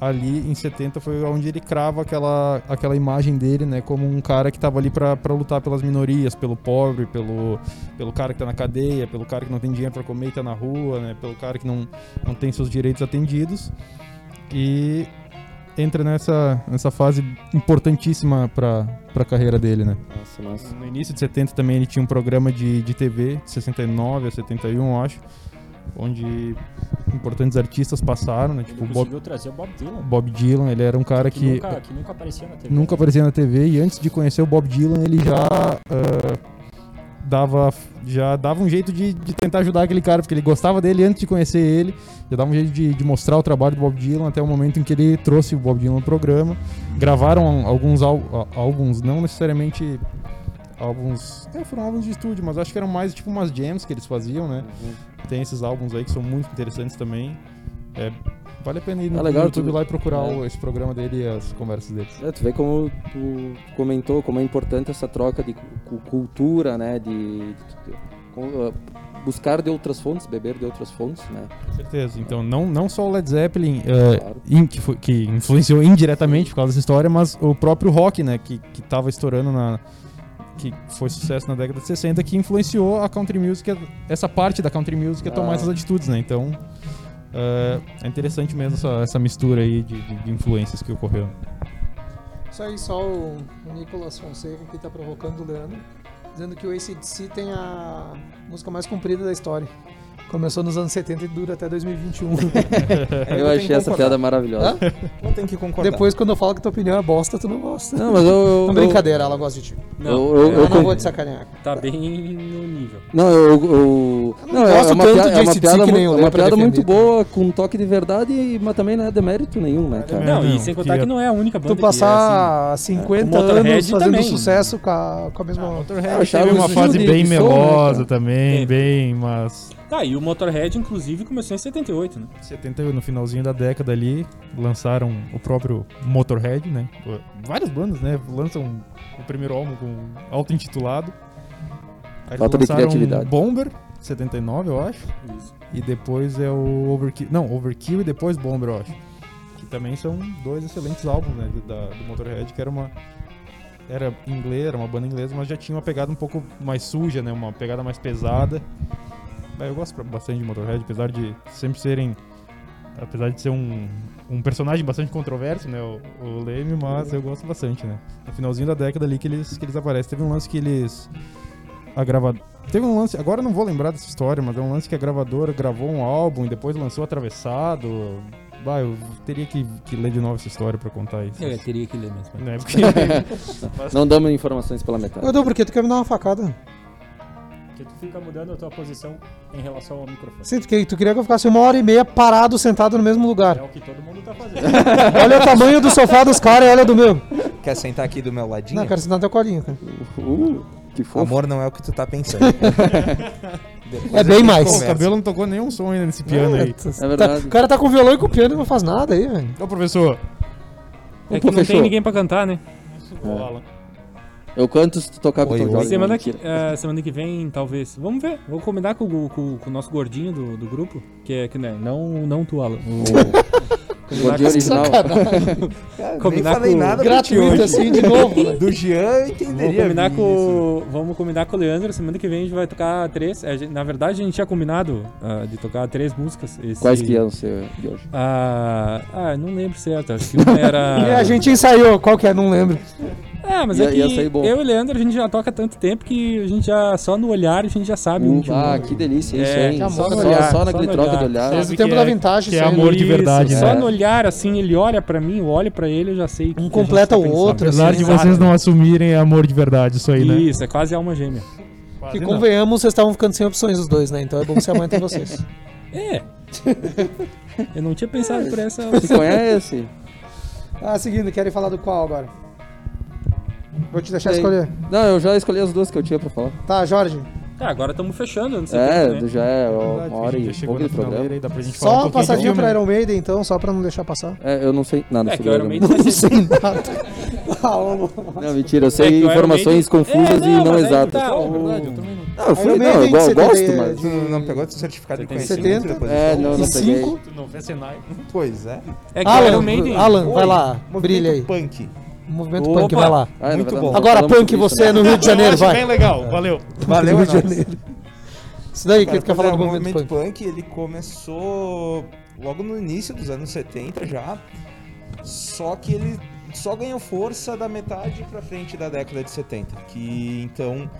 G: ali em 70 foi onde ele crava aquela, aquela imagem dele, né, como um cara que tava ali pra pra lutar pelas minorias, pelo pobre, pelo, pelo cara que tá na cadeia, pelo cara que não tem dinheiro pra comer e tá na rua, né, pelo cara que não, não tem seus direitos atendidos. E entra nessa, nessa fase importantíssima pra, pra carreira dele, né.
D: Nossa, massa.
G: No início de 70 também ele tinha um programa de, de TV, de 69 a 71, eu acho, onde importantes artistas passaram, né? Tipo Bob,
I: o Bob Dylan.
G: Bob Dylan, ele era um cara
I: que,
G: que
I: nunca, que nunca aparecia na TV.
G: nunca aparecia na TV e antes de conhecer o Bob Dylan ele já ah, dava já dava um jeito de, de tentar ajudar aquele cara porque ele gostava dele antes de conhecer ele já dava um jeito de, de mostrar o trabalho do Bob Dylan até o momento em que ele trouxe o Bob Dylan no programa gravaram alguns álbuns não necessariamente álbuns é, foram álbuns de estúdio mas acho que eram mais tipo umas jams que eles faziam né tem esses álbuns aí que são muito interessantes também é, vale a pena ir no,
D: Ah, legal,
G: YouTube
D: tu-
G: lá e procurar
D: é.
G: esse programa dele e as conversas deles
D: É, tu vê como tu comentou, como é importante essa troca de cu- cultura, né? De, de- de- uh, buscar de outras fontes, beber de outras fontes, né?
G: Com certeza. Então, não, não só o Led Zeppelin, eh,
D: Claro.
G: in- que, foi- que influenciou indiretamente por causa dessa história, mas o próprio rock, né, que, que tava estourando na. Que foi sucesso na década de 60, que influenciou a country music, essa parte da country music a tomar
D: Ah.
G: essas atitudes, né? Então. eh, é interessante mesmo essa, essa mistura aí de, de- de influências que ocorreu.
B: Isso aí, só o, o Nicolas Fonseca que tá provocando o Leandro, dizendo que o ACDC tem a música mais comprida da história. Começou nos anos 70 e dura até 2021.
H: Aí <laughs>
D: eu achei
H: que
D: essa piada maravilhosa.
H: Eu tenho que concordar.
B: Depois, quando eu falo que tua opinião é bosta, tu não gosta.
D: Não, mas eu. eu
B: Não, brincadeira, ela gosta de ti.
E: Não,
D: Eu, eu,
B: Eu,
D: eu,
B: não vou te sacanear.
E: tá bem no nível.
D: Não, eu. eu-
B: Eu não
D: não, é
B: gosto
D: uma
B: tanto
D: piada,
B: de
D: é uma piada,
B: que
D: mu-
B: nem o
D: é uma piada muito boa, com um toque de verdade, mas também não é demérito nenhum, né, cara?
E: Não,
G: não,
E: e sem
G: que
E: contar
G: é-
E: que não é a única banda
B: Tu passar 50
E: o Motorhead
B: anos fazendo
E: também.
B: sucesso com a, com a mesma.
G: Motorhead
D: eu achava
G: teve uma fase bem
D: som, né,
G: melosa
D: cara?
G: também,
E: É.
G: bem, mas.
E: Tá, e o Motorhead, inclusive, começou em 78, né?
G: 70, no finalzinho da década ali, lançaram o próprio Motorhead, né? Várias bandas, né? Lançam o primeiro álbum com auto-intitulado. Aí
D: Falta de
G: lançaram
D: criatividade.
G: Bomber, 79, eu acho.
E: Isso.
G: E depois é o Overkill. Não, Overkill e depois Bomber, eu acho. Que também são dois excelentes álbuns, né? do- Da, do Motorhead, que era uma. Era inglês, era uma banda inglesa, mas já tinha uma pegada um pouco mais suja, né? Uma pegada mais pesada. Eu gosto bastante de Motorhead, apesar de sempre serem. Apesar de ser um, um personagem bastante controverso, né? O, o Leme, mas eu gosto bastante, né? No finalzinho da década ali que eles, que eles aparecem. Teve um lance que eles. A, grava, Teve um lance, agora eu não vou lembrar dessa história, mas é um lance que a gravadora gravou um álbum e depois lançou atravessado. Bah, eu teria que, que ler de novo essa história pra contar isso.
E: É, teria que ler mesmo.
G: Né, <laughs> porque-
D: Não damos informações pela metade.
B: Edu, por que tu quer me dar uma facada?
I: Que tu fica mudando a tua posição em relação ao microfone.
B: Sim, tu, que- tu queria que eu ficasse uma hora e meia parado, sentado no mesmo lugar.
I: É o que todo mundo tá fazendo. <laughs>
B: Olha o tamanho do sofá dos caras e olha do meu.
H: Quer sentar aqui do meu ladinho?
B: Não, eu quero sentar no teu colinho, cara.
D: Uh, que fofo.
H: Amor não é o que tu tá pensando. <laughs>
B: É bem mais.
G: Pô, o cabelo não tocou nenhum som ainda nesse piano aí.
B: Tá-
D: verdade.
B: o cara tá com violão e com piano e não faz nada aí, velho.
G: Ô, professor.
E: É que não tem ninguém pra cantar, né?
G: Ô, Alan.
D: Eu canto se tu tocar com o Tom.
E: Semana que, eh, semana que vem, talvez. Vamos ver. Vou combinar com, o- com- com o nosso gordinho do, do grupo. Que é que né, não, não tu, Alan. O, <laughs>
D: O gordinho original. <laughs>
H: Cara, nem
E: combinar
H: falei
E: com-
H: nada
B: Gratuito assim, de novo. né?
H: Do Jean eu
E: Vamos
H: entenderia.
E: combinar, com, vamos combinar com o Leandro. Semana que vem a gente vai tocar três. gente- na verdade, a gente tinha combinado ah, de tocar três músicas. Esse,
D: Quais que iam ser de hoje?
E: Ah, ah, não lembro certo. Acho que uma era. <laughs>
B: E a gente ensaiou, qual que é? Não lembro.
E: É, mas
D: Ia-
E: é que
D: ia sair bom.
E: eu e o Leandro a gente já toca há tanto tempo que a gente já, só no olhar, a gente já sabe um de um.
D: ah, que delícia isso,
E: É,
D: hein?
B: que
D: Só,
B: amor no
D: só,
E: olhar,
D: só
E: só
D: naquele
E: no
D: troca
E: olhar.
D: de olhar.
B: Desde
G: Sabe
B: o tempo
G: que
B: da
G: é-
B: vintage,
G: que é
B: aí, né?
G: amor de verdade,
E: Só
G: né?
E: no olhar, assim, ele olha pra mim, eu olho pra ele, eu já sei que.
B: Um
E: a gente
B: completa
E: tá
B: o outro,
G: Apesar
B: assim,
G: de vocês não assumirem, é amor de verdade isso aí, né?
E: Isso, é quase alma gêmea.
B: Que convenhamos, vocês estavam ficando sem opções os dois, né? Então é bom ser amante de vocês. <laughs>
E: É. eu não tinha pensado por essa.
D: Se conhece? <laughs>
B: Ah, seguindo, querem falar do qual agora? Vou te deixar
D: Sei.
B: escolher.
D: Não, eu já escolhi as duas que eu tinha pra falar.
B: Tá, Jorge.
E: Ah, agora estamos fechando, não sei
D: É,
E: né?
D: já é ó, uma hora
G: já
D: e
G: chegou
D: pouco de programa.
G: aí, dá pra gente falar um
B: Só
G: pouquinho de
B: passadinha
G: filme,
B: pra
G: né?
B: Iron Maiden, então, só pra não deixar passar.
D: É, eu não sei nada
E: É que
D: sobre
E: o
D: Iron Maiden.
E: Maiden <laughs> vai
B: Não
E: ser.
B: sei nada. Ah, ô,
D: Não, mentira, eu
E: É
D: sei
E: que o Iron
D: informações
E: Maiden-
D: confusas
E: É,
D: e não
E: mas aí que
D: exatas.
E: tá,
G: É
E: o-
G: verdade, eu também não.
D: Não, eu fui,
B: Iron
D: não,
B: Maiden
D: eu go-
B: de
D: gosto,
B: 70
D: mas.
H: Tu não pegou teu certificado de
E: 70.
H: conhecimento depois
D: É,
H: do
D: não, não
B: E
D: peguei.
B: cinco?
G: Tu não vê Senai.
H: Pois é.
E: É que o Iron
B: Alan,
E: Maiden.
B: Alan, vai lá,
H: movimento
B: brilha aí.
H: Punk.
B: Movimento
E: Opa.
B: punk, vai lá.
D: Ah, é
H: Muito bom.
B: Agora, punk, você é
D: também.
B: no Rio de Janeiro, vai.
G: bem legal, valeu.
H: Valeu,
B: Rio
H: é
B: de. Janeiro. Isso daí, que tu quer falar
H: é,
B: do
H: o
B: movimento punk?
H: punk, ele começou logo no início dos anos 70 já, só que ele só ganhou força da metade pra frente da década de 70, que então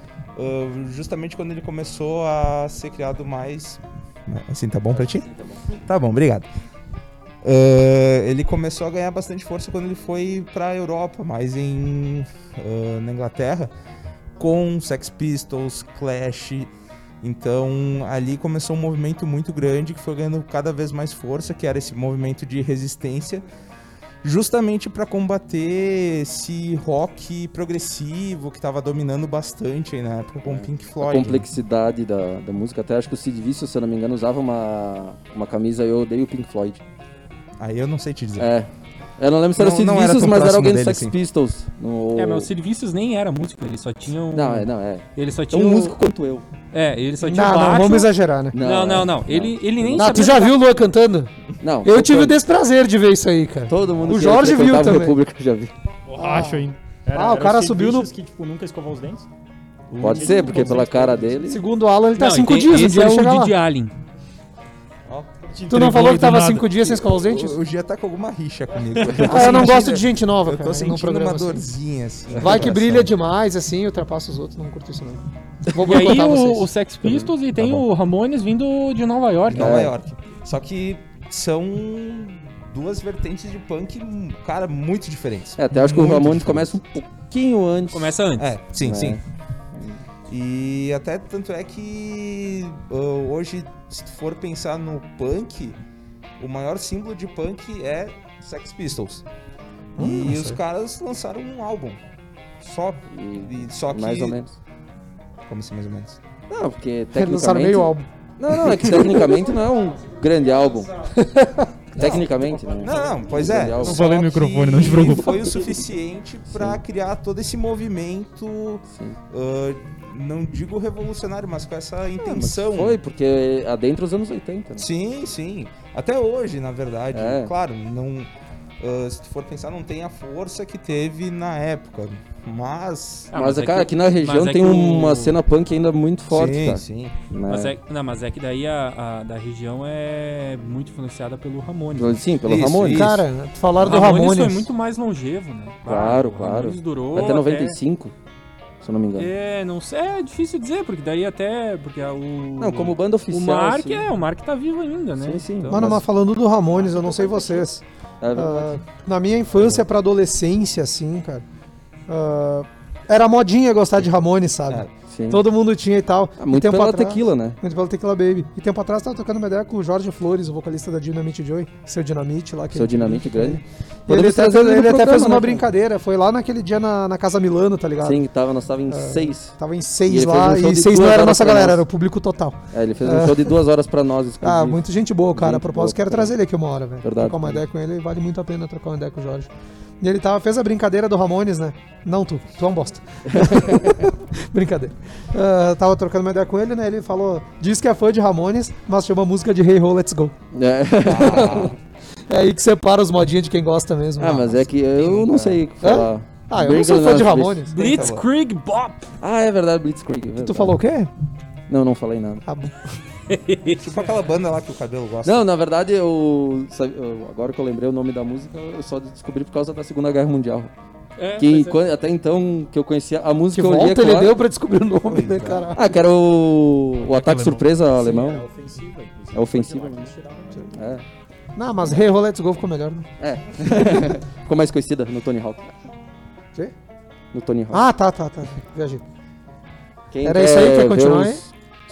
H: justamente quando ele começou a ser criado mais assim tá bom pra ti? Tá bom, obrigado. Ah, ele começou a ganhar bastante força quando ele foi pra Europa, mais em ah, na Inglaterra, com Sex Pistols, Clash, então ali começou um movimento muito grande que foi ganhando cada vez mais força, que era esse movimento de resistência, justamente para combater esse rock progressivo que estava dominando bastante aí na época com o Pink
D: A
H: Floyd.
D: complexidade da, da música. Até acho que o Sid Vicious, se eu não me engano, usava uma, uma camisa Eu Odeio o Pink Floyd.
H: Aí eu não sei te dizer.
D: É. Eu não lembro se era o
H: Não-
D: Sid
H: não era
D: Vicious,
H: tão
D: mas era alguém do Sex
H: assim.
D: Pistols. No...
E: É, mas o Sid Vicious nem era músico, ele só tinha um.
D: Não, é, não, é.
E: Ele só tinha.
D: Tão
E: um-
D: músico quanto eu.
E: É, ele só tinha
B: Não,
E: o baixo.
B: não, vamos exagerar, né?
E: Não, não,
D: é.
E: não. Ele, ele nem
B: Não,
E: sabia
B: tu já viu o Luan cantando?
D: Não.
B: Eu tive o desprazer de ver isso aí, cara.
D: Todo mundo
B: O Jorge viu também.
D: República já viu.
G: Borracho ainda.
B: Ah, o cara subiu no-
I: que, tipo, nunca escovou os dentes?
D: Pode ser, porque pela cara dele.
B: Segundo o Alan, ele tá
E: Não,
B: cinco
E: tem-
B: dias, um
E: esse é o. Didi Allen.
B: Tu não falou que tava cinco dias sem escovar os dentes?
H: O, o Gia tá com alguma rixa comigo. <laughs>
B: Ah, eu não gosto de gente nova,
H: Eu
B: cara,
H: tô
B: no
H: sentindo
B: programa
H: uma
B: assim.
H: dorzinha assim.
B: Vai que brilha demais, assim, ultrapassa os outros, não curto isso não. <laughs> Vou
E: E aí o,
B: vocês.
E: o Sex Pistols e tem
H: Tá bom.
E: o Ramones vindo de Nova York.
H: Nova
D: É.
H: York. Só que são duas vertentes de punk, cara, muito diferentes.
D: É, até acho que o Ramones
H: diferentes.
D: começa um pouquinho antes.
E: Começa antes.
H: É, sim,
D: É.
H: sim. E até tanto é que hoje, se tu for pensar no punk, o maior símbolo de punk é Sex Pistols.
B: Hum,
H: e os
B: sei.
H: caras lançaram um álbum. Só.
D: E-
H: E só que.
D: Mais ou menos.
H: Como assim, mais ou menos?
D: Não, porque
B: Eles <laughs>
D: tecnicamente...
B: lançaram meio álbum.
D: Não, não, é que tecnicamente não é um grande álbum. <laughs> Tecnicamente, né?
H: Não, não, pois é.
G: Não falei no microfone, não te preocupa.
H: Foi o suficiente pra criar todo esse movimento.
D: Sim.
H: ah, não digo revolucionário, mas com essa
D: Ah,
H: intenção.
D: Foi, porque adentra os anos 80. Né?
H: Sim, sim. Até hoje, na verdade.
D: É.
H: Claro, não. Ah, se tu for pensar, não tem a força que teve na época. Mas.
E: Ah,
D: mas,
E: mas é
D: cara,
E: que-
D: aqui na região
E: é
D: tem
E: que o-
D: uma cena punk ainda muito forte,
H: sim,
D: cara.
H: sim.
D: né?
E: Mas é, não, mas é que daí a, a da região é muito influenciada pelo Ramones. né?
D: Sim, pelo
H: Isso,
D: Ramones.
H: isso.
B: Cara, falaram do
E: Ramones
B: Ramones.
E: foi muito mais longevo, né?
D: Claro,
E: o
D: claro.
E: Ramones durou
D: Até 95. Se eu não me engano.
E: É, não sei, é difícil dizer, porque daí até. Porque o.
D: Não, como banda
E: O
D: oficial.
E: Mark
D: assim,
E: é, o Mark tá vivo ainda, né?
D: Sim, sim.
E: Então-
B: Mano, mas falando do Ramones, eu não sei vocês.
D: é.
B: Ah, na minha infância pra adolescência, assim, cara. ah, era modinha gostar de Ramones, sabe?
H: É.
D: Sim.
B: Todo mundo tinha e tal.
D: Ah,
B: E
D: muito
B: tempo
D: pela
B: atrás-
D: tequila, né?
B: Muito pelo Tequila Baby. E tempo atrás tava tocando uma ideia com o Jorge Flores, o vocalista da Dynamite Joy, seu Dinamite lá. Que
D: Seu
B: ele-
D: Dinamite grande.
B: Ele
D: Podemos
B: até,
D: ele
B: ele até
D: programa,
B: fez
D: né,
B: uma
D: cara?
B: brincadeira, foi lá naquele dia na, na Casa Milano, tá ligado?
D: Sim, tava, nós tava em seis.
B: Tava em
D: E
B: seis
D: fez
B: lá,
D: um
B: e seis não era a nossa galera,
D: nós.
B: era o público total.
D: É, ele fez um show de duas horas pra nós.
B: Ah,
D: exclusivo.
B: muito gente boa, cara. A
D: Gente
B: propósito,
D: boa,
B: quero
D: cara.
B: trazer ele aqui uma hora, velho.
D: Verdade.
B: Trocar uma ideia com ele, vale muito a pena trocar uma ideia com o Jorge. E ele tava, fez a brincadeira do Ramones, né? Não tu, tu é um bosta. <laughs> brincadeira. Ah, tava trocando uma ideia com ele, né? Ele falou, diz que é fã de Ramones, mas chama a música de Hey Ho, Let's Go.
D: É. <laughs>
B: É aí que separa os modinhos de quem gosta mesmo.
D: Ah, mas é que eu não sei o que falar.
B: Ah, eu não sou fã de Ramones.
E: Blitzkrieg Bop!
D: Ah, é verdade, Blitzkrieg. é
B: Tu
D: verdade.
B: falou o quê?
D: Não, não falei nada.
B: Ah, bom. <laughs>
H: Tipo aquela banda lá que o cabelo gosta.
D: Não, na verdade, eu, eu- Agora que eu lembrei o nome da música, eu só descobri por causa da Segunda Guerra Mundial.
E: É,
D: Que
E: é-
D: quan- até então que eu conhecia a
B: Que
D: música eu lia
B: volta ele
D: claro-
B: deu pra descobrir o nome, né, cara?
D: Ah, que era o, o ataque surpresa
I: Sim,
D: alemão.
I: era ofensiva, inclusive.
D: É ofensiva.
I: Que tiraram.
D: É.
B: Não, mas Hey Ho, Let's Go ficou melhor, né?
D: É. <laughs> Ficou mais conhecida no Tony Hawk.
B: Quê?
D: No Tony Hawk.
B: Ah, tá, tá, tá. Viajei.
D: Quem
B: era isso aí, quer
D: ver
B: continuar
D: os,
B: aí?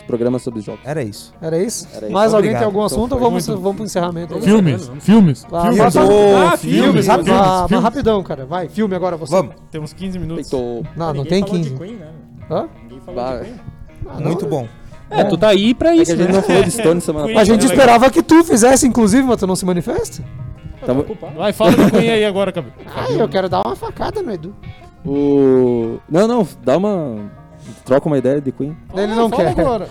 D: Os programas sobre jogos.
H: Era isso.
B: Era isso?
D: Era isso.
B: Mais alguém tem algum
H: Então
B: assunto ou
H: foi
B: vamos,
H: muito-
B: vamos pro encerramento? aí?
C: Filmes, filmes,
B: Vai,
C: filmes.
E: Ah,
B: Filmes, rápido,
C: filmes,
B: ah,
C: filmes.
B: rapidão, cara. Vai, filme agora você.
H: Vamos.
C: Temos 15 minutos.
D: Feito.
B: Não, não
I: Ninguém
B: tem
I: falou
B: 15.
I: de Queen, né?
B: Hã?
I: Ninguém falou
D: Bah.
I: de Queen.
B: Ah.
H: Muito bom.
E: É, tu tá aí pra
D: É
E: isso,
D: a gente
E: né?
D: não falou de Stone <laughs> semana
I: Queen.
B: A gente
I: É legal.
B: esperava que tu fizesse, inclusive, mas tu não se manifesta.
D: Tamo-
I: Ocupado.
C: Vai, fala do Queen aí agora, cabelo.
B: Ai, eu quero dar uma facada no Edu.
D: O... Não, não, dá uma. Troca uma ideia de Queen.
B: Ele não
C: Fala
B: quer.
C: agora.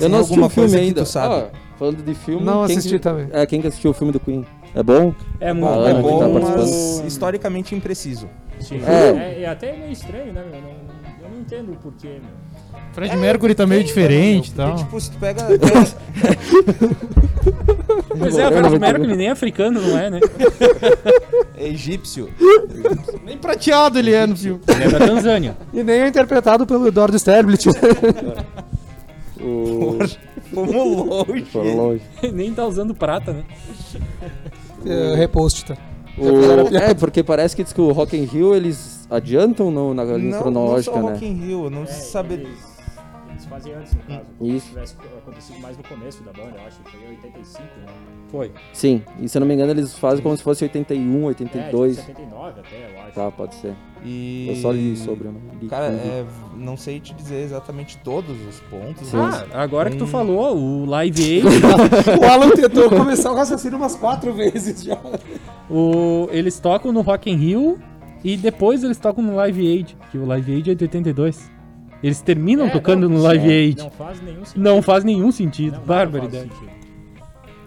D: Eu não assisti o filme ainda.
H: tu sabe.
D: Ah, falando de filme.
B: Não
D: quem
B: assisti
D: que...
B: também.
D: É, quem que assistiu o filme do Queen? É bom?
E: É muito
D: Ah,
H: é
D: tá
H: bom,
D: participando.
H: mas historicamente impreciso.
I: Sim.
D: É.
I: É, é até meio estranho, né? meu? Eu não, eu não entendo o porquê, meu.
C: Fred Mercury tá meio diferente e
H: Porque,
C: tal.
H: tipo, se tu pega. <laughs>
E: Pois é, o Fred Mercury nem africano, não é, né? <laughs>
H: é egípcio.
C: Nem prateado ele é no filme.
E: Ele é da Tanzânia.
B: E nem é interpretado pelo Eduardo Sterblit.
D: O...
H: Fomos longe.
D: Foram longe. <laughs>
E: nem tá usando prata, né?
B: É, Repost, tá?
D: O... É, porque parece que diz que o Rock in Rio eles adiantam no, na linha
H: Não, não
D: cronológica,
H: só
D: né?
H: Rock in Rio, não
I: É,
H: se sabe.
I: Eles, eles fazem antes, no caso.
D: Isso.
I: Se tivesse acontecido mais no começo da banda, eu acho que foi em 85, né?
E: Foi.
D: Sim, e se eu não me engano eles fazem como se fosse 81,
I: É,
D: 82.
I: tipo 79 até, eu acho.
D: Tá, pode ser.
H: E...
D: Eu só li sobre, eu não li
H: Cara,
D: tudo.
H: é, não sei te dizer exatamente todos os pontos.
D: Sim.
H: mas-
E: Ah, agora que tu
H: Hum.
E: falou, o Live <laughs> Aid,
B: O Alan tentou começar o raciocínio umas quatro vezes já.
E: o, eles tocam no Rock in Rio e depois eles tocam no Live Aid, que o Live Aid é de 82. Eles terminam
I: É,
E: tocando
I: não,
E: no Live
I: é,
E: Aid.
I: Não faz nenhum sentido.
E: Não faz nenhum sentido.
I: Não, não
E: Barbaridade.
I: faz sentido.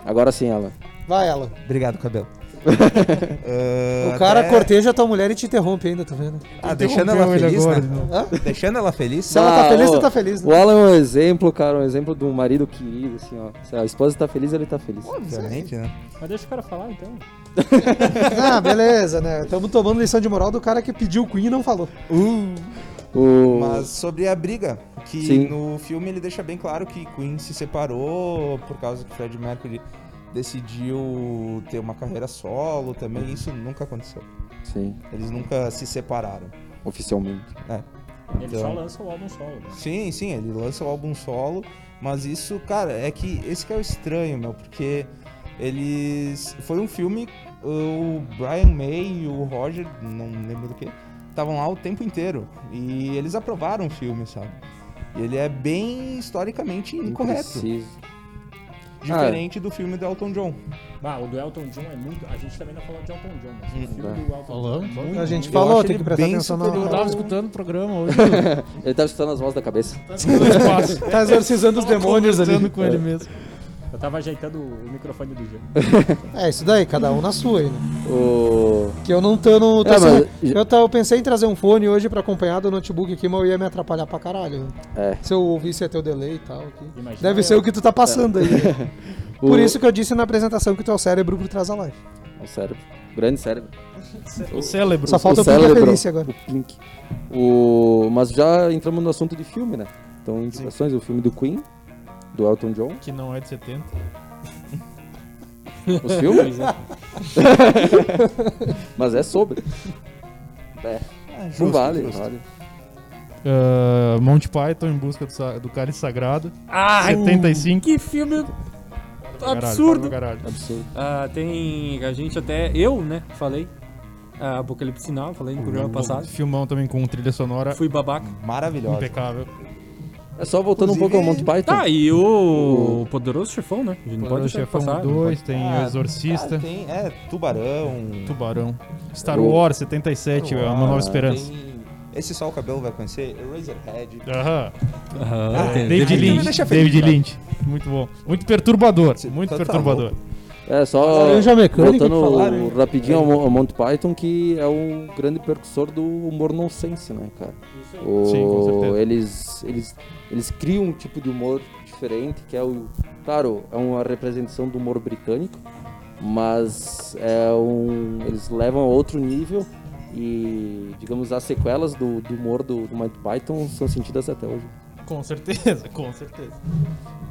D: Agora sim, ela.
B: Vai, Alan.
H: Obrigado, cabelo. Ah, <laughs>
B: O cara
H: até-
B: corteja tua mulher e te interrompe ainda, tá vendo?
H: Ah, deixando ela feliz,
C: agora
H: né? Deixando ela feliz.
B: Se ela tá
D: Ah,
B: feliz,
D: ô,
B: tu tá feliz,
D: O
B: né?
D: Alan é um exemplo, cara, um exemplo de um marido querido, assim, ó. Se a esposa tá feliz, ele tá feliz.
H: Obviamente, né?
I: Mas deixa o cara falar, então. <laughs>
B: Ah, beleza, né? Estamos tomando lição de moral do cara que pediu o Queen e não falou.
D: O...
H: Mas sobre a briga, que
D: Sim.
H: no filme ele deixa bem claro que Queen se separou por causa que Fred Mercury decidiu ter uma carreira solo também. Isso nunca aconteceu.
D: Sim,
H: Eles nunca se separaram.
D: oficialmente.
I: Ele
H: Então-
I: só lança o álbum solo. Né?
H: Sim, sim, ele lança o álbum solo, mas isso, cara, é que esse que é o estranho, meu, porque eles. Foi um filme, o Brian May e o Roger, não lembro do que, estavam lá o tempo inteiro. E eles aprovaram o filme, sabe? E ele é bem historicamente incorreto.
D: Impreciso.
H: Diferente do filme do Elton John.
I: Bah, o do Elton John é muito. A gente também não falou de Elton John, mas
H: Hum,
I: o filme
D: tá.
I: do Elton
C: Falamos,
I: John. é muito
B: A gente
H: Eu
B: falou, tem que prestar atenção
C: Eu
B: na.
C: tava escutando o programa hoje. <laughs>
D: Ele tava escutando as vozes da cabeça.
B: Tá exorcizando os demônios ali.
C: Com ele mesmo.
I: Eu tava ajeitando o microfone do Jean. <laughs>
B: É, isso daí, cada um na sua aí, né?
D: O...
B: Que eu não tô no. tô
D: É,
B: assim,
D: mas-
B: eu, eu pensei em trazer um fone hoje pra acompanhar do notebook aqui, mas eu ia me atrapalhar pra caralho. né?
D: É.
B: Se eu ouvisse ter o delay e tal. Aqui.
I: Imagina
B: Deve
I: eu.
B: ser o que tu tá passando aí. <laughs>
D: O...
B: Por isso que eu disse na apresentação que tu é o cérebro por trás da live.
D: O cérebro. Grande cérebro.
G: O cérebro.
B: Só falta o
D: o cérebro.
B: Agora.
D: O Pink. O... Mas já entramos no assunto de filme, né? Então, indicações, o filme do Queen, do Elton John.
G: Que não é de 70. <laughs>
D: Os filmes? <laughs> Mas é sobre. É,
H: Ah,
D: não
H: justo,
D: vale,
H: justo.
D: vale.
G: Uh, Monty Python em busca do, do cálice sagrado.
E: Ai,
G: 75.
E: Que filme
G: Caralho,
E: absurdo.
G: caralho.
D: Absurdo.
E: Ah, tem a gente até eu, né, falei ah, Apocalipse Sinal, falei no programa passado.
G: Filmão também com trilha sonora
E: Fui babaca.
H: Maravilhosa.
G: impecável.
D: É só voltando um pouco ao Monty Python.
E: Tá, e o Poderoso Chefão, né? A gente não pode
G: Chefão
E: passar. não
G: 2, tem o
H: Ah,
G: Exorcista,
H: Ah, tem, é, Tubarão.
G: Tubarão. Star
D: O-
G: Wars 77, é uma nova esperança.
H: Tem- Esse só o cabelo vai conhecer. Eraserhead.
G: Aham.
E: Aham,
H: Ah,
E: tem-
G: David
H: me
G: Lynch.
H: feliz,
G: David. Lynch. Muito bom. Muito perturbador. Muito
H: tá- tá
G: perturbador.
D: É só
B: Laranja mecânica
D: voltando
B: falaram,
D: rapidinho ao, Mo- ao Monty Python, que é o grande percussor do humor nonsense, né, cara? O-
G: Sim, com certeza.
D: Eles, eles, eles criam um tipo de humor diferente, que é o... Claro, é uma representação do humor britânico, mas é um, eles levam a outro nível e, digamos, as sequelas do, do humor do, do Monty Python são sentidas até hoje.
G: Com certeza, <laughs> com certeza.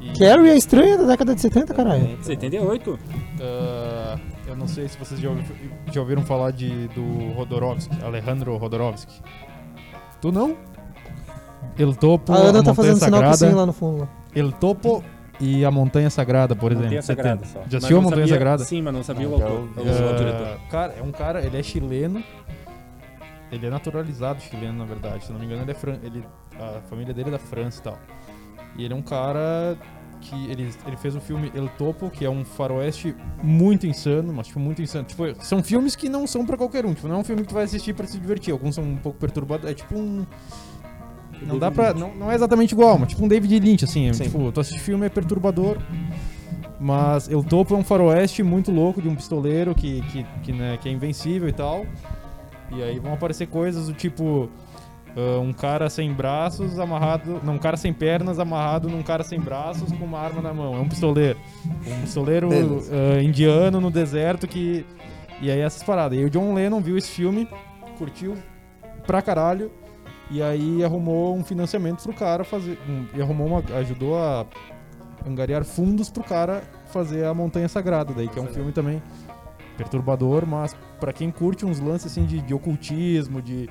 G: E,
B: Carrie é estranha da década de 70, caralho.
E: 78?
G: ah, eu não sei se vocês já, ouvi- já ouviram falar de, do Rodorovsky, Alejandro Rodorovsky. Tu não? El Topo,
B: A Ana tá
G: Montanha
B: fazendo sinal que
G: Sagrada.
B: sim lá no fundo. lá.
G: El Topo e a Montanha Sagrada, por exemplo.
E: Montanha
G: 70.
E: Sagrada só.
G: Já assistiu a Montanha
E: sabia-
G: Sagrada?
E: Sim, mas não sabia o
H: Não, já
E: autor.
H: ouvi.
E: o diretor.
G: cara, é um cara, ele é chileno. Ele é naturalizado chileno, na verdade. Se eu não me engano, ele é fran... ele a família dele é da França e tal. E ele é um cara que ele, ele fez o filme El Topo, que é um faroeste muito insano, mas tipo muito insano. Tipo, são filmes que não são pra qualquer um, tipo, não é um filme que tu vai assistir pra se divertir. Alguns são um pouco perturbados, é tipo um não dá pra. Não, não é exatamente igual, mas tipo um David Lynch, assim. é,
H: Sim.
G: Tipo, tu assiste filme é perturbador. Mas El Topo é um faroeste muito louco de um pistoleiro que, que, que, né, que é invencível e tal. E aí vão aparecer coisas do tipo. Ah, um cara sem braços amarrado. Não, um cara sem pernas amarrado num cara sem braços com uma arma na mão. É um pistoleiro. Um pistoleiro ah, indiano no deserto que. E aí essas paradas. E aí o John Lennon viu esse filme, curtiu pra caralho. E aí arrumou um financiamento pro cara fazer. um- e arrumou uma. ajudou a angariar fundos pro cara fazer a Montanha Sagrada, daí, que é um filme também perturbador, mas pra quem curte uns lances assim de, de ocultismo, de,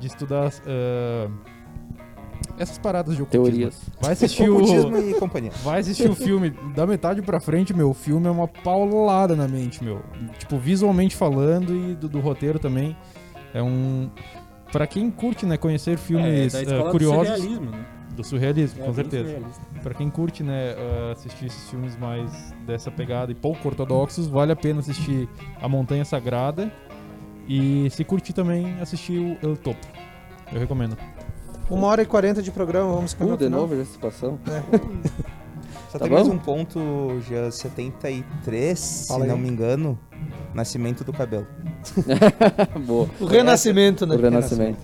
G: de estudar ah, essas paradas de ocultismo.
D: Teorias.
G: Vai assistir o.
H: Ocultismo e companhia.
G: Vai assistir o filme da metade pra frente, meu. O filme é uma paulada na mente, meu. Tipo, visualmente falando e do, do roteiro também. É um. Pra quem curte, né, conhecer
E: É,
G: filmes eh,
E: escola do
G: curiosos.
E: surrealismo, né?
G: Do surrealismo,
E: É,
G: com certeza.
E: surrealista.
G: Pra quem curte, né, uh, assistir esses filmes mais dessa pegada e pouco ortodoxos, vale a pena assistir A Montanha Sagrada. E se curtir também, assistir o El Topo. Eu recomendo.
B: Uma hora e quarenta de programa, vamos caminhar
D: Uh, de novo já se passou. <laughs>
H: Só
D: Tá
H: tem mais
D: bom?
H: um ponto, já 73,
B: Fala
H: se não
B: aí.
H: me engano. Nascimento do cabelo. <laughs>
D: Boa.
B: O renascimento, né?
D: O renascimento.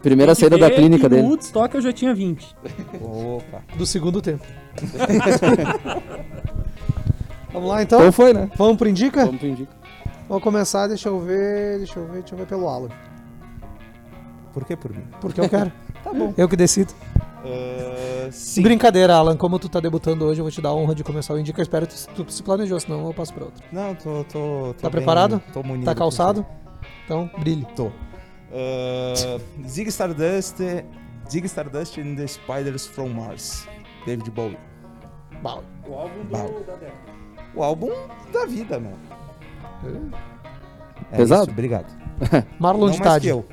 D: Primeira saída da clínica
E: que no
D: dele.
E: Woodstock eu já tinha 20.
H: Opa.
B: Do segundo tempo. <laughs> Vamos lá então?
D: Então foi, né?
B: Vamos pro Indica?
D: Vamos pro Indica.
B: Vamos começar, deixa eu ver, deixa eu ver, deixa eu ver pelo Alan.
H: Por que por mim?
B: Porque eu quero. <laughs> tá bom. Eu que decido.
H: Ah, sim.
B: Brincadeira, Alan. Como tu tá debutando hoje, eu vou te dar a honra de começar o Indica. Eu espero que tu, tu se planejou, senão eu passo pra outro.
H: Não, tô. tô, tô
B: Tá
H: bem-
B: preparado?
H: Tô munido
B: Tá calçado? Então, brilhe.
H: Tô. Ah, Zig Stardust. Zig Stardust and the Spiders from Mars. David Bowie.
B: Bal.
E: O álbum
H: Bal.
E: da década.
H: O álbum da vida, meu. É
D: Pesado?
H: isso, obrigado. <laughs>
B: Marlon
H: Não
B: de Tade.
H: eu.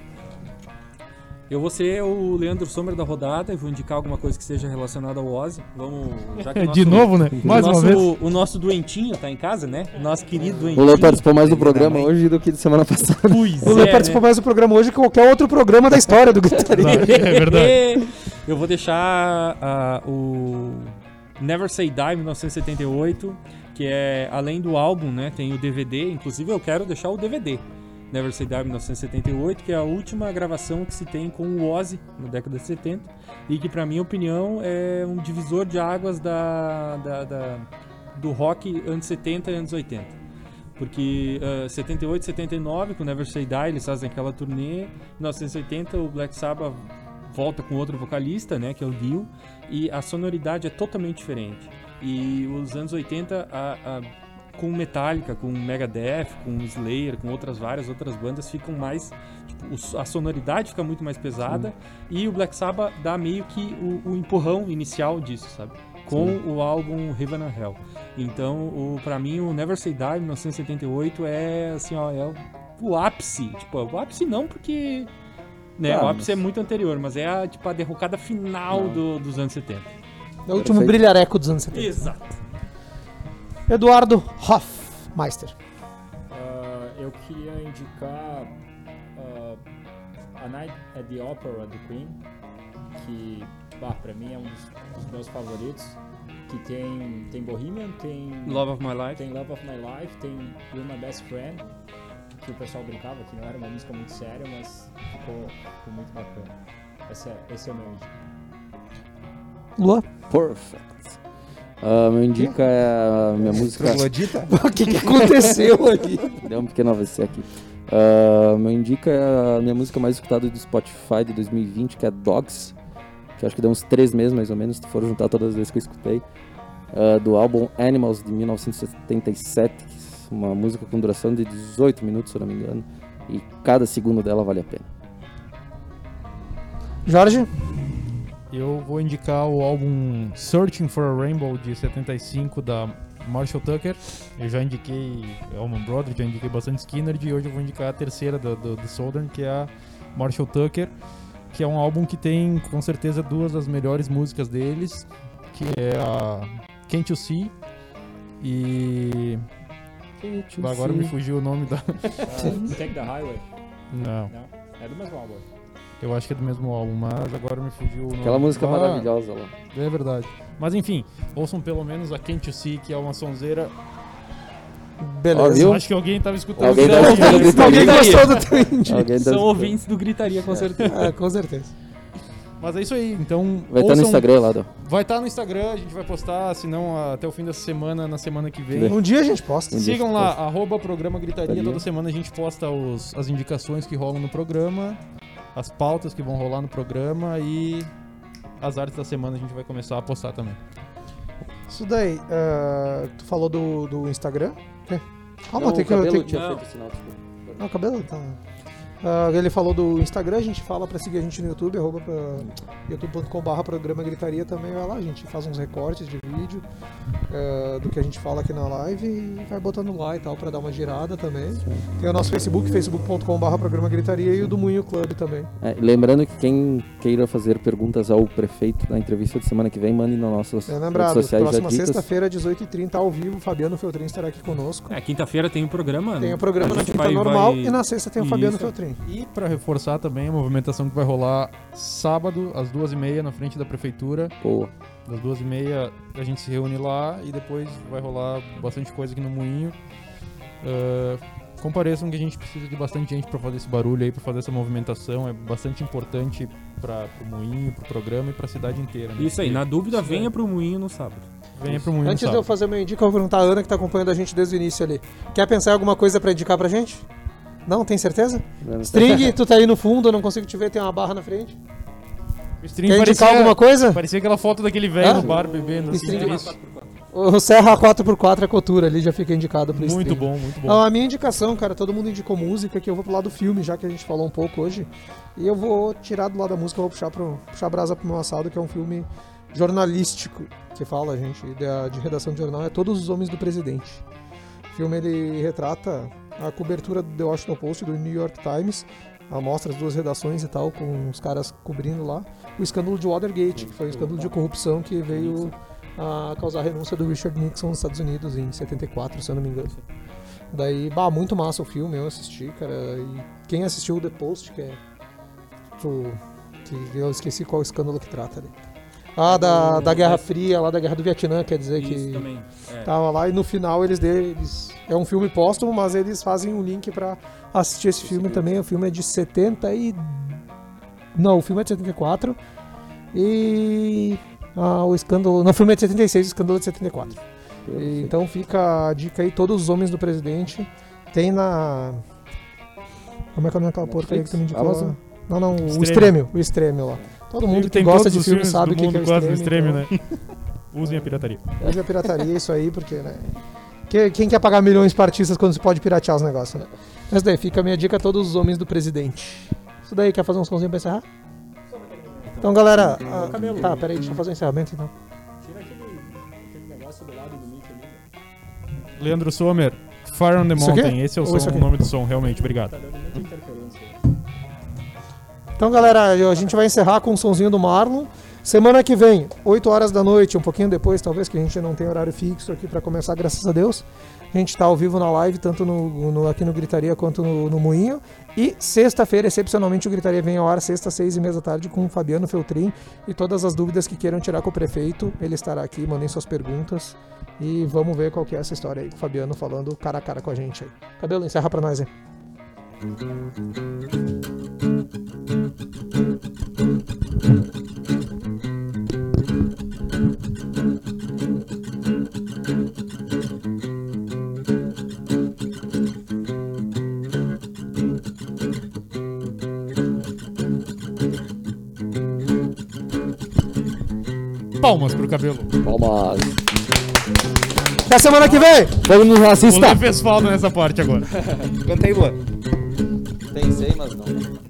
E: Eu vou ser o Leandro Sommer da rodada e vou indicar alguma coisa que seja relacionada ao Ozzy. Vamos. Já que o <laughs>
G: De
E: nosso-
G: novo, né? Mais
E: o
G: uma
E: nosso,
G: vez.
E: O nosso doentinho tá em casa, né? O nosso querido
D: O
E: doentinho.
D: Lula participou mais do programa hoje do que de semana passada.
E: Pois
B: O Lula
E: é,
B: participou
E: né?
B: mais do programa hoje que qualquer outro programa da história do Gritaria. <laughs>
G: É verdade.
E: Eu vou deixar ah, o Never Say Die 1978, que é além do álbum, né? Tem o DVD. Inclusive eu quero deixar o DVD. Never Say Die 1978, que é a última gravação que se tem com o Ozzy na década de 70 e que, pra minha opinião, é um divisor de águas da, da- da- do rock anos 70 e anos 80. Porque uh, 78, 79, com Never Say Die, eles fazem aquela turnê. Em 1980, o Black Sabbath volta com outro vocalista, né, que é o Dio, e a sonoridade é totalmente diferente. E os anos 80, a, a, com Metallica, com Megadeth, com Slayer, com outras várias outras bandas, ficam mais. Tipo, a sonoridade fica muito mais pesada, Sim. e o Black Sabbath dá meio que o, o empurrão inicial disso, sabe? com Sim. o álbum Heaven and Hell. Então, o, pra mim, o Never Say Die, 1978, é assim, ó, é o, ápice. Tipo, o ápice não porque. Né, ah, o ápice mas... é muito anterior, mas é a, tipo, a derrocada final do, dos anos 70.
B: É o último brilhareco dos anos 70.
E: Exato.
B: Eduardo Hoffmeister.
I: Uh, eu queria indicar uh, A Night at the Opera do Queen, que bah, pra mim é um dos, dos, meus favoritos. Que tem, tem Bohemian, tem
E: Love of My Life,
I: tem Love of My Life, tem You're My Best Friend, que o pessoal brincava que não era uma música muito séria, mas ficou, ficou muito bacana. Esse é, esse é o meu indica.
B: Lua?
D: Perfect. Uh, meu indica é a minha música. <laughs>
B: o que, que aconteceu aqui?
D: Deu um pequeno AVC aqui. Uh, meu indica é a minha música mais escutada do Spotify de 2020, que é Dogs, que acho que deu uns três meses mais ou menos, se for juntar todas as vezes que eu escutei, uh, do álbum Animals de 1977, é uma música com duração de 18 minutos, se eu não me engano, e cada segundo dela vale a pena.
B: Jorge?
G: Eu vou indicar o álbum Searching for a Rainbow de 75 da Marshall Tucker. Eu já indiquei Allman Brothers, já indiquei bastante Skinner e hoje eu vou indicar a terceira do, do, do Southern, que é a Marshall Tucker que é um álbum que tem com certeza duas das melhores músicas deles, que é a Can't You See e Can't you agora see. me fugiu o nome da
I: uh, <laughs> Take the Highway.
G: Não.
I: Não. É do mesmo álbum.
G: Eu acho que é do mesmo álbum, mas agora me fugiu.
D: Aquela música ah, maravilhosa lá.
G: É verdade. Mas enfim, ouçam pelo menos a Can't You See, que é uma sonzeira
B: Beleza.
G: Acho que alguém tava escutando.
D: Alguém,
B: tá
D: gritaria.
B: alguém gostou do.
D: Alguém
E: tá São ouvintes do Gritaria, com certeza.
B: É, com certeza.
G: Mas é isso aí, então.
D: Vai estar tá no Instagram lá,
G: Vai estar tá no Instagram, a gente vai postar, se não até o fim dessa semana, na semana que vem.
B: Um dia a gente posta.
G: Um Sigam lá, posta. arroba programa Gritaria. Toda semana a gente posta os, as indicações que rolam no programa, as pautas que vão rolar no programa e as artes da semana a gente vai começar a postar também.
B: Isso daí, uh, tu falou do, do Instagram?
D: Okay. Calma, não, tem que. O cabelo tinha feito sinal,
B: Não, o cabelo tá. Uh, ele falou do Instagram, a gente fala para seguir a gente no YouTube, arroba youtube.com.br programa gritaria também, vai lá, a gente faz uns recortes de vídeo uh, do que a gente fala aqui na live e vai botando lá e tal para dar uma girada também. Tem o nosso Facebook, facebook.com.br programa gritaria e o do Moinho Club também.
D: É, lembrando que quem queira fazer perguntas ao prefeito na entrevista de semana que vem, mande nas nossas é, lembrado, redes sociais.
B: Próxima sexta-feira, 18h30, ao vivo, Fabiano Feltrin estará aqui conosco.
E: É, quinta-feira tem o um programa,
B: Tem o um programa na quinta vai, normal vai... e na sexta tem o Fabiano Feltrin.
G: E para reforçar também a movimentação que vai rolar sábado, às duas e meia, na frente da prefeitura.
D: Boa.
G: Das duas e meia a gente se reúne lá e depois vai rolar bastante coisa aqui no Moinho. Uh, compareçam que a gente precisa de bastante gente para fazer esse barulho aí, para fazer essa movimentação. É bastante importante para o Moinho, para o programa e para a cidade inteira. Né?
E: Isso aí, na dúvida, Isso venha para o Moinho no sábado.
G: Venha pro Moinho
B: Antes de eu fazer meu indica, eu vou perguntar a Ana que está acompanhando a gente desde o início ali. Quer pensar em alguma coisa para indicar pra gente? Não, tem certeza? Não, String, tu tá aí no fundo, eu não consigo te ver, tem uma barra na frente.
G: O String Quer indicar alguma coisa? Parecia aquela foto daquele velho ah? no bar bebendo. String,
B: assim, o Serra 4x4 é cultura ali, já fica indicado pro
G: Muito
B: stream.
G: bom, muito bom.
B: Não, a minha indicação, cara, todo mundo indicou música, que eu vou pro lado do filme, já que a gente falou um pouco hoje. E eu vou tirar do lado da música, eu vou puxar, pro, puxar brasa pro meu assado, que é um filme jornalístico, que fala, gente, de, de redação de jornal, é Todos os Homens do Presidente. O filme, ele retrata a cobertura do The Washington Post do New York Times, mostra as duas redações e tal, com os caras cobrindo lá, o escândalo de Watergate, que foi um escândalo de corrupção que veio a causar a renúncia do Richard Nixon nos Estados Unidos em 74, se eu não me engano. Daí, bah, muito massa o filme, eu assisti, cara. E quem assistiu o The Post, que é. que eu esqueci qual escândalo que trata ali. Ah, da, da Guerra Fria, lá da Guerra do Vietnã, quer dizer
E: Isso
B: que.
E: Também.
B: É. Tava lá e no final eles, eles. É um filme póstumo, mas eles fazem um link pra assistir esse filme também. O filme é de 70 e. Não, o filme é de 74. E. Ah, o escândalo. Não, o filme é de 76, o escândalo é de 74. E, então fica a dica aí, todos os homens do presidente. Tem na. Como é que é aquela porcaria que tu me indicou?
D: Amazon?
B: Não, não, o
G: Extreme.
B: Extrêmio. O Extrêmio lá. Todo mundo que
G: tem
B: gosta de filme
G: filmes
B: sabe que, que é
G: gosta do
B: Extrêmio.
G: Extreme,
B: então-
G: né? Usem a pirataria.
B: Leve a pirataria isso aí, porque, né? Que- Quem quer pagar milhões para artistas quando se pode piratear os negócios, né? Mas daí fica a minha dica a todos os homens do presidente. Isso daí, quer fazer um somzinho pra encerrar? Então, galera. ah, tá, peraí, deixa eu fazer o encerramento então.
I: Tira aquele, negócio do lado do mic ali. né?
G: Leandro Sommer, Fire on the? Mountain. Esse é o, som, o nome do som, realmente. Obrigado.
B: Então, galera, a gente vai encerrar com o sonzinho do Marlon. Semana que vem, 8 horas da noite, um pouquinho depois, talvez, que a gente não tem horário fixo aqui pra começar, graças a Deus. A gente tá ao vivo na live, tanto no, no- aqui no Gritaria quanto no, no Moinho. E sexta-feira, excepcionalmente, o Gritaria vem ao ar, sexta, seis e meia da tarde, com o Fabiano Feltrin. E todas as dúvidas que queiram tirar com o prefeito, ele estará aqui, mandem suas perguntas. E vamos ver qual que é essa história aí, com o Fabiano falando cara a cara com a gente aí. Cabelo, encerra pra nós aí.
G: Palmas pro cabelo.
D: Palmas.
B: Até semana que vem!
D: Vamos no
G: O
D: racista.
G: Lê fez falta nessa parte agora.
H: Aí, Luan.
D: Pensei, mas não.